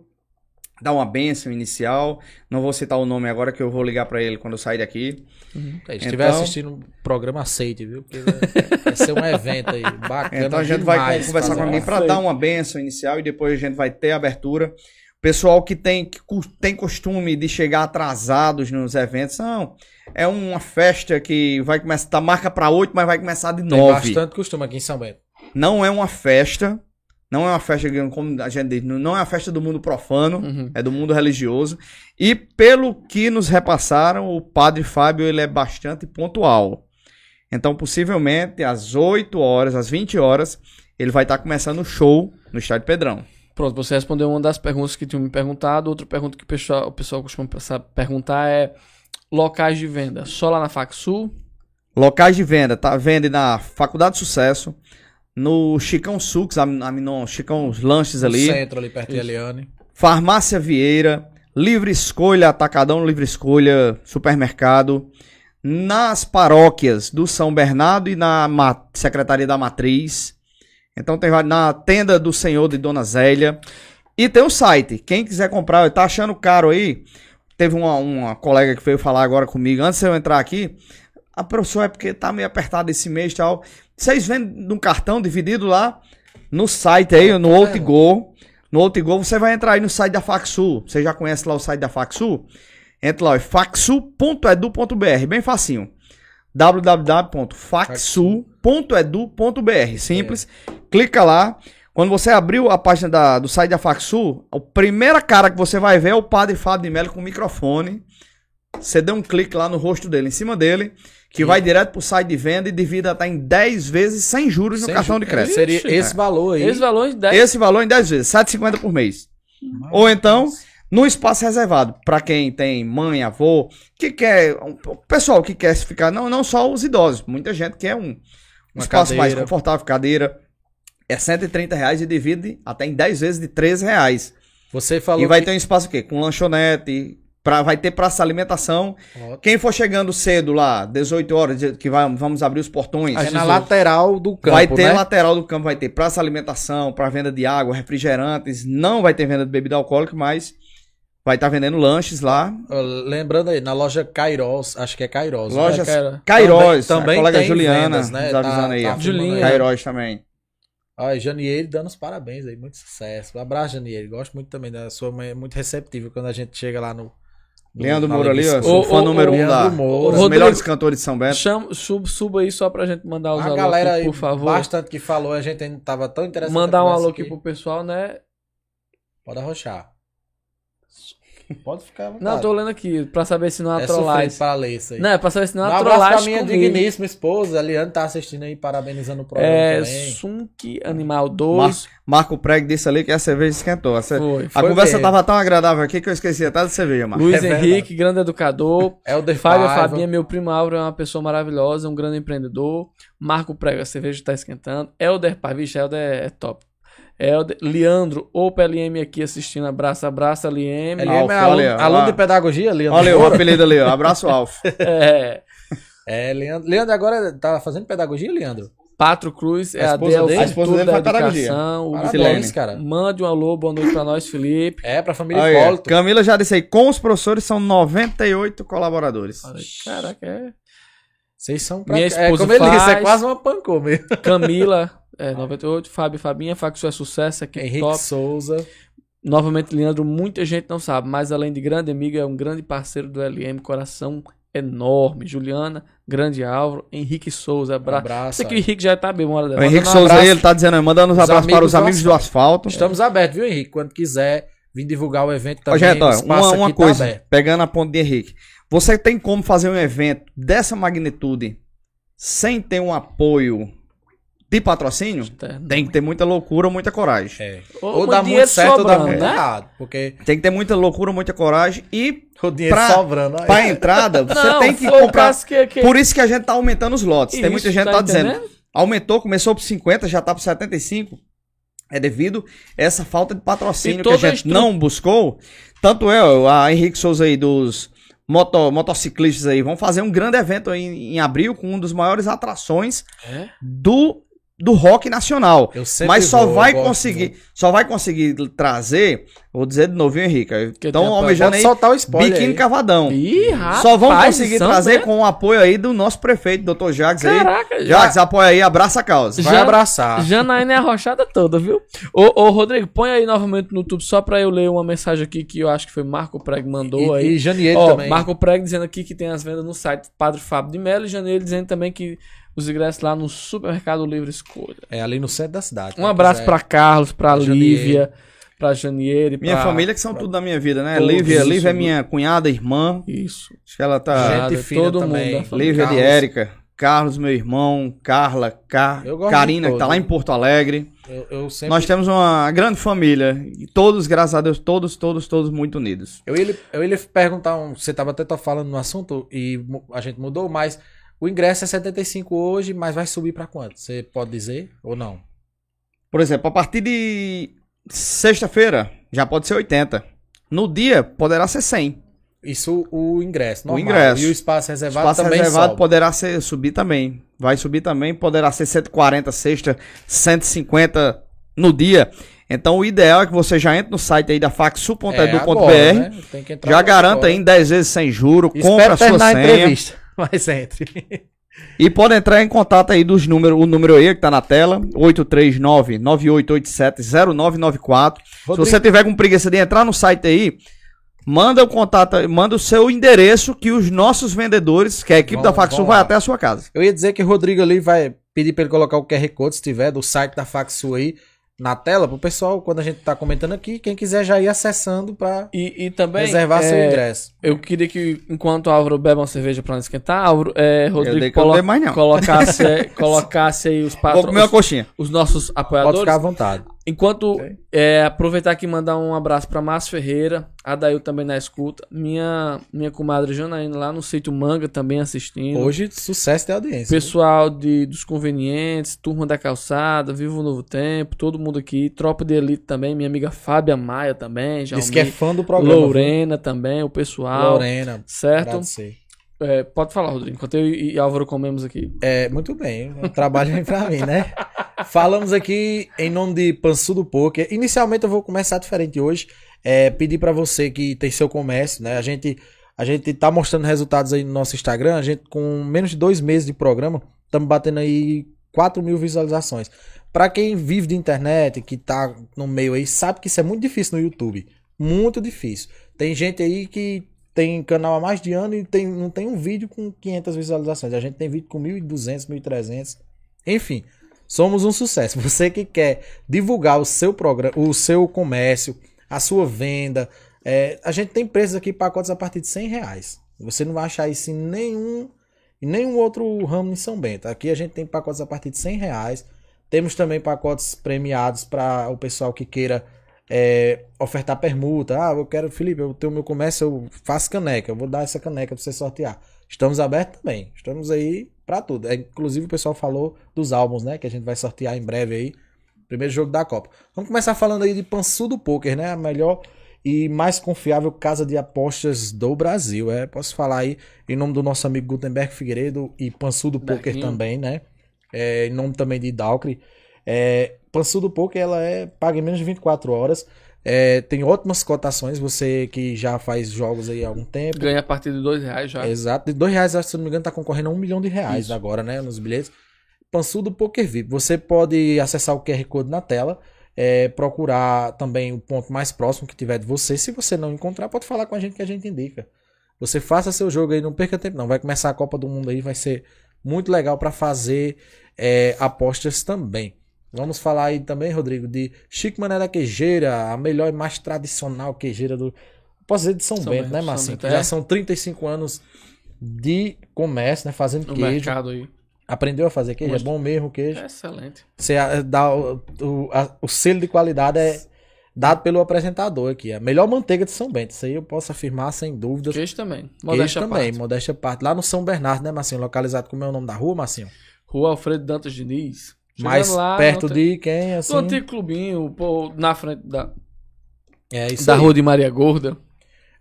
dar uma bênção inicial. Não vou citar o nome agora que eu vou ligar para ele quando eu sair daqui. É, se estiver Então- assistindo o programa, aceite, viu? Porque vai, vai ser um evento aí bacana. Então a gente vai conversar com alguém para dar uma benção inicial e depois a gente vai ter a abertura. Pessoal que tem, que tem costume de chegar atrasados nos eventos, não. É uma festa que vai começar, tá marca para 8, mas vai começar de Tem 9. bastante costume aqui em São Bento. Não é uma festa, não é uma festa, como a gente diz, não é uma festa do mundo profano, Uhum. é do mundo religioso. E pelo que nos repassaram, o Padre Fábio ele é bastante pontual. Então, possivelmente, às 8 horas, às 20 horas, ele vai estar começando o show no Estádio Pedrão. Pronto, você respondeu uma das perguntas que tinham me perguntado. Outra pergunta que o pessoal, o pessoal costuma perguntar é locais de venda. Só lá na FacSul? Locais de venda, tá? Vende na Faculdade de Sucesso, no Chicão Sucos, Am- Aminon, Chicão Lanches No ali, centro ali perto de Eliane. Farmácia Vieira, Livre Escolha, Atacadão Livre Escolha, Supermercado, nas paróquias do São Bernardo e na Secretaria da Matriz. Então tem na tenda do Senhor de Dona Zélia. E tem o site. Quem quiser comprar, tá achando caro aí? Teve uma, uma colega que veio falar agora comigo antes de eu entrar aqui. A professor é porque tá meio apertado esse mês e tal. Vocês vendem num cartão dividido lá no site aí, no Outgo. No Outgo, você vai entrar aí no site da Facsul. Você já conhece lá o site da Facsul? Entra lá, é facsul.edu.br, bem facinho. www.facsul.edu.br, simples. Clica lá. Quando você abriu a página da- do site da Facsul, a primeira cara que você vai ver é o Padre Fábio de Mello com o microfone. Você dá um clique lá no rosto dele, em cima dele, que vai direto pro site de venda e divida até em 10 vezes sem juros no Sem cartão ju- de crédito. Seria esse valor aí. Esse valor de 10 Esse valor em 10 vezes, 7,50 por mês. Ou então, no espaço reservado, para quem tem mãe, avô, que quer, um- o pessoal que quer ficar, não, não só os idosos, muita gente quer um, um espaço mais cadeira. confortável, cadeira. É 130 reais e divide até em 10 vezes de 13 reais. Você falou E vai que... ter um espaço o quê? Com lanchonete, pra, vai ter praça de alimentação. Ótimo. Quem for chegando cedo lá, 18 horas, que vai, vamos abrir os portões. É na lateral do campo, vai ter né? lateral do campo, vai ter praça de alimentação, para venda de água, refrigerantes. Não vai ter venda de bebida alcoólica, mas vai estar vendendo lanches lá. Lembrando aí, na loja Kairos, acho que é Kairos. né? Loja cara. Cairós, Também- também a colega tem Juliana, vendas, né? Tá- avisando aí. tá Julinha. Cairós também. Ó, Janiele dando os parabéns aí, muito sucesso. Um abraço, Janiele. Gosto muito também da sua mãe, é muito receptiva quando a gente chega lá no. Leandro Moura ali, ó. Sou fã número um da. Moura. Um dos melhores cantores de São Bento. Chama, sub, suba aí só pra gente mandar os A alô galera aqui, aí, por favor. bastante que falou, a gente ainda tava tão interessado. Mandar um alô aqui pro pessoal, né? Pode arrochar. Pode ficar à vontade. Não, tô olhando aqui pra saber se não é sofrido trollagem. pra ler isso aí. Não, é pra saber se não um há abraço pra trollagem minha comigo. digníssima esposa, a Liane tá assistindo aí, parabenizando o programa É, também. Sunk Animal 2. Marco Prego disse ali que a cerveja esquentou. A, ce- Foi. a Foi conversa mesmo. tava tão agradável aqui que eu esqueci até da cerveja, Marco. Luiz É verdade. Henrique, grande educador. É o The Fábio. Fabinha, meu primo Álvaro, é uma pessoa maravilhosa, um grande empreendedor. Marco Prego, a cerveja tá esquentando. Helder Pai, vixe, Helder é top. Helder, Leandro, ou PLM aqui assistindo. Abraço, abraço, LM. LM Alfa, é aluno, olha, aluno ó. de pedagogia, Leandro. Olha aí o apelido ali, ó. Abraço, Alf. É, É, Leandro. Leandro agora tá fazendo pedagogia, Leandro? Patro Cruz, é A a esposa D, dele? o A esposa dele faz pedagogia. o Parabéns, cara. Mande um alô, boa noite pra nós, Felipe. É, pra família Olha, Hipólito. Camila já disse aí, com os professores são 98 colaboradores. Aí, Caraca, é. Vocês são pra... Minha É, esposa como ele disse, é quase uma pancô mesmo. Camila, é, 98. Fábio Fabinha, Facção é sucesso, aqui Henrique top. Souza. Novamente, Leandro, muita gente não sabe, mas além de grande amigo, é um grande parceiro do LM, coração enorme. Juliana, grande Álvaro, Henrique Souza, abraço. Abraço. Isso aqui o Henrique já tá bem, uma hora O dessa. Henrique um Souza aí, ele tá dizendo, aí, mandando uns Os abraços para os do amigos do asfalto. Estamos abertos, viu, Henrique? Quando quiser vir divulgar o evento também, o ó, espaço uma, uma tá coisa, aberto. pegando a ponta de Henrique. Você tem como fazer um evento dessa magnitude sem ter um apoio de patrocínio, Externo. tem que ter muita loucura ou muita coragem. É. Ou Ou, muito dá dinheiro muito certo ou dá sobrando, muito né? errado. Porque Tem que ter muita loucura, muita coragem e o dinheiro Pra- sobrando. aí. pra entrada você Não, tem que comprar. que- que- Por isso que a gente tá aumentando os lotes. tem Isso, muita gente que tá tá dizendo, aumentou, começou por 50, já tá por 75. É devido a essa falta de patrocínio E que a a gente estru- não buscou. Tanto eu, a Henrique Souza aí dos moto, motociclistas aí, vão fazer um grande evento aí em abril com um dos maiores atrações É? do, do rock nacional. Mas só vou, vai conseguir, só vai conseguir trazer, vou dizer de novo, viu, Henrique? A- almejando aí soltar o spoiler biquíni aí. cavadão. Ih, rapaz, Só vão conseguir São trazer Bento. com o apoio aí do nosso prefeito, Dr. Jacques aí. Caraca, Jacques, apoia aí, abraça a causa. Vai Já- abraçar. Janaína é a rochada toda, viu? Ô, ô, Rodrigo, põe aí novamente no YouTube só pra eu ler uma mensagem aqui que eu acho que foi Marco Preg mandou E, aí. e Janieiro Ó, também. Marco Preg dizendo aqui que tem as vendas no site Padre Fábio de Melo e Janeiro dizendo também que os ingressos lá no Supermercado Livre Escolha. É ali no centro da cidade. Um quem abraço quiser. pra Carlos, pra Janiele. Lívia, pra Janiere, Minha pra... família que são tudo da minha vida, né? Lívia, isso, Lívia é minha cunhada, irmã. Isso. Acho que ela tá. Gente fina todo também. mundo. Lívia de. Érica. Carlos, meu irmão. Carla, Car... Eu gosto Karina, que tá lá em Porto Alegre. Eu, eu sempre. Nós temos uma grande família. E todos, graças a Deus, todos, todos, todos muito unidos. Eu ia, lhe- eu ia perguntar, um, você tava até falando no assunto e a gente mudou, mas o ingresso é 75 hoje, mas vai subir pra quanto? Você pode dizer ou não? Por exemplo, a partir de sexta-feira já pode ser 80. No dia poderá ser 100. Isso o ingresso, normal. ingresso. E o espaço reservado Espaço também reservado sobe. poderá ser, subir também. Vai subir também, poderá ser 140 sexta, 150 no dia. Então o ideal é que você já entre no site aí da É, faxu.edu.br, agora, né? Já agora. garanta aí em 10 vezes sem juro, compra Espero a sua senha entrevista. Mas entre. e pode entrar em contato aí dos números, o número aí que tá na tela, 839 9887 0994. Se você tiver com preguiça de entrar no site aí, manda o contato, manda o seu endereço que os nossos vendedores, que a equipe da Faxu vai até a sua casa. Eu ia dizer que o Rodrigo ali vai pedir pra ele colocar o QR Code, se tiver, do site da Faxu aí na tela, pro pessoal, quando a gente tá comentando aqui, quem quiser já ir acessando pra E, e também... reservar seu é, ingresso. Eu queria que, enquanto o Álvaro bebe uma cerveja pra não esquentar, Álvaro, é, Rodrigo colo- mais colocasse, colocasse aí os Vou patrões, comer uma coxinha. os nossos Pode apoiadores. ficar à vontade. Enquanto Ok. é, aproveitar aqui e mandar um abraço para Márcio Ferreira, a Dail também na escuta, minha minha comadre Janaína lá no sítio Manga também assistindo. Hoje, sucesso de audiência. Pessoal de, dos convenientes, turma da calçada, Viva o Novo Tempo, todo mundo aqui, tropa de elite também, minha amiga Fábia Maia também, já Diz que é fã do programa. Lorena também, o viu? pessoal, Lorena. certo? Agradecer. É, pode falar, Rodrigo, enquanto eu e Álvaro comemos aqui. É, muito bem. O trabalho vem pra mim, né? Falamos aqui em nome de Pansudo Poker. Inicialmente eu vou começar diferente hoje. É, pedir pra você que tem seu comércio, né? A gente, a gente tá mostrando resultados aí no nosso Instagram. A gente, com menos de dois meses de programa, estamos batendo aí 4 mil visualizações. Pra quem vive de internet, que tá no meio aí, sabe que isso é muito difícil no YouTube. Muito difícil. Tem gente aí que tem canal há mais de ano e tem, não tem um vídeo com 500 visualizações. A gente tem vídeo com 1.200, 1.300. Enfim, somos um sucesso. Você que quer divulgar o seu programa, o seu comércio, a sua venda, é, a gente tem preços aqui, pacotes a partir de 100 reais. Você não vai achar isso em nenhum, em nenhum outro ramo em São Bento. Aqui a gente tem pacotes a partir de 100 reais. Temos também pacotes premiados para o pessoal que queira é, ofertar permuta. Ah, eu quero, Felipe, eu tenho meu comércio, eu faço caneca, eu vou dar essa caneca para você sortear. Estamos abertos também. Estamos aí para tudo. É, inclusive o pessoal falou dos álbuns, né, que a gente vai sortear em breve aí. Primeiro jogo da Copa. Vamos começar falando aí de Pansudo Poker, né? A melhor e mais confiável casa de apostas do Brasil. É, posso falar aí em nome do nosso amigo Gutenberg Figueiredo e Pansudo Poker Berguinho. também, né? É, em nome também de Dalcre. É, Pansudo Poker, ela é paga em menos de 24 horas. É, tem ótimas cotações. Você que já faz jogos aí há algum tempo. Ganha a partir de dois reais já. Exato. De dois reais, se não me engano, tá concorrendo a um milhão de reais Isso. agora, né? Nos bilhetes. Pansudo Poker VIP. Você pode acessar o QR Code na tela. é, procurar também o ponto mais próximo que tiver de você. Se você não encontrar, pode falar com a gente que a gente indica. Você faça seu jogo aí, não perca tempo não. Vai começar a Copa do Mundo aí, vai ser muito legal para fazer é, apostas também. Vamos falar aí também, Rodrigo, de Chico Mané da Quejeira, a melhor e mais tradicional quejeira do. Posso dizer de São, São Bento, Bento, né, São Marcinho? Bento, Que Já é. são 35 anos de comércio, né? Fazendo No queijo. mercado aí. Aprendeu a fazer queijo? É bom mesmo o queijo. É excelente. Você ah, dá o, o, a- o selo de qualidade é dado pelo apresentador aqui. A melhor manteiga de São Bento. Isso aí eu posso afirmar sem dúvidas. Queijo também. Queijo Modéstia à também, parte. modéstia parte. Lá no São Bernardo, né, Marcinho? Localizado como é o nome da rua, Marcinho? Rua Alfredo Dantas Diniz. Chegando Mais lá, perto de quem, assim? No antigo clubinho, pô, na frente da, É isso da aí. rua de Maria Gorda.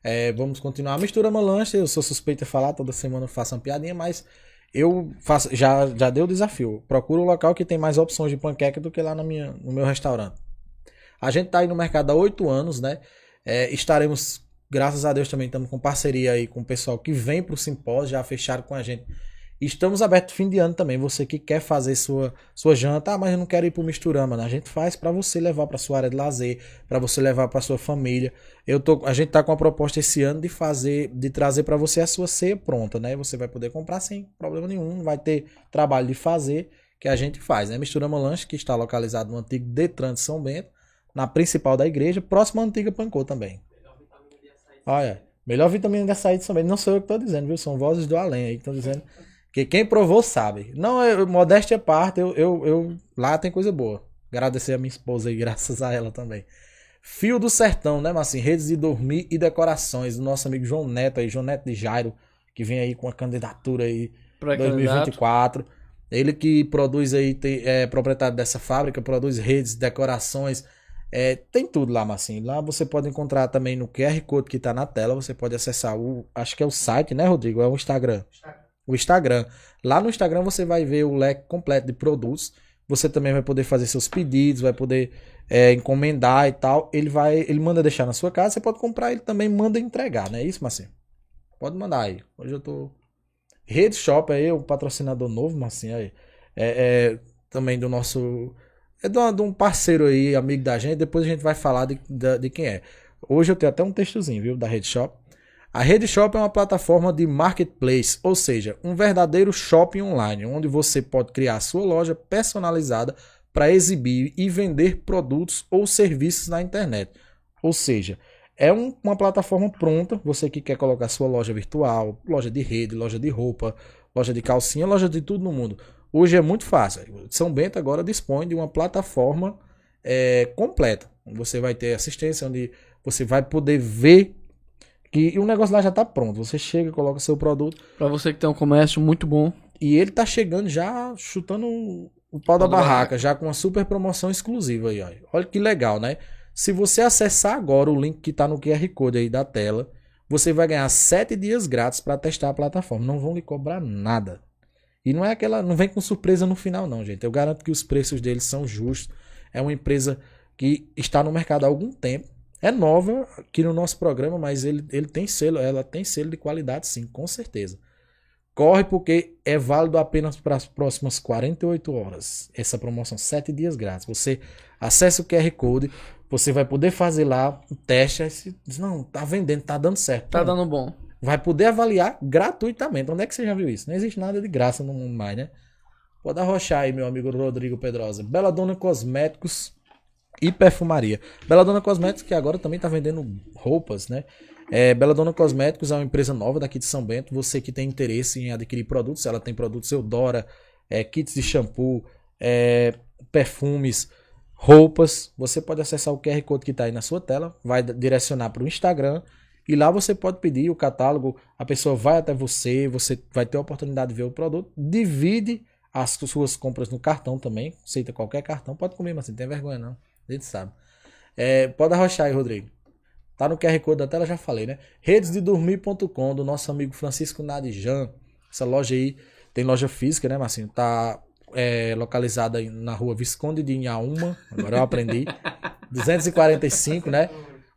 É, vamos continuar. Mistura Malanche, eu sou suspeito de falar, toda semana eu faço uma piadinha, mas eu faço, já, já dei o desafio. Procura um local que tem mais opções de panqueca do que lá na minha, no meu restaurante. A gente tá aí no mercado há oito anos, né? É, estaremos, graças a Deus, também estamos com parceria aí com o pessoal que vem pro simpósio, já fecharam com a gente. Estamos abertos fim de ano também. Você que quer fazer sua, sua janta, ah, mas eu não quero ir pro Misturama. né? A gente faz para você levar para sua área de lazer, para você levar para sua família. Eu tô, a gente tá com a proposta esse ano de fazer, de trazer para você a sua ceia pronta, né? Você vai poder comprar sem problema nenhum, não vai ter trabalho de fazer, que a gente faz, né? Misturama Lanche, que está localizado no antigo Detran de São Bento, na principal da igreja, próxima à antiga Pancô também. Olha, melhor vitamina de açaí de São Bento. Não sou eu que tô dizendo, viu? São vozes do além aí que estão dizendo. Que quem provou sabe. Não, eu, modéstia à parte, eu, eu, eu- lá tem coisa boa. Agradecer a minha esposa aí, graças a ela também. Fio do Sertão, né, mas assim, redes de dormir e decorações do nosso amigo João Neto aí, João Neto de Jairo, que vem aí com a candidatura aí Pré-candidato. 2024. Ele que produz aí, tem, é proprietário dessa fábrica, produz redes, decorações, é, tem tudo lá, Marcinho. Lá você pode encontrar também no QR Code que tá na tela, você pode acessar o, acho que é o site, né, Rodrigo? É o Instagram. O Instagram. Lá no Instagram você vai ver o leque completo de produtos. Você também vai poder fazer seus pedidos, vai poder é, encomendar e tal. Ele vai, ele manda deixar na sua casa, você pode comprar, ele também manda entregar, não é isso, Marcinho? Pode mandar aí. Hoje eu tô Rede Shop aí, o patrocinador novo, Marcinho aí. É, é também do nosso. É de, uma- de um parceiro aí, amigo da gente. Depois a gente vai falar de, da- de quem é. Hoje eu tenho até um textozinho, viu? Da Rede Shop. A Rede Shop é uma plataforma de marketplace, ou seja, um verdadeiro shopping online, onde você pode criar sua loja personalizada para exibir e vender produtos ou serviços na internet. Ou seja, é um- uma plataforma pronta, você que quer colocar sua loja virtual, loja de rede, loja de roupa, loja de calcinha, loja de tudo no mundo. Hoje é muito fácil. São Bento agora dispõe de uma plataforma é, completa. Você vai ter assistência, onde você vai poder ver que o negócio lá já está pronto. Você chega, coloca seu produto Pra você que tem um comércio muito bom. e ele tá chegando já chutando o- pau da da barraca, já com uma super promoção exclusiva aí, ó. Olha que legal, né? Se você acessar agora o link que tá no QR Code aí da tela, você vai ganhar 7 dias grátis para testar a plataforma. Não vão lhe cobrar nada. E não é aquela, não vem com surpresa no final não, gente. Eu garanto que os preços deles são justos. É uma empresa que está no mercado há algum tempo. É nova aqui no nosso programa, mas ele, ele tem selo, ela tem selo de qualidade sim, com certeza. Corre porque é válido apenas para as próximas 48 horas. Essa promoção, 7 dias grátis. Você acessa o QR Code, você vai poder fazer lá o teste. Aí você diz, não, tá vendendo, tá dando certo. Tá dando bom. Vai poder avaliar gratuitamente. Onde é que você já viu isso? Não existe nada de graça no mundo mais, né? Pode arrochar aí, meu amigo Rodrigo Pedrosa. Bela Dona Cosméticos e Perfumaria. Bela Dona Cosméticos, que agora também tá vendendo roupas, né? É, Bela Dona Cosméticos é uma empresa nova daqui de São Bento. Você que tem interesse em adquirir produtos, ela tem produtos Eudora, é, kits de shampoo, é, perfumes, roupas. Você pode acessar o QR Code que está aí na sua tela, vai direcionar para o Instagram e lá você pode pedir o catálogo. A pessoa vai até você, você vai ter a oportunidade de ver o produto, divide as suas compras no cartão também. Aceita qualquer cartão, pode comer, mas não tem vergonha não. A gente sabe. É, pode arrochar aí, Rodrigo. Tá no QR Code da tela, já falei, né? Redesdedormir.com, do nosso amigo Francisco Nadijan. Essa loja aí tem loja física, né, Marcinho? Tá é, localizada aí na rua Visconde de Inhaúma, agora eu aprendi. 245, né?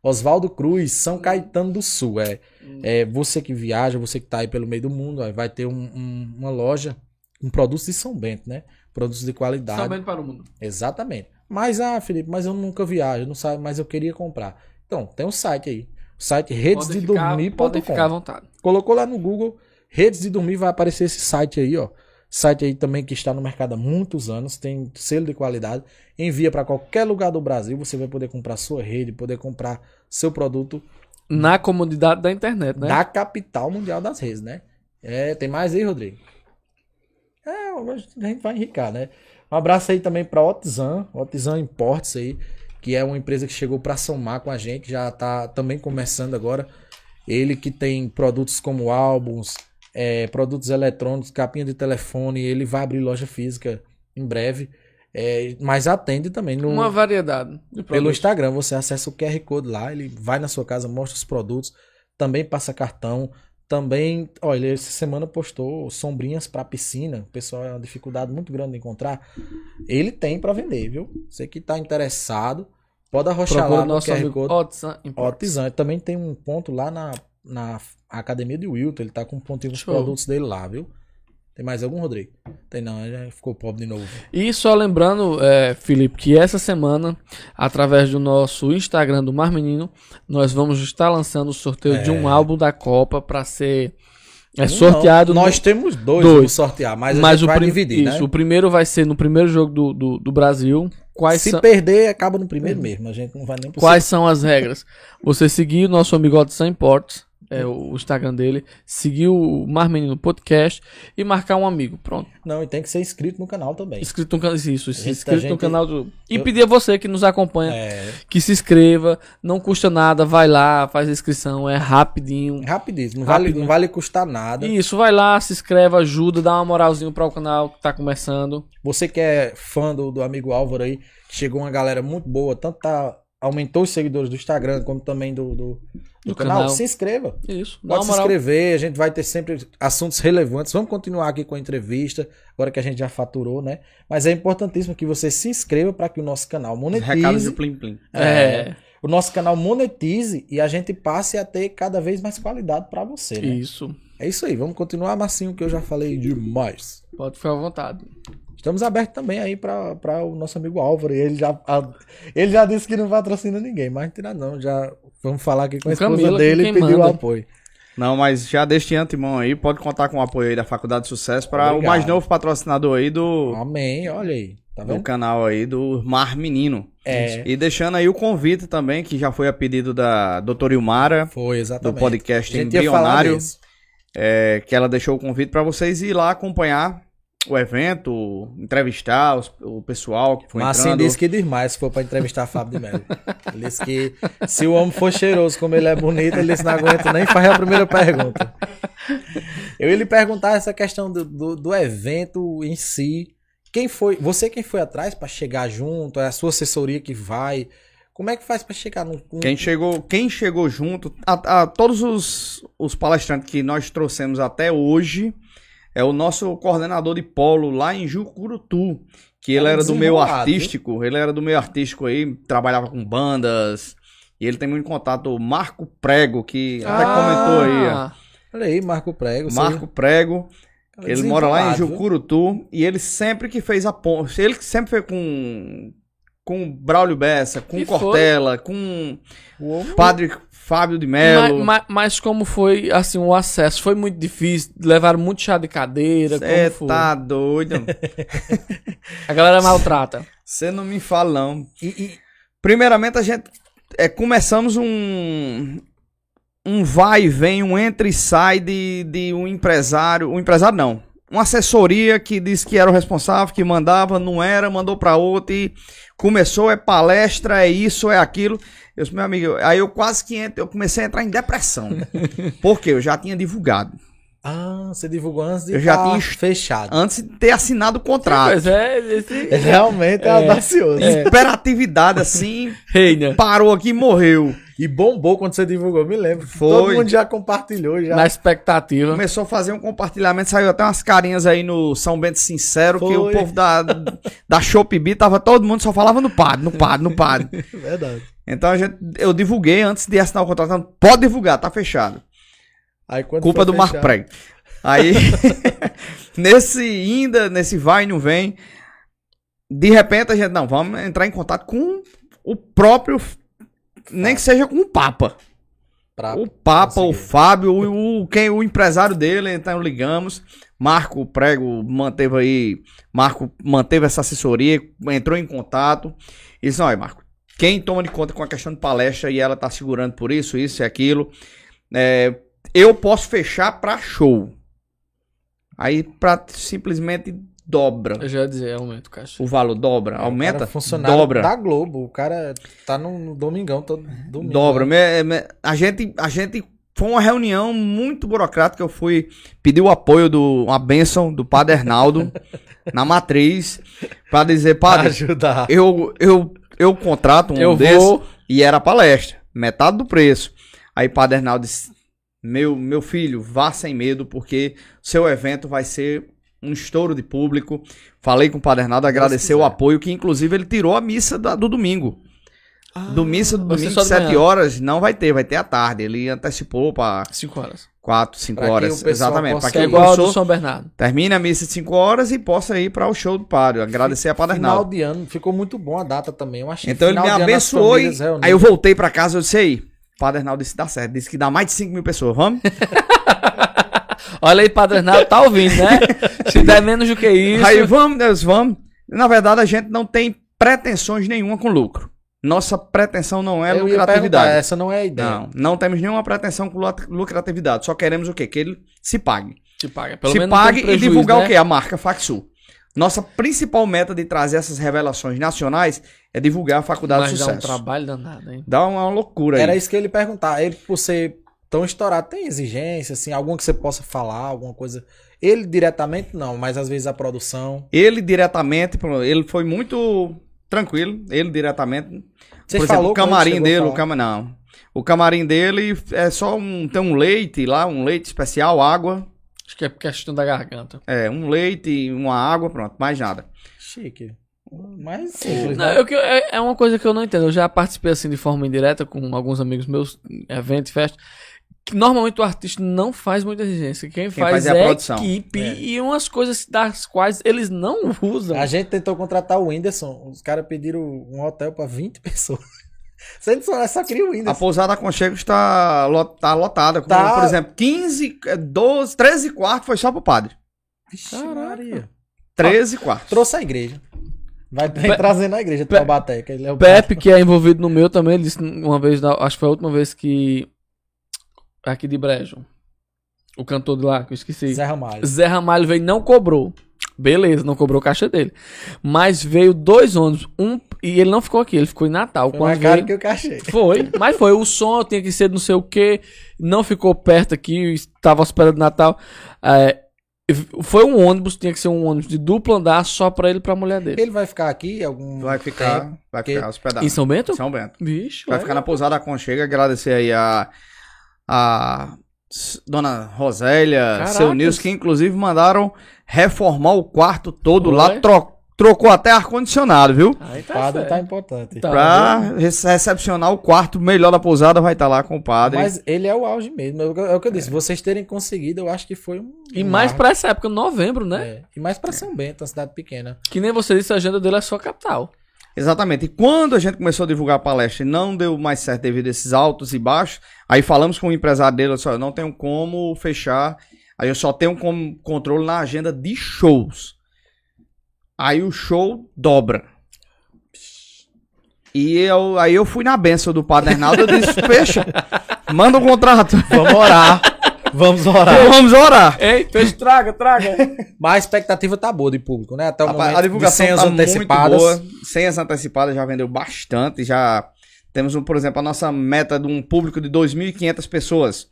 Oswaldo Cruz, São Caetano do Sul. É, é você que viaja, você que tá aí pelo meio do mundo, vai ter um- um- uma loja com produtos de São Bento, né? Produtos de qualidade. Sabendo para o mundo. Exatamente. Mas, ah, Felipe, mas eu nunca viajo, não sabe, mas eu queria comprar. Então, tem um site aí. O site redesdedormir.com. vontade. Colocou lá no Google, Redes de Dormir, vai aparecer esse site aí, ó. Site aí também que está no mercado há muitos anos, tem selo de qualidade. Envia para qualquer lugar do Brasil, você vai poder comprar sua rede, poder comprar seu produto Na comodidade da internet, né? da capital mundial das redes, né? É, tem mais aí, Rodrigo? É, a gente vai enricar, né? Um abraço aí também pra Otizan, Otizan Imports aí, que é uma empresa que chegou pra somar com a gente, já tá também começando agora. Ele que tem produtos como álbuns, é, produtos eletrônicos, capinha de telefone, ele vai abrir loja física em breve. É, mas atende também no, Uma variedade de pelo. Instagram. Você acessa o QR Code lá, ele vai na sua casa, mostra os produtos, também passa cartão. Também, olha, ele essa semana postou sombrinhas para piscina. O pessoal é uma dificuldade muito grande de encontrar. Ele tem para vender, viu? Você que tá interessado, pode arrochar Procura lá no nosso QR amigo Code. Também tem um ponto lá na, na academia de Wilton. Ele tá com um pontinho dos produtos dele lá, viu? Tem mais algum, Rodrigo? Tem não, já ficou pobre de novo. E só lembrando, é, Felipe, que essa semana, através do nosso Instagram do Mar Menino, nós vamos estar lançando o sorteio de um álbum da Copa para ser é, sorteado. Não, no- nós temos dois, Dois. sortear, mas, mas o vai dividir, isso, né? o primeiro vai ser no primeiro jogo do, do, do Brasil. Quais Se são, perder, acaba no primeiro mesmo. A gente não vai nem quais são as regras? Você seguir o nosso amigo Odson Imports, é o Instagram dele, seguir o Mar Menino Podcast e marcar um amigo. Pronto. Não, e tem que ser inscrito no canal também. Inscrito no canal. Isso, isso, gente- inscrito a no gente- canal do. E eu- pedir a você que nos acompanha É, que se inscreva, não custa nada, vai lá, faz a inscrição, é rapidinho. rapidíssimo, não vale, Rapidinho. não vale custar nada. Isso, vai lá, se inscreve, ajuda, dá uma moralzinha para o canal que tá começando. Você que é fã do, do amigo Álvaro aí, chegou uma galera muito boa, tanto tá, aumentou os seguidores do Instagram, como também do, do, do canal. canal. Se inscreva. Isso, Pode se moral. inscrever, a gente vai ter sempre assuntos relevantes. Vamos continuar aqui com a entrevista, agora que a gente já faturou, né? Mas é importantíssimo que você se inscreva para que o nosso canal monetize. Recado de Plim Plim. É, o nosso canal monetize e a gente passe a ter cada vez mais qualidade para você, né? isso. É isso aí, vamos continuar, Marcinho, que eu já falei demais. Pode ficar à vontade. Estamos abertos também aí para o nosso amigo Álvaro. Ele já, a- ele já disse que não patrocina ninguém, mas não tira não. Já vamos falar aqui com a esposa Camila, dele e quem pedir o manda. apoio. Não, mas já deste antemão aí, pode contar com o apoio aí da Faculdade de Sucesso para o mais novo patrocinador aí do, Amém, olha aí. Tá do vendo? canal aí do Mar Menino. É. E deixando aí o convite também, que já foi a pedido da doutora Ilmara, Foi, do exatamente. podcast ia falar Embrionário, é, que ela deixou o convite para vocês ir lá acompanhar o evento, entrevistar os- o pessoal que foi Marcinho entrando. disse que diz mais se for pra entrevistar Fábio de Mello. Ele disse que se o homem for cheiroso como ele é bonito, ele disse não aguenta nem fazer a primeira pergunta. Eu ia lhe perguntar essa questão do, do, do evento em si. Quem foi? Você quem foi atrás pra chegar junto? É a sua assessoria que vai? Como é que faz pra chegar no. no- Quem chegou, quem chegou junto, a, a todos os, os palestrantes que nós trouxemos até hoje, é o nosso coordenador de polo lá em Jucurutu, que ele Cara era do meio artístico, ele era do meio artístico aí, trabalhava com bandas, e ele tem muito contato, o Marco Prego, que até comentou aí. Ah, Olha aí, Marco Prego. Marco Prego, cara ele mora lá em viu? Jucurutu, e ele sempre que fez a ponte, ele que sempre foi com com Braulio Bessa, com E foi. Cortella, com O homem- Padre Fábio de mas, Melo. mas- mas como foi assim o acesso? Foi muito difícil? Levaram muito chá de cadeira? Você Como foi? tá doido? A galera maltrata. Você não me fala, não. E- e- Primeiramente, a gente é, começamos um. Um vai e vem, um entra e sai de, de um empresário. Um empresário não. Uma assessoria que disse que era o responsável, que mandava, não era, mandou pra outro e começou, é palestra, é isso, é aquilo. Eu disse, meu amigo, aí eu quase que entro, eu comecei a entrar em depressão. Porque eu já tinha divulgado. Ah, você divulgou antes de Eu já tá tinha- fechado. Antes de ter assinado o contrato. Pois é, esse realmente é, audacioso. Hiperatividade assim, reina. parou aqui e morreu. E bombou quando você divulgou, me lembro. Foi. Todo mundo já compartilhou, já. Na expectativa. Começou a fazer um compartilhamento, saiu até umas carinhas aí no São Bento Sincero, que o Foi. povo da, da Shopee tava todo mundo só falava no padre, no padre, no padre. Verdade. Então a gente, eu divulguei antes de assinar o contrato, falando, pode divulgar, tá fechado. Aí, Culpa foi do Marco Prego. Aí, nesse ainda, nesse vai e não vem, de repente a gente, não, vamos entrar em contato com o próprio, nem que seja com o Papa. Pra- O Papa, o conseguir. Fábio, o, o- quem, o empresário dele, então ligamos. Marco Prego manteve aí, Marco manteve essa assessoria, entrou em contato. E disse: olha, Marco, quem toma de conta com a questão de palestra e ela tá segurando por isso, isso e aquilo, é, eu posso fechar pra show. Aí, pra simplesmente dobra. Eu já ia dizer, aumenta o cachê. O valor dobra, O cara aumenta, é funcionário dobra. da Globo. O cara tá no, no domingão todo domingo. Dobra. Me- me- a, gente, a gente. Foi uma reunião muito burocrática. Eu fui pedir o apoio do. Uma bênção do Padre Arnaldo na matriz. Pra dizer, Padre, ajudar. eu, eu, eu contrato um Eu desse vou. e era palestra. Metade do preço. Aí Padre Arnaldo disse: meu, meu filho, vá sem medo, porque seu evento vai ser um estouro de público. Falei com o Padre Arnaldo, agradecer o apoio, que inclusive ele tirou a missa da- do domingo. do missa do domingo, só de 7 manhã. horas, não vai ter, vai ter à tarde. Ele antecipou para 5 horas. 4, 5 Pra que horas. Exatamente. Para Que é que igual São Bernardo. termine a missa de 5 horas e possa ir para o show do padre. Agradecer a Padre Final Arnaldo. de ano, ficou muito bom a data também. Eu achei. Então ele me abençoou e aí eu voltei pra casa, eu disse aí, Padre Arnaldo disse dá certo, disse que dá mais de 5 mil pessoas, vamos? Olha aí, Padre Arnaldo, tá ouvindo, né? Se der menos do que isso. aí vamos, Deus, vamos. Na verdade a gente não tem pretensões nenhuma com lucro. Nossa pretensão não é Eu lucratividade. essa não é a ideia. Não, não temos nenhuma pretensão com lu- lucratividade, só queremos o quê? Que ele se pague. Se paga. Pelo se menos não pague tem e prejuízo, divulgar né? o quê? A marca Faxul. Nossa principal meta de trazer essas revelações nacionais é divulgar a faculdade Mas de dá um sucesso. trabalho danado, hein? Dá uma loucura aí. Era isso que ele perguntar. Ele, por ser tão estourado, tem exigência, assim, alguma que você possa falar, alguma coisa. Ele diretamente não, mas às vezes a produção. Ele diretamente, ele foi muito tranquilo. Ele diretamente. Você por exemplo, falou o camarim dele, o cama não. O camarim dele é só um tem um leite lá, um leite especial, água, Acho que é questão da garganta. é um leite, e uma água, pronto, mais nada. Chique. Mais simples, Não, né? eu é, é uma coisa que eu não entendo. Eu já participei assim de forma indireta com alguns amigos meus, evento, festa. Que normalmente o artista não faz muita exigência. Quem, faz, faz é a é a produção. equipe É. e umas coisas das quais eles não usam. A gente tentou contratar o Whindersson. Os caras pediram um hotel pra 20 pessoas. Você só, só queria o A Whindersson. pousada Aconchego está, tá lotada. com, Tá. Por exemplo, 15, eh, 12, 13 quartos foi só pro padre. Caraca. Maria. 13 quartos. Trouxe a igreja. Vai Pe- trazendo a igreja de Pe- Taubaté. Que é o Pepe, que é envolvido no meu também, ele disse uma vez, acho que foi a última vez que. Aqui de Brejo. O cantor de lá, que eu esqueci. Zé Ramalho. Zé Ramalho veio e não cobrou. Beleza, não cobrou o caixa dele. Mas veio dois ônibus, um e ele não ficou aqui, ele ficou em Natal. Foi mais caro veio, que eu cachei. Foi, mas foi. O som tinha que ser não sei o que, não ficou perto aqui, estava hospedado Natal. É, foi um ônibus, tinha que ser um ônibus de duplo andar só pra ele e pra mulher dele. Ele vai ficar aqui algum Vai ficar, tempo? vai ficar hospedado. Em São Bento? São Bento. Vixe, Vai olha. ficar na pousada Aconchego. Agradecer aí a, a dona Rosélia, Caracas. seu Nilson, que inclusive mandaram reformar o quarto todo lá. Foi? tro- trocou até ar-condicionado, viu? Aí O tá padre certo. tá importante. Tá. pra rece- recepcionar o quarto melhor da pousada, vai estar lá com o padre. Mas ele é o auge mesmo. É o que- é o que eu disse. Vocês terem conseguido, eu acho que foi um. E um mais pra essa época, novembro, né? É. E mais pra São Bento, uma cidade pequena. Que nem você disse, a agenda dele é só capital. Exatamente. E quando a gente começou a divulgar a palestra e não deu mais certo devido a esses altos e baixos, aí falamos com o empresário dele, eu disse, "Olha, eu não tenho como fechar, aí eu só tenho como controle na agenda de shows. Aí o show dobra. E eu, aí eu fui na benção do Padre Arnaldo, eu disse, fecha, manda um contrato. Vamos orar. Vamos orar. Vamos orar. Ei, fez, traga, traga. Mas a expectativa tá boa de público, né? Até o Rapaz, momento a divulgação de senhas tá antecipadas. muito boa. Senhas antecipadas já vendeu bastante. Já temos, um, por exemplo, a nossa meta de um público de 2.500 pessoas.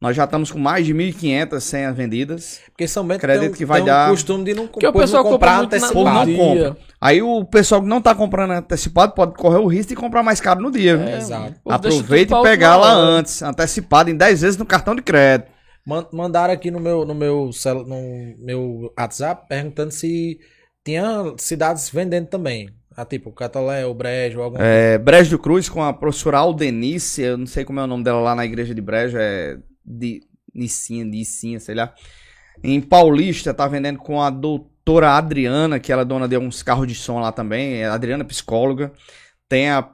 Nós já estamos com mais de 1.500 senhas vendidas. Porque São Bento Acredito tem, que vai tem um dar- costume de não, Porque o pessoal não compra comprar muito na- antecipado. não no compra. dia. Aí o pessoal que não está comprando antecipado pode correr o risco de comprar mais caro no dia. É, Exato. Aproveita e pegar lá antes, antecipado em 10 vezes no cartão de crédito. Man- Mandaram aqui no meu, no, meu, no meu WhatsApp perguntando se tinha cidades vendendo também. Ah, tipo, Catolé, o Brejo, algum. É, Brejo do Cruz com a professora Aldenice, eu não sei como é o nome dela lá na igreja de Brejo, é de Nicinha, Nicinha, sei lá. Em Paulista tá vendendo com a doutora Adriana, que ela é dona de uns carros de som lá também, é a Adriana psicóloga. Tem a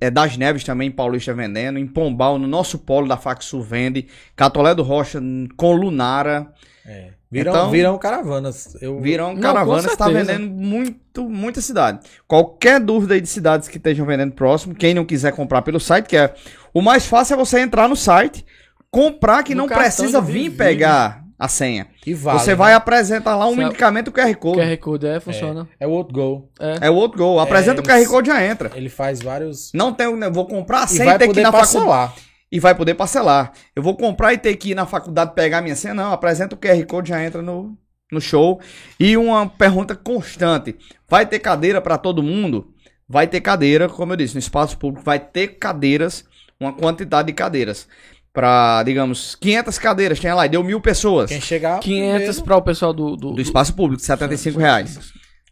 é das Neves também em Paulista vendendo, em Pombal, no nosso polo da Faxu vende, Catolé do Rocha com Lunara, É. Viram, Então- viram caravanas. Eu, Virão caravanas, está vendendo muito, muita cidade. Qualquer dúvida aí de cidades que estejam vendendo próximo, quem não quiser comprar pelo site, que é o mais fácil é você entrar no site, comprar que No não precisa vir vídeo. pegar a senha. E vale. Você né? vai apresentar lá um Sabe- medicamento QR Code. QR Code é, funciona. É o outro gol. É o outro gol. Apresenta o QR Code já entra. Ele faz vários. Não tem, eu vou comprar sem ter que ir na faculdade. parcelar. E vai poder parcelar. Eu vou comprar e ter que ir na faculdade pegar minha senha. Não, apresenta o QR Code já entra no, no show. E uma pergunta constante: vai ter cadeira para todo mundo? Vai ter cadeira, como eu disse, no espaço público vai ter cadeiras, uma quantidade de cadeiras. Para, digamos, 500 cadeiras, tinha lá, e deu mil pessoas. Quem chegar. 500 primeiro- para o pessoal do, do, Do espaço público, 75 reais.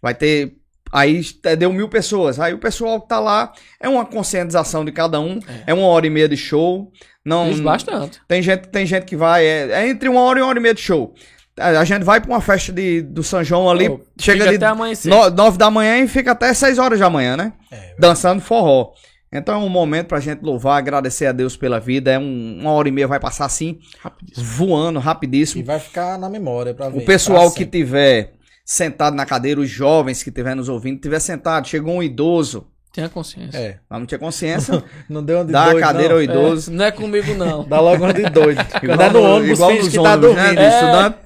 Vai ter. Aí t- deu mil pessoas. Aí o pessoal que tá lá é uma conscientização de cada um. É, uma hora e meia de show. Não, Diz bastante. tem gente, tem gente que vai. É, é entre uma hora e uma hora e meia de show. A gente vai pra uma festa de, do São João ali. Pô, chega fica ali até amanhecer. no- nove da manhã e fica até seis horas da manhã, né? É, Dançando forró. Então é um momento pra gente louvar, agradecer a Deus pela vida. É um- uma hora e meia vai passar assim, Rapidíssimo. voando, E rapidíssimo. vai ficar na memória pra ver. O pessoal que tiver sentado na cadeira, os jovens que estiver nos ouvindo, tiver sentado, chegou um idoso, Tenha consciência. É. mas não tinha consciência, Não deu uma de dá doido, a cadeira não. ao idoso. É, não é comigo, não. Dá logo uma de doido. Quando Igual é no ônibus, igual finge que tá ônibus, né, dormindo. de É. estudante.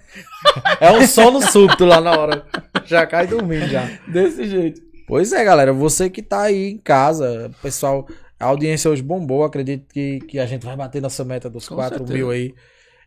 É um sono súbito lá na hora. Já cai dormindo já. Desse jeito. Pois é, galera. Você que tá aí em casa, pessoal, a audiência hoje bombou. Acredito que, que a gente vai bater nossa meta dos Com 4 certeza. mil aí.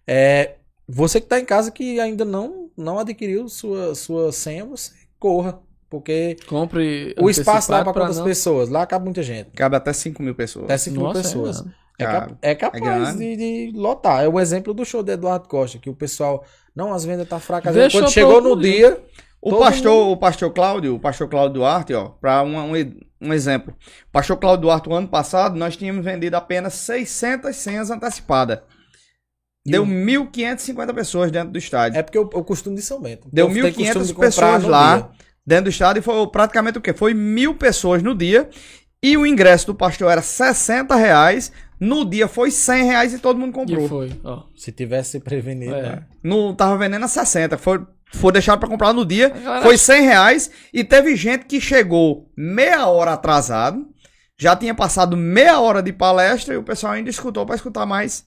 É, você que tá em casa que ainda não, não adquiriu sua, sua senha, você corra. Porque Compre. o espaço dá pra quantas não- pessoas? Lá cabe muita gente. Cabe até 5 mil pessoas. Até 5 mil Nossa, pessoas. é, É, cap- é capaz grande. de, de lotar. É o exemplo do show de Eduardo Costa, que o pessoal. Não, as vendas tá fracas. Quando chegou no dia. O Todo pastor, o pastor Cláudio, o pastor Cláudio Duarte, ó, para um, um, um exemplo. O pastor Cláudio Duarte, o ano passado, nós tínhamos vendido apenas 600 senhas antecipadas. Deu 1.550 pessoas dentro do estádio. É porque o, o costume de São Bento. Deu povo tem costume 1.500 de comprar pessoas lá, dia. dentro do estádio, e foi praticamente o quê? Foi mil pessoas no dia, e o ingresso do pastor era 60 reais, no dia foi 100 reais e todo mundo comprou. E foi, ó. Se tivesse se prevenido. É. né? Não tava vendendo a 60, foi, foi deixado pra comprar no dia, A galera- foi 100 reais, e teve gente que chegou meia hora atrasado, já tinha passado meia hora de palestra, e o pessoal ainda escutou pra escutar mais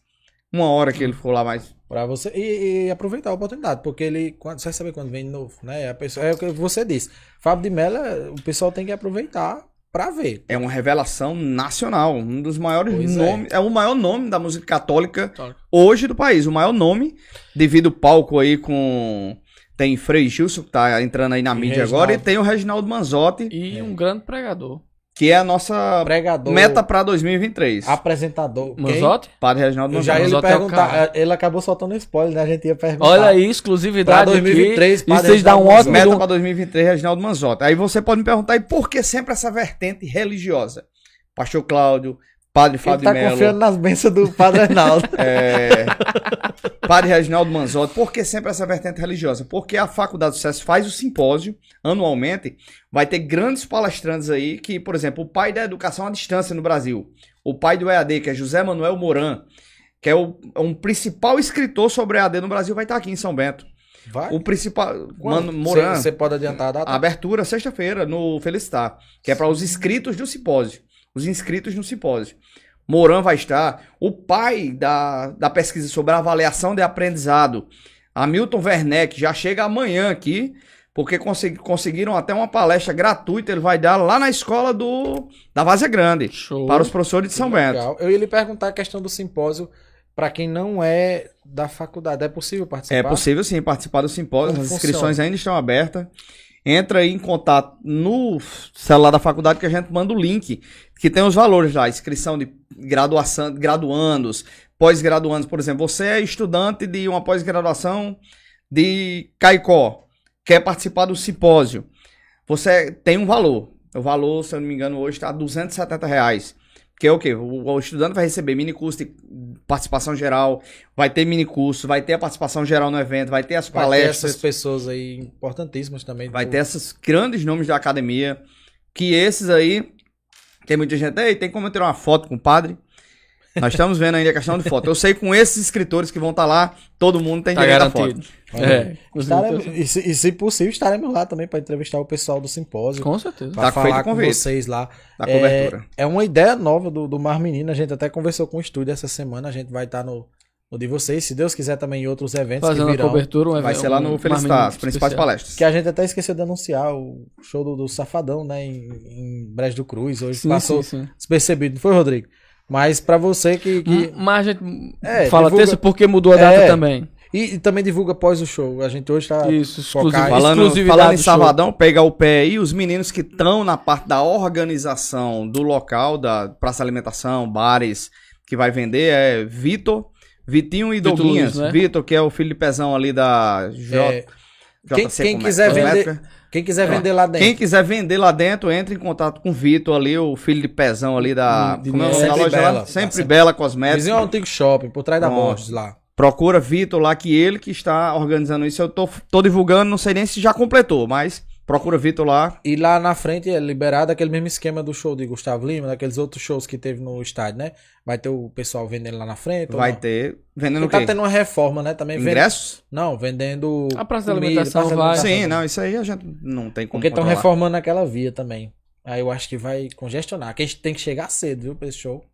uma hora que ele ficou lá mais. Pra você. E, e aproveitar a oportunidade. Porque ele. Quando, você vai saber quando vem de novo, né? A pessoa, é o que você disse. Fábio de Mello, o pessoal tem que aproveitar pra ver. É uma revelação nacional, um dos maiores Pois é. nomes, é. o maior nome da música católica hoje do país, o maior nome, devido ao palco aí com tem Frei Gilson que tá entrando aí na E mídia Reginaldo. agora e tem o Reginaldo Manzotti, E um grande pregador. que é a nossa Pregador. meta pra 2023. Apresentador. quem? Manzotti? Padre Reginaldo já Manzotti. lhe Manzotti é perguntar. cara. Ele acabou soltando spoiler, né? A gente ia perguntar. Olha aí, exclusividade Pra 2023, aqui. padre E vocês dão um Reginaldo ótimo... Meta pra 2023, Reginaldo Manzotti. Aí você pode me perguntar, e por que sempre essa vertente religiosa? Pastor Cláudio, Padre Ele Fábio tá de Mello. confiando nas bênçãos do Padre Arnaldo. É, Padre Reginaldo Manzotti, por que sempre essa vertente religiosa? Porque a Faculdade do Sucesso faz o simpósio anualmente, vai ter grandes palestrantes aí, que, por exemplo, o pai da educação à distância no Brasil, o pai do EAD, que é José Manuel Moran, que é o, um principal escritor sobre EAD no Brasil, vai estar aqui em São Bento. Vai. O principal? Mano, Moran, Você pode adiantar a data? a abertura sexta-feira no Felicitar, que é para os inscritos do simpósio. Os inscritos no simpósio. Moran vai estar, o pai da, da pesquisa sobre avaliação de aprendizado, Hamilton Werneck, já chega amanhã aqui, porque consegui- conseguiram até uma palestra gratuita, ele vai dar lá na escola do da Vazia Grande, Show. para os professores de São Bento. Legal. Eu ia lhe perguntar a questão do simpósio para quem não é da faculdade. É possível participar? É possível sim participar do simpósio, Como as funciona? inscrições ainda estão abertas. Entra aí em contato no celular da faculdade que a gente manda o link, que tem os valores lá, inscrição de graduação, graduandos, pós-graduandos, por exemplo, você é estudante de uma pós-graduação de Caicó, quer participar do simpósio, você tem um valor. O valor, se eu não me engano, hoje está 270 reais. Que é o quê? O, estudante vai receber mini curso de participação geral, vai ter mini curso, vai ter a participação geral no evento, vai ter as Vai ter palestras, essas pessoas aí importantíssimas também. vai do- ter esses grandes nomes da academia, que esses aí, tem muita gente, ei, tem como eu tirar uma foto com o padre? Nós estamos vendo ainda a questão de foto. Eu sei que com esses escritores que vão estar lá, todo mundo tem Tá direito à garantido. foto. É. Estaremos- e, se, e se possível, estaremos lá também para entrevistar o pessoal do simpósio. Com certeza. Pra Tá falar com vocês lá. Da É, cobertura. É uma ideia nova do, do Mar Menino. A gente até conversou com o estúdio essa semana. A gente vai estar no, no de vocês, se Deus quiser também em outros eventos Fazendo que a virão. cobertura, um Vai evento- ser lá um- no uma Felicitar, as principais especial. palestras. Que a gente até esqueceu de anunciar o show do, do Safadão, né, em, em Brejo do Cruz, hoje Sim, passou sim, sim. despercebido, não foi, Rodrigo? Mas pra você que... que... M- Mas a gente É, fala divulga- terça porque mudou a data É. também. E, e também divulga após o show, a gente hoje tá... Isso, exclusivo. Falando, falando em show. Salvadão, pegar o pé aí, os meninos que estão na parte da organização do local, da praça de alimentação, bares, que vai vender, é Vitor, Vitinho e Vitor Doguinhas. Luiz, né? Vitor, que é o filho de pezão ali da J, É, quem, quem quiser vender, Cosmética. quem quiser vender lá dentro, Quem quiser vender lá dentro, entre em contato com o Vitor ali, o filho de pezão ali da. De- de- como é nome da Sempre loja Bela. lá? Sempre Sempre- Bela vizinho ao Cosmética. antigo shopping, por trás da. Borges lá. Procura Vitor lá, que ele que está organizando isso. Eu tô, tô divulgando, não sei nem se já completou, mas procura Vitor lá. E lá na frente é liberado aquele mesmo esquema do show de Gustavo Lima, daqueles outros shows que teve no estádio, né? Vai ter o pessoal vendendo lá na frente. Vai ter. Vendendo o Porque quê? tá tendo uma reforma, né? Também vende- Ingressos? Não, vendendo. A praça da alimentação praça da vai. Sim, não, isso aí a gente não tem como Porque estão reformando aquela via também. Aí eu acho que vai congestionar. Que a gente tem que chegar cedo, viu, pra esse show.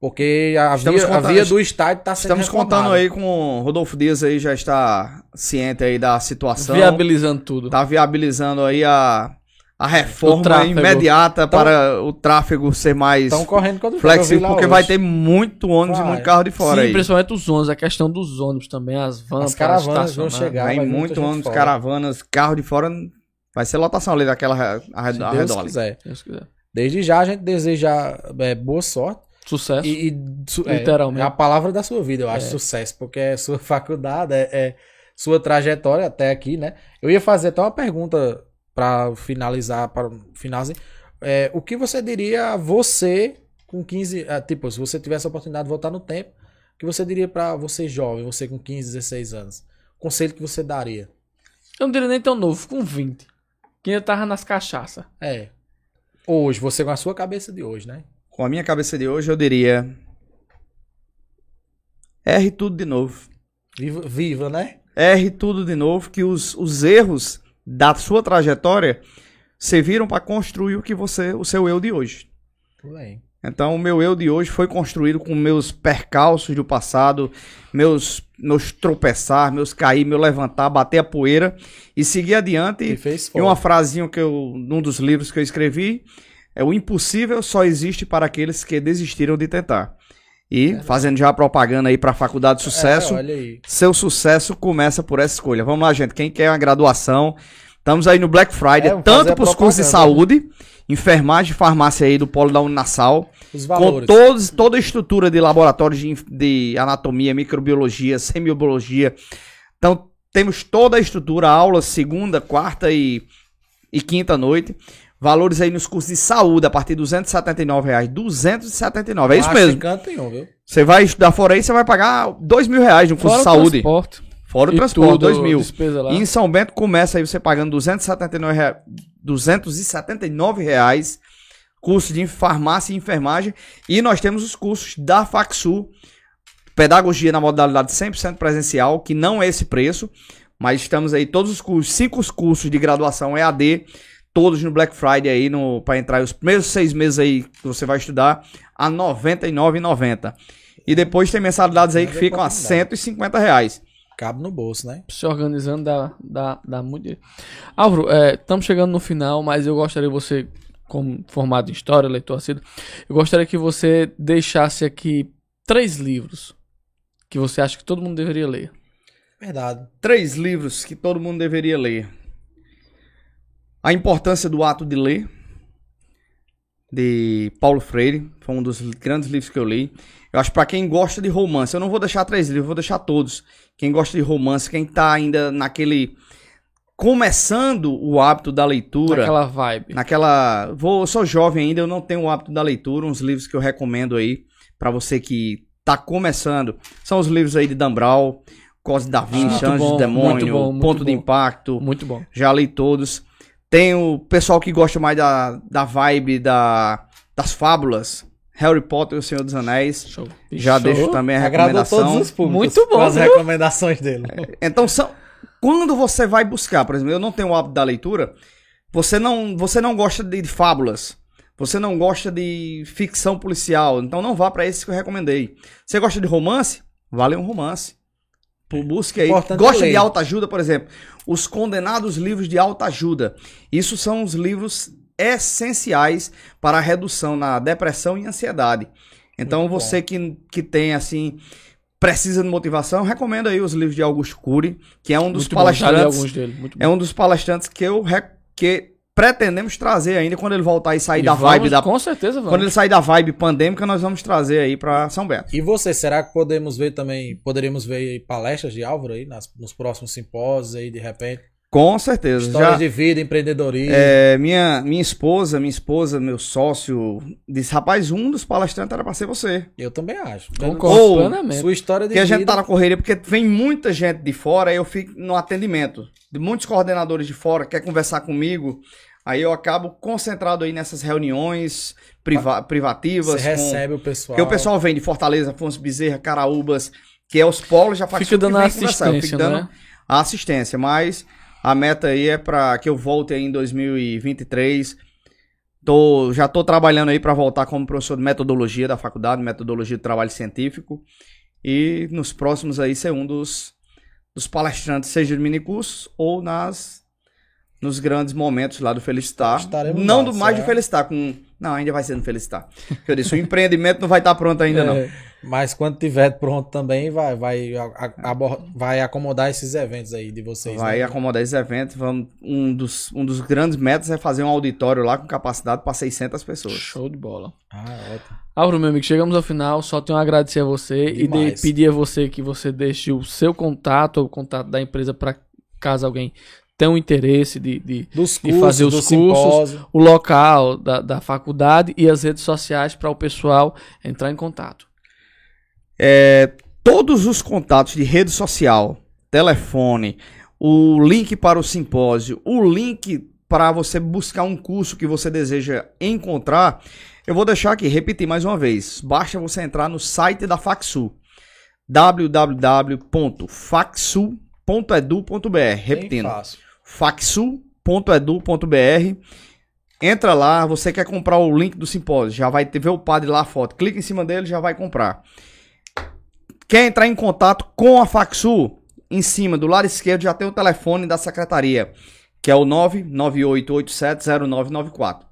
Porque a, Estamos via, a via do estádio tá sendo Estamos reformada. contando aí com o Rodolfo Dias aí, já está ciente aí da situação. Viabilizando tudo. Tá viabilizando aí a, a reforma imediata Então- para o tráfego ser mais flexível, porque hoje. vai ter muito ônibus Vai. e muito carro de fora Sim, aí. principalmente os ônibus, a questão dos ônibus também, as vans, As caravanas vão chegar. Muita muito ônibus, fora. caravanas, carro de fora. Vai ser lotação ali daquela re- Se Deus quiser. Se Deus quiser. Desde já a gente deseja é, boa sorte. Sucesso. E, e su- é, Literalmente. É, a palavra da sua vida, eu acho, É. sucesso, porque é sua faculdade, é, é sua trajetória até aqui, né? Eu ia fazer até uma pergunta pra finalizar, para finalzinho. É, o que você diria a você com 15, ah, tipo, se você tivesse a oportunidade de voltar no tempo, o que você diria pra você jovem, você com 15, 16 anos? Conselho que você daria? Eu não diria nem tão novo, com 20. Que eu tava nas cachaças. É. Hoje, você com a sua cabeça de hoje, né? Com a minha cabeça de hoje, eu diria. Erre tudo de novo. Viva, viva né? Erre tudo de novo, que os, os erros da sua trajetória serviram para construir o que você, o seu eu de hoje. Tudo bem. Então, o meu eu de hoje foi construído com meus percalços do passado, meus, meus tropeçar, meus cair, meu levantar, bater a poeira e seguir adiante. E fez E uma frasinha que eu, num dos livros que eu escrevi, é o impossível só existe para aqueles que desistiram de tentar. E, fazendo já a propaganda aí para a Faculdade de Sucesso, É, olha aí. seu sucesso começa por essa escolha. Vamos lá, gente. Quem quer uma graduação, estamos aí no Black Friday, É, tanto para os cursos de propaganda. saúde, enfermagem e farmácia aí do Polo da Uninasal, Os com todos, toda a estrutura de laboratório de, de anatomia, microbiologia, semibiologia. Então, temos toda a estrutura, aulas segunda, quarta e, e quinta noite. Valores aí nos cursos de saúde a partir de 279 reais. 279, é isso Acho mesmo. canto nenhum, viu? Você vai estudar fora aí, você vai pagar 2 mil reais no curso Fora de o saúde. transporte. Fora o e transporte, tudo, 2 mil. E em São Bento começa aí você pagando 279 reais, 279 reais curso de farmácia e enfermagem. E nós temos os cursos da Faxu, pedagogia na modalidade 100% presencial, que não é esse preço, mas estamos aí todos os cursos, cinco cursos de graduação EAD, todos no Black Friday aí no para entrar os primeiros seis meses aí que você vai estudar a R$ 99,90. E depois tem mensalidades aí que é ficam a R$ oportunidade. 150 reais. Cabe no bolso, né? se organizando dá, dá, dá muito dinheiro. Álvaro, estamos chegando no final, mas eu gostaria que você, como formado em História, leitor assíduo, eu gostaria que você deixasse aqui três livros que você acha que todo mundo deveria ler. Verdade. três livros que todo mundo deveria ler. A Importância do Ato de Ler, de Paulo Freire, foi um dos grandes livros que eu li. Eu acho para quem gosta de romance, eu não vou deixar três livros, eu vou deixar todos. Quem gosta de romance, quem tá ainda naquele começando o hábito da leitura, Aquela vibe. naquela, vou, eu sou jovem ainda, eu não tenho o hábito da leitura, uns livros que eu recomendo aí para você que tá começando, são os livros aí de Dan Brown, Cosme da Vinci, Ah, Anjos do Demônio, bom, Ponto de bom. Impacto, Muito bom. já li todos. Tem o pessoal que gosta mais da, da vibe da, das fábulas, Harry Potter e o Senhor dos Anéis, Show. já Show. deixo também a Agradou recomendação. todos os públicos. Muito bom, com as viu? recomendações dele. Então são quando você vai buscar, por exemplo, eu não tenho o hábito da leitura, você não, você não gosta de, de fábulas, você não gosta de ficção policial, então não vá para esses que eu recomendei. Você gosta de romance? Vale um romance. Busque aí. Importante Gosta de autoajuda, por exemplo? Os condenados livros de autoajuda. Isso são os livros essenciais para a redução na depressão e ansiedade. Então, Muito bom. você que, que tem, assim, precisa de motivação, recomendo aí os livros de Augusto Cury, que é um dos Muito bom, palestrantes. alguns dele. Muito É um dos palestrantes que eu que pretendemos trazer ainda quando ele voltar e sair E da vamos, vibe da Com certeza vamos. quando ele sair da vibe pandêmica, nós vamos trazer aí pra São Bento. E você, será que podemos ver também, poderíamos ver aí palestras de Álvaro aí nas- nos próximos simpósios aí, de repente? Com certeza. Histórias Já, de vida, empreendedorismo. é, minha, minha esposa, minha esposa, meu sócio, disse, rapaz, um dos palestrantes era pra ser você. Eu também acho. Concordo Ou- plenamente. Sua história de a vida. gente tá na correria, porque vem muita gente de fora, aí eu fico no atendimento. De muitos coordenadores de fora quer conversar comigo, aí eu acabo concentrado aí nessas reuniões priva- privativas. Você com- recebe o pessoal. Porque o pessoal vem de Fortaleza, Afonso Bezerra, Caraúbas, que é os polos, já faz Fica dando assistência, fico dando né? a assistência, mas a meta aí é para que eu volte aí em 2023. Tô, já tô trabalhando aí para voltar como professor de metodologia da faculdade, metodologia de trabalho científico. E nos próximos aí ser um dos, dos palestrantes, seja de minicursos ou nas nos grandes momentos lá do Felicitar. Não lá, do mais do certo? Felicitar, com. Não, ainda vai ser no Felicitar. Porque Eu disse, o empreendimento não vai estar pronto ainda, não. É, Mas quando tiver pronto também, vai, vai, a- a- abor- vai acomodar esses eventos aí de vocês. Vai né? acomodar esses eventos. Vamos, um, dos, um dos grandes metas é fazer um auditório lá com capacidade para 600 pessoas. Show de bola. Ah, ótimo. Álvaro, meu amigo, chegamos ao final. Só tenho a agradecer a você e Demais. de- pedir a você que você deixe o seu contato, ou o contato da empresa, para caso alguém tenha um interesse de, de- Dos E cursos, fazer os cursos. simpósio. o local da, da faculdade e as redes sociais para o pessoal entrar em contato. É, todos os contatos de rede social, telefone, o link para o simpósio, o link para você buscar um curso que você deseja encontrar, eu vou deixar aqui, repetir mais uma vez. Basta você entrar no site da Faxu, www.faxu.edu.br, Bem repetindo, fácil. faxu.edu.br. Entra lá, você quer comprar o link do simpósio, já vai ter, ver o padre lá a foto, clica em cima dele, já vai comprar. Quer entrar em contato com a Faxu? Em cima, do lado esquerdo, já tem o telefone da secretaria, que é o 998870994.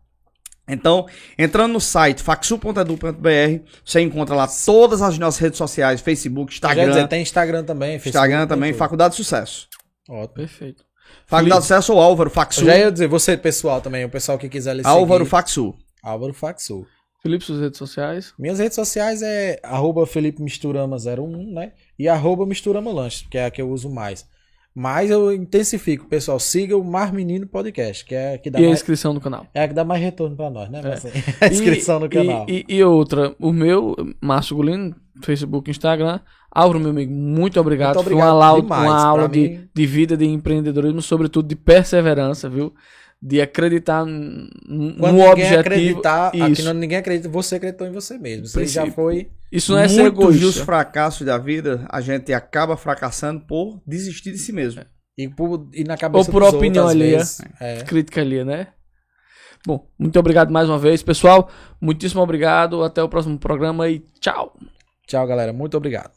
Então, entrando no site faxu.edu.br, você encontra lá todas as nossas redes sociais, Facebook, Instagram, dizer, tem Instagram também. Facebook, Instagram também. Faculdade de Sucesso. Ótimo. Perfeito. Faculdade de Sucesso ou Álvaro Faxu. Eu já ia dizer, você pessoal também, o pessoal que quiser lhe Álvaro seguir. Faxu. Álvaro Faxu. Felipe, suas redes sociais. Minhas redes sociais é arroba Felipe Misturama01, né? E arroba Misturama Lanches, que é a que eu uso mais. Mas eu intensifico, pessoal. Siga o Mar Menino Podcast, que é a que dá E a mais, inscrição no canal. é a que dá mais retorno pra nós, né? É. A inscrição no E- canal. E, e outra, o meu, Márcio Gulino, Facebook, Instagram. Álvaro, meu amigo, muito obrigado. Muito Foi uma, obrigado demais. uma aula de, mim- de vida, de empreendedorismo, sobretudo de perseverança, viu? De acreditar n- n- Quando no ninguém objetivo. acreditar, aqui Isso. não, ninguém acredita, você acreditou em você mesmo. Você já Princípio. foi. Isso não é ser egoísta. fracassos da vida, a gente acaba fracassando por desistir de si mesmo. E, por, e na cabeça Ou por opinião alheia. vezes. É. Crítica ali, né? Bom, muito obrigado mais uma vez. Pessoal, muitíssimo obrigado. Até o próximo programa e tchau. Tchau, galera. Muito obrigado.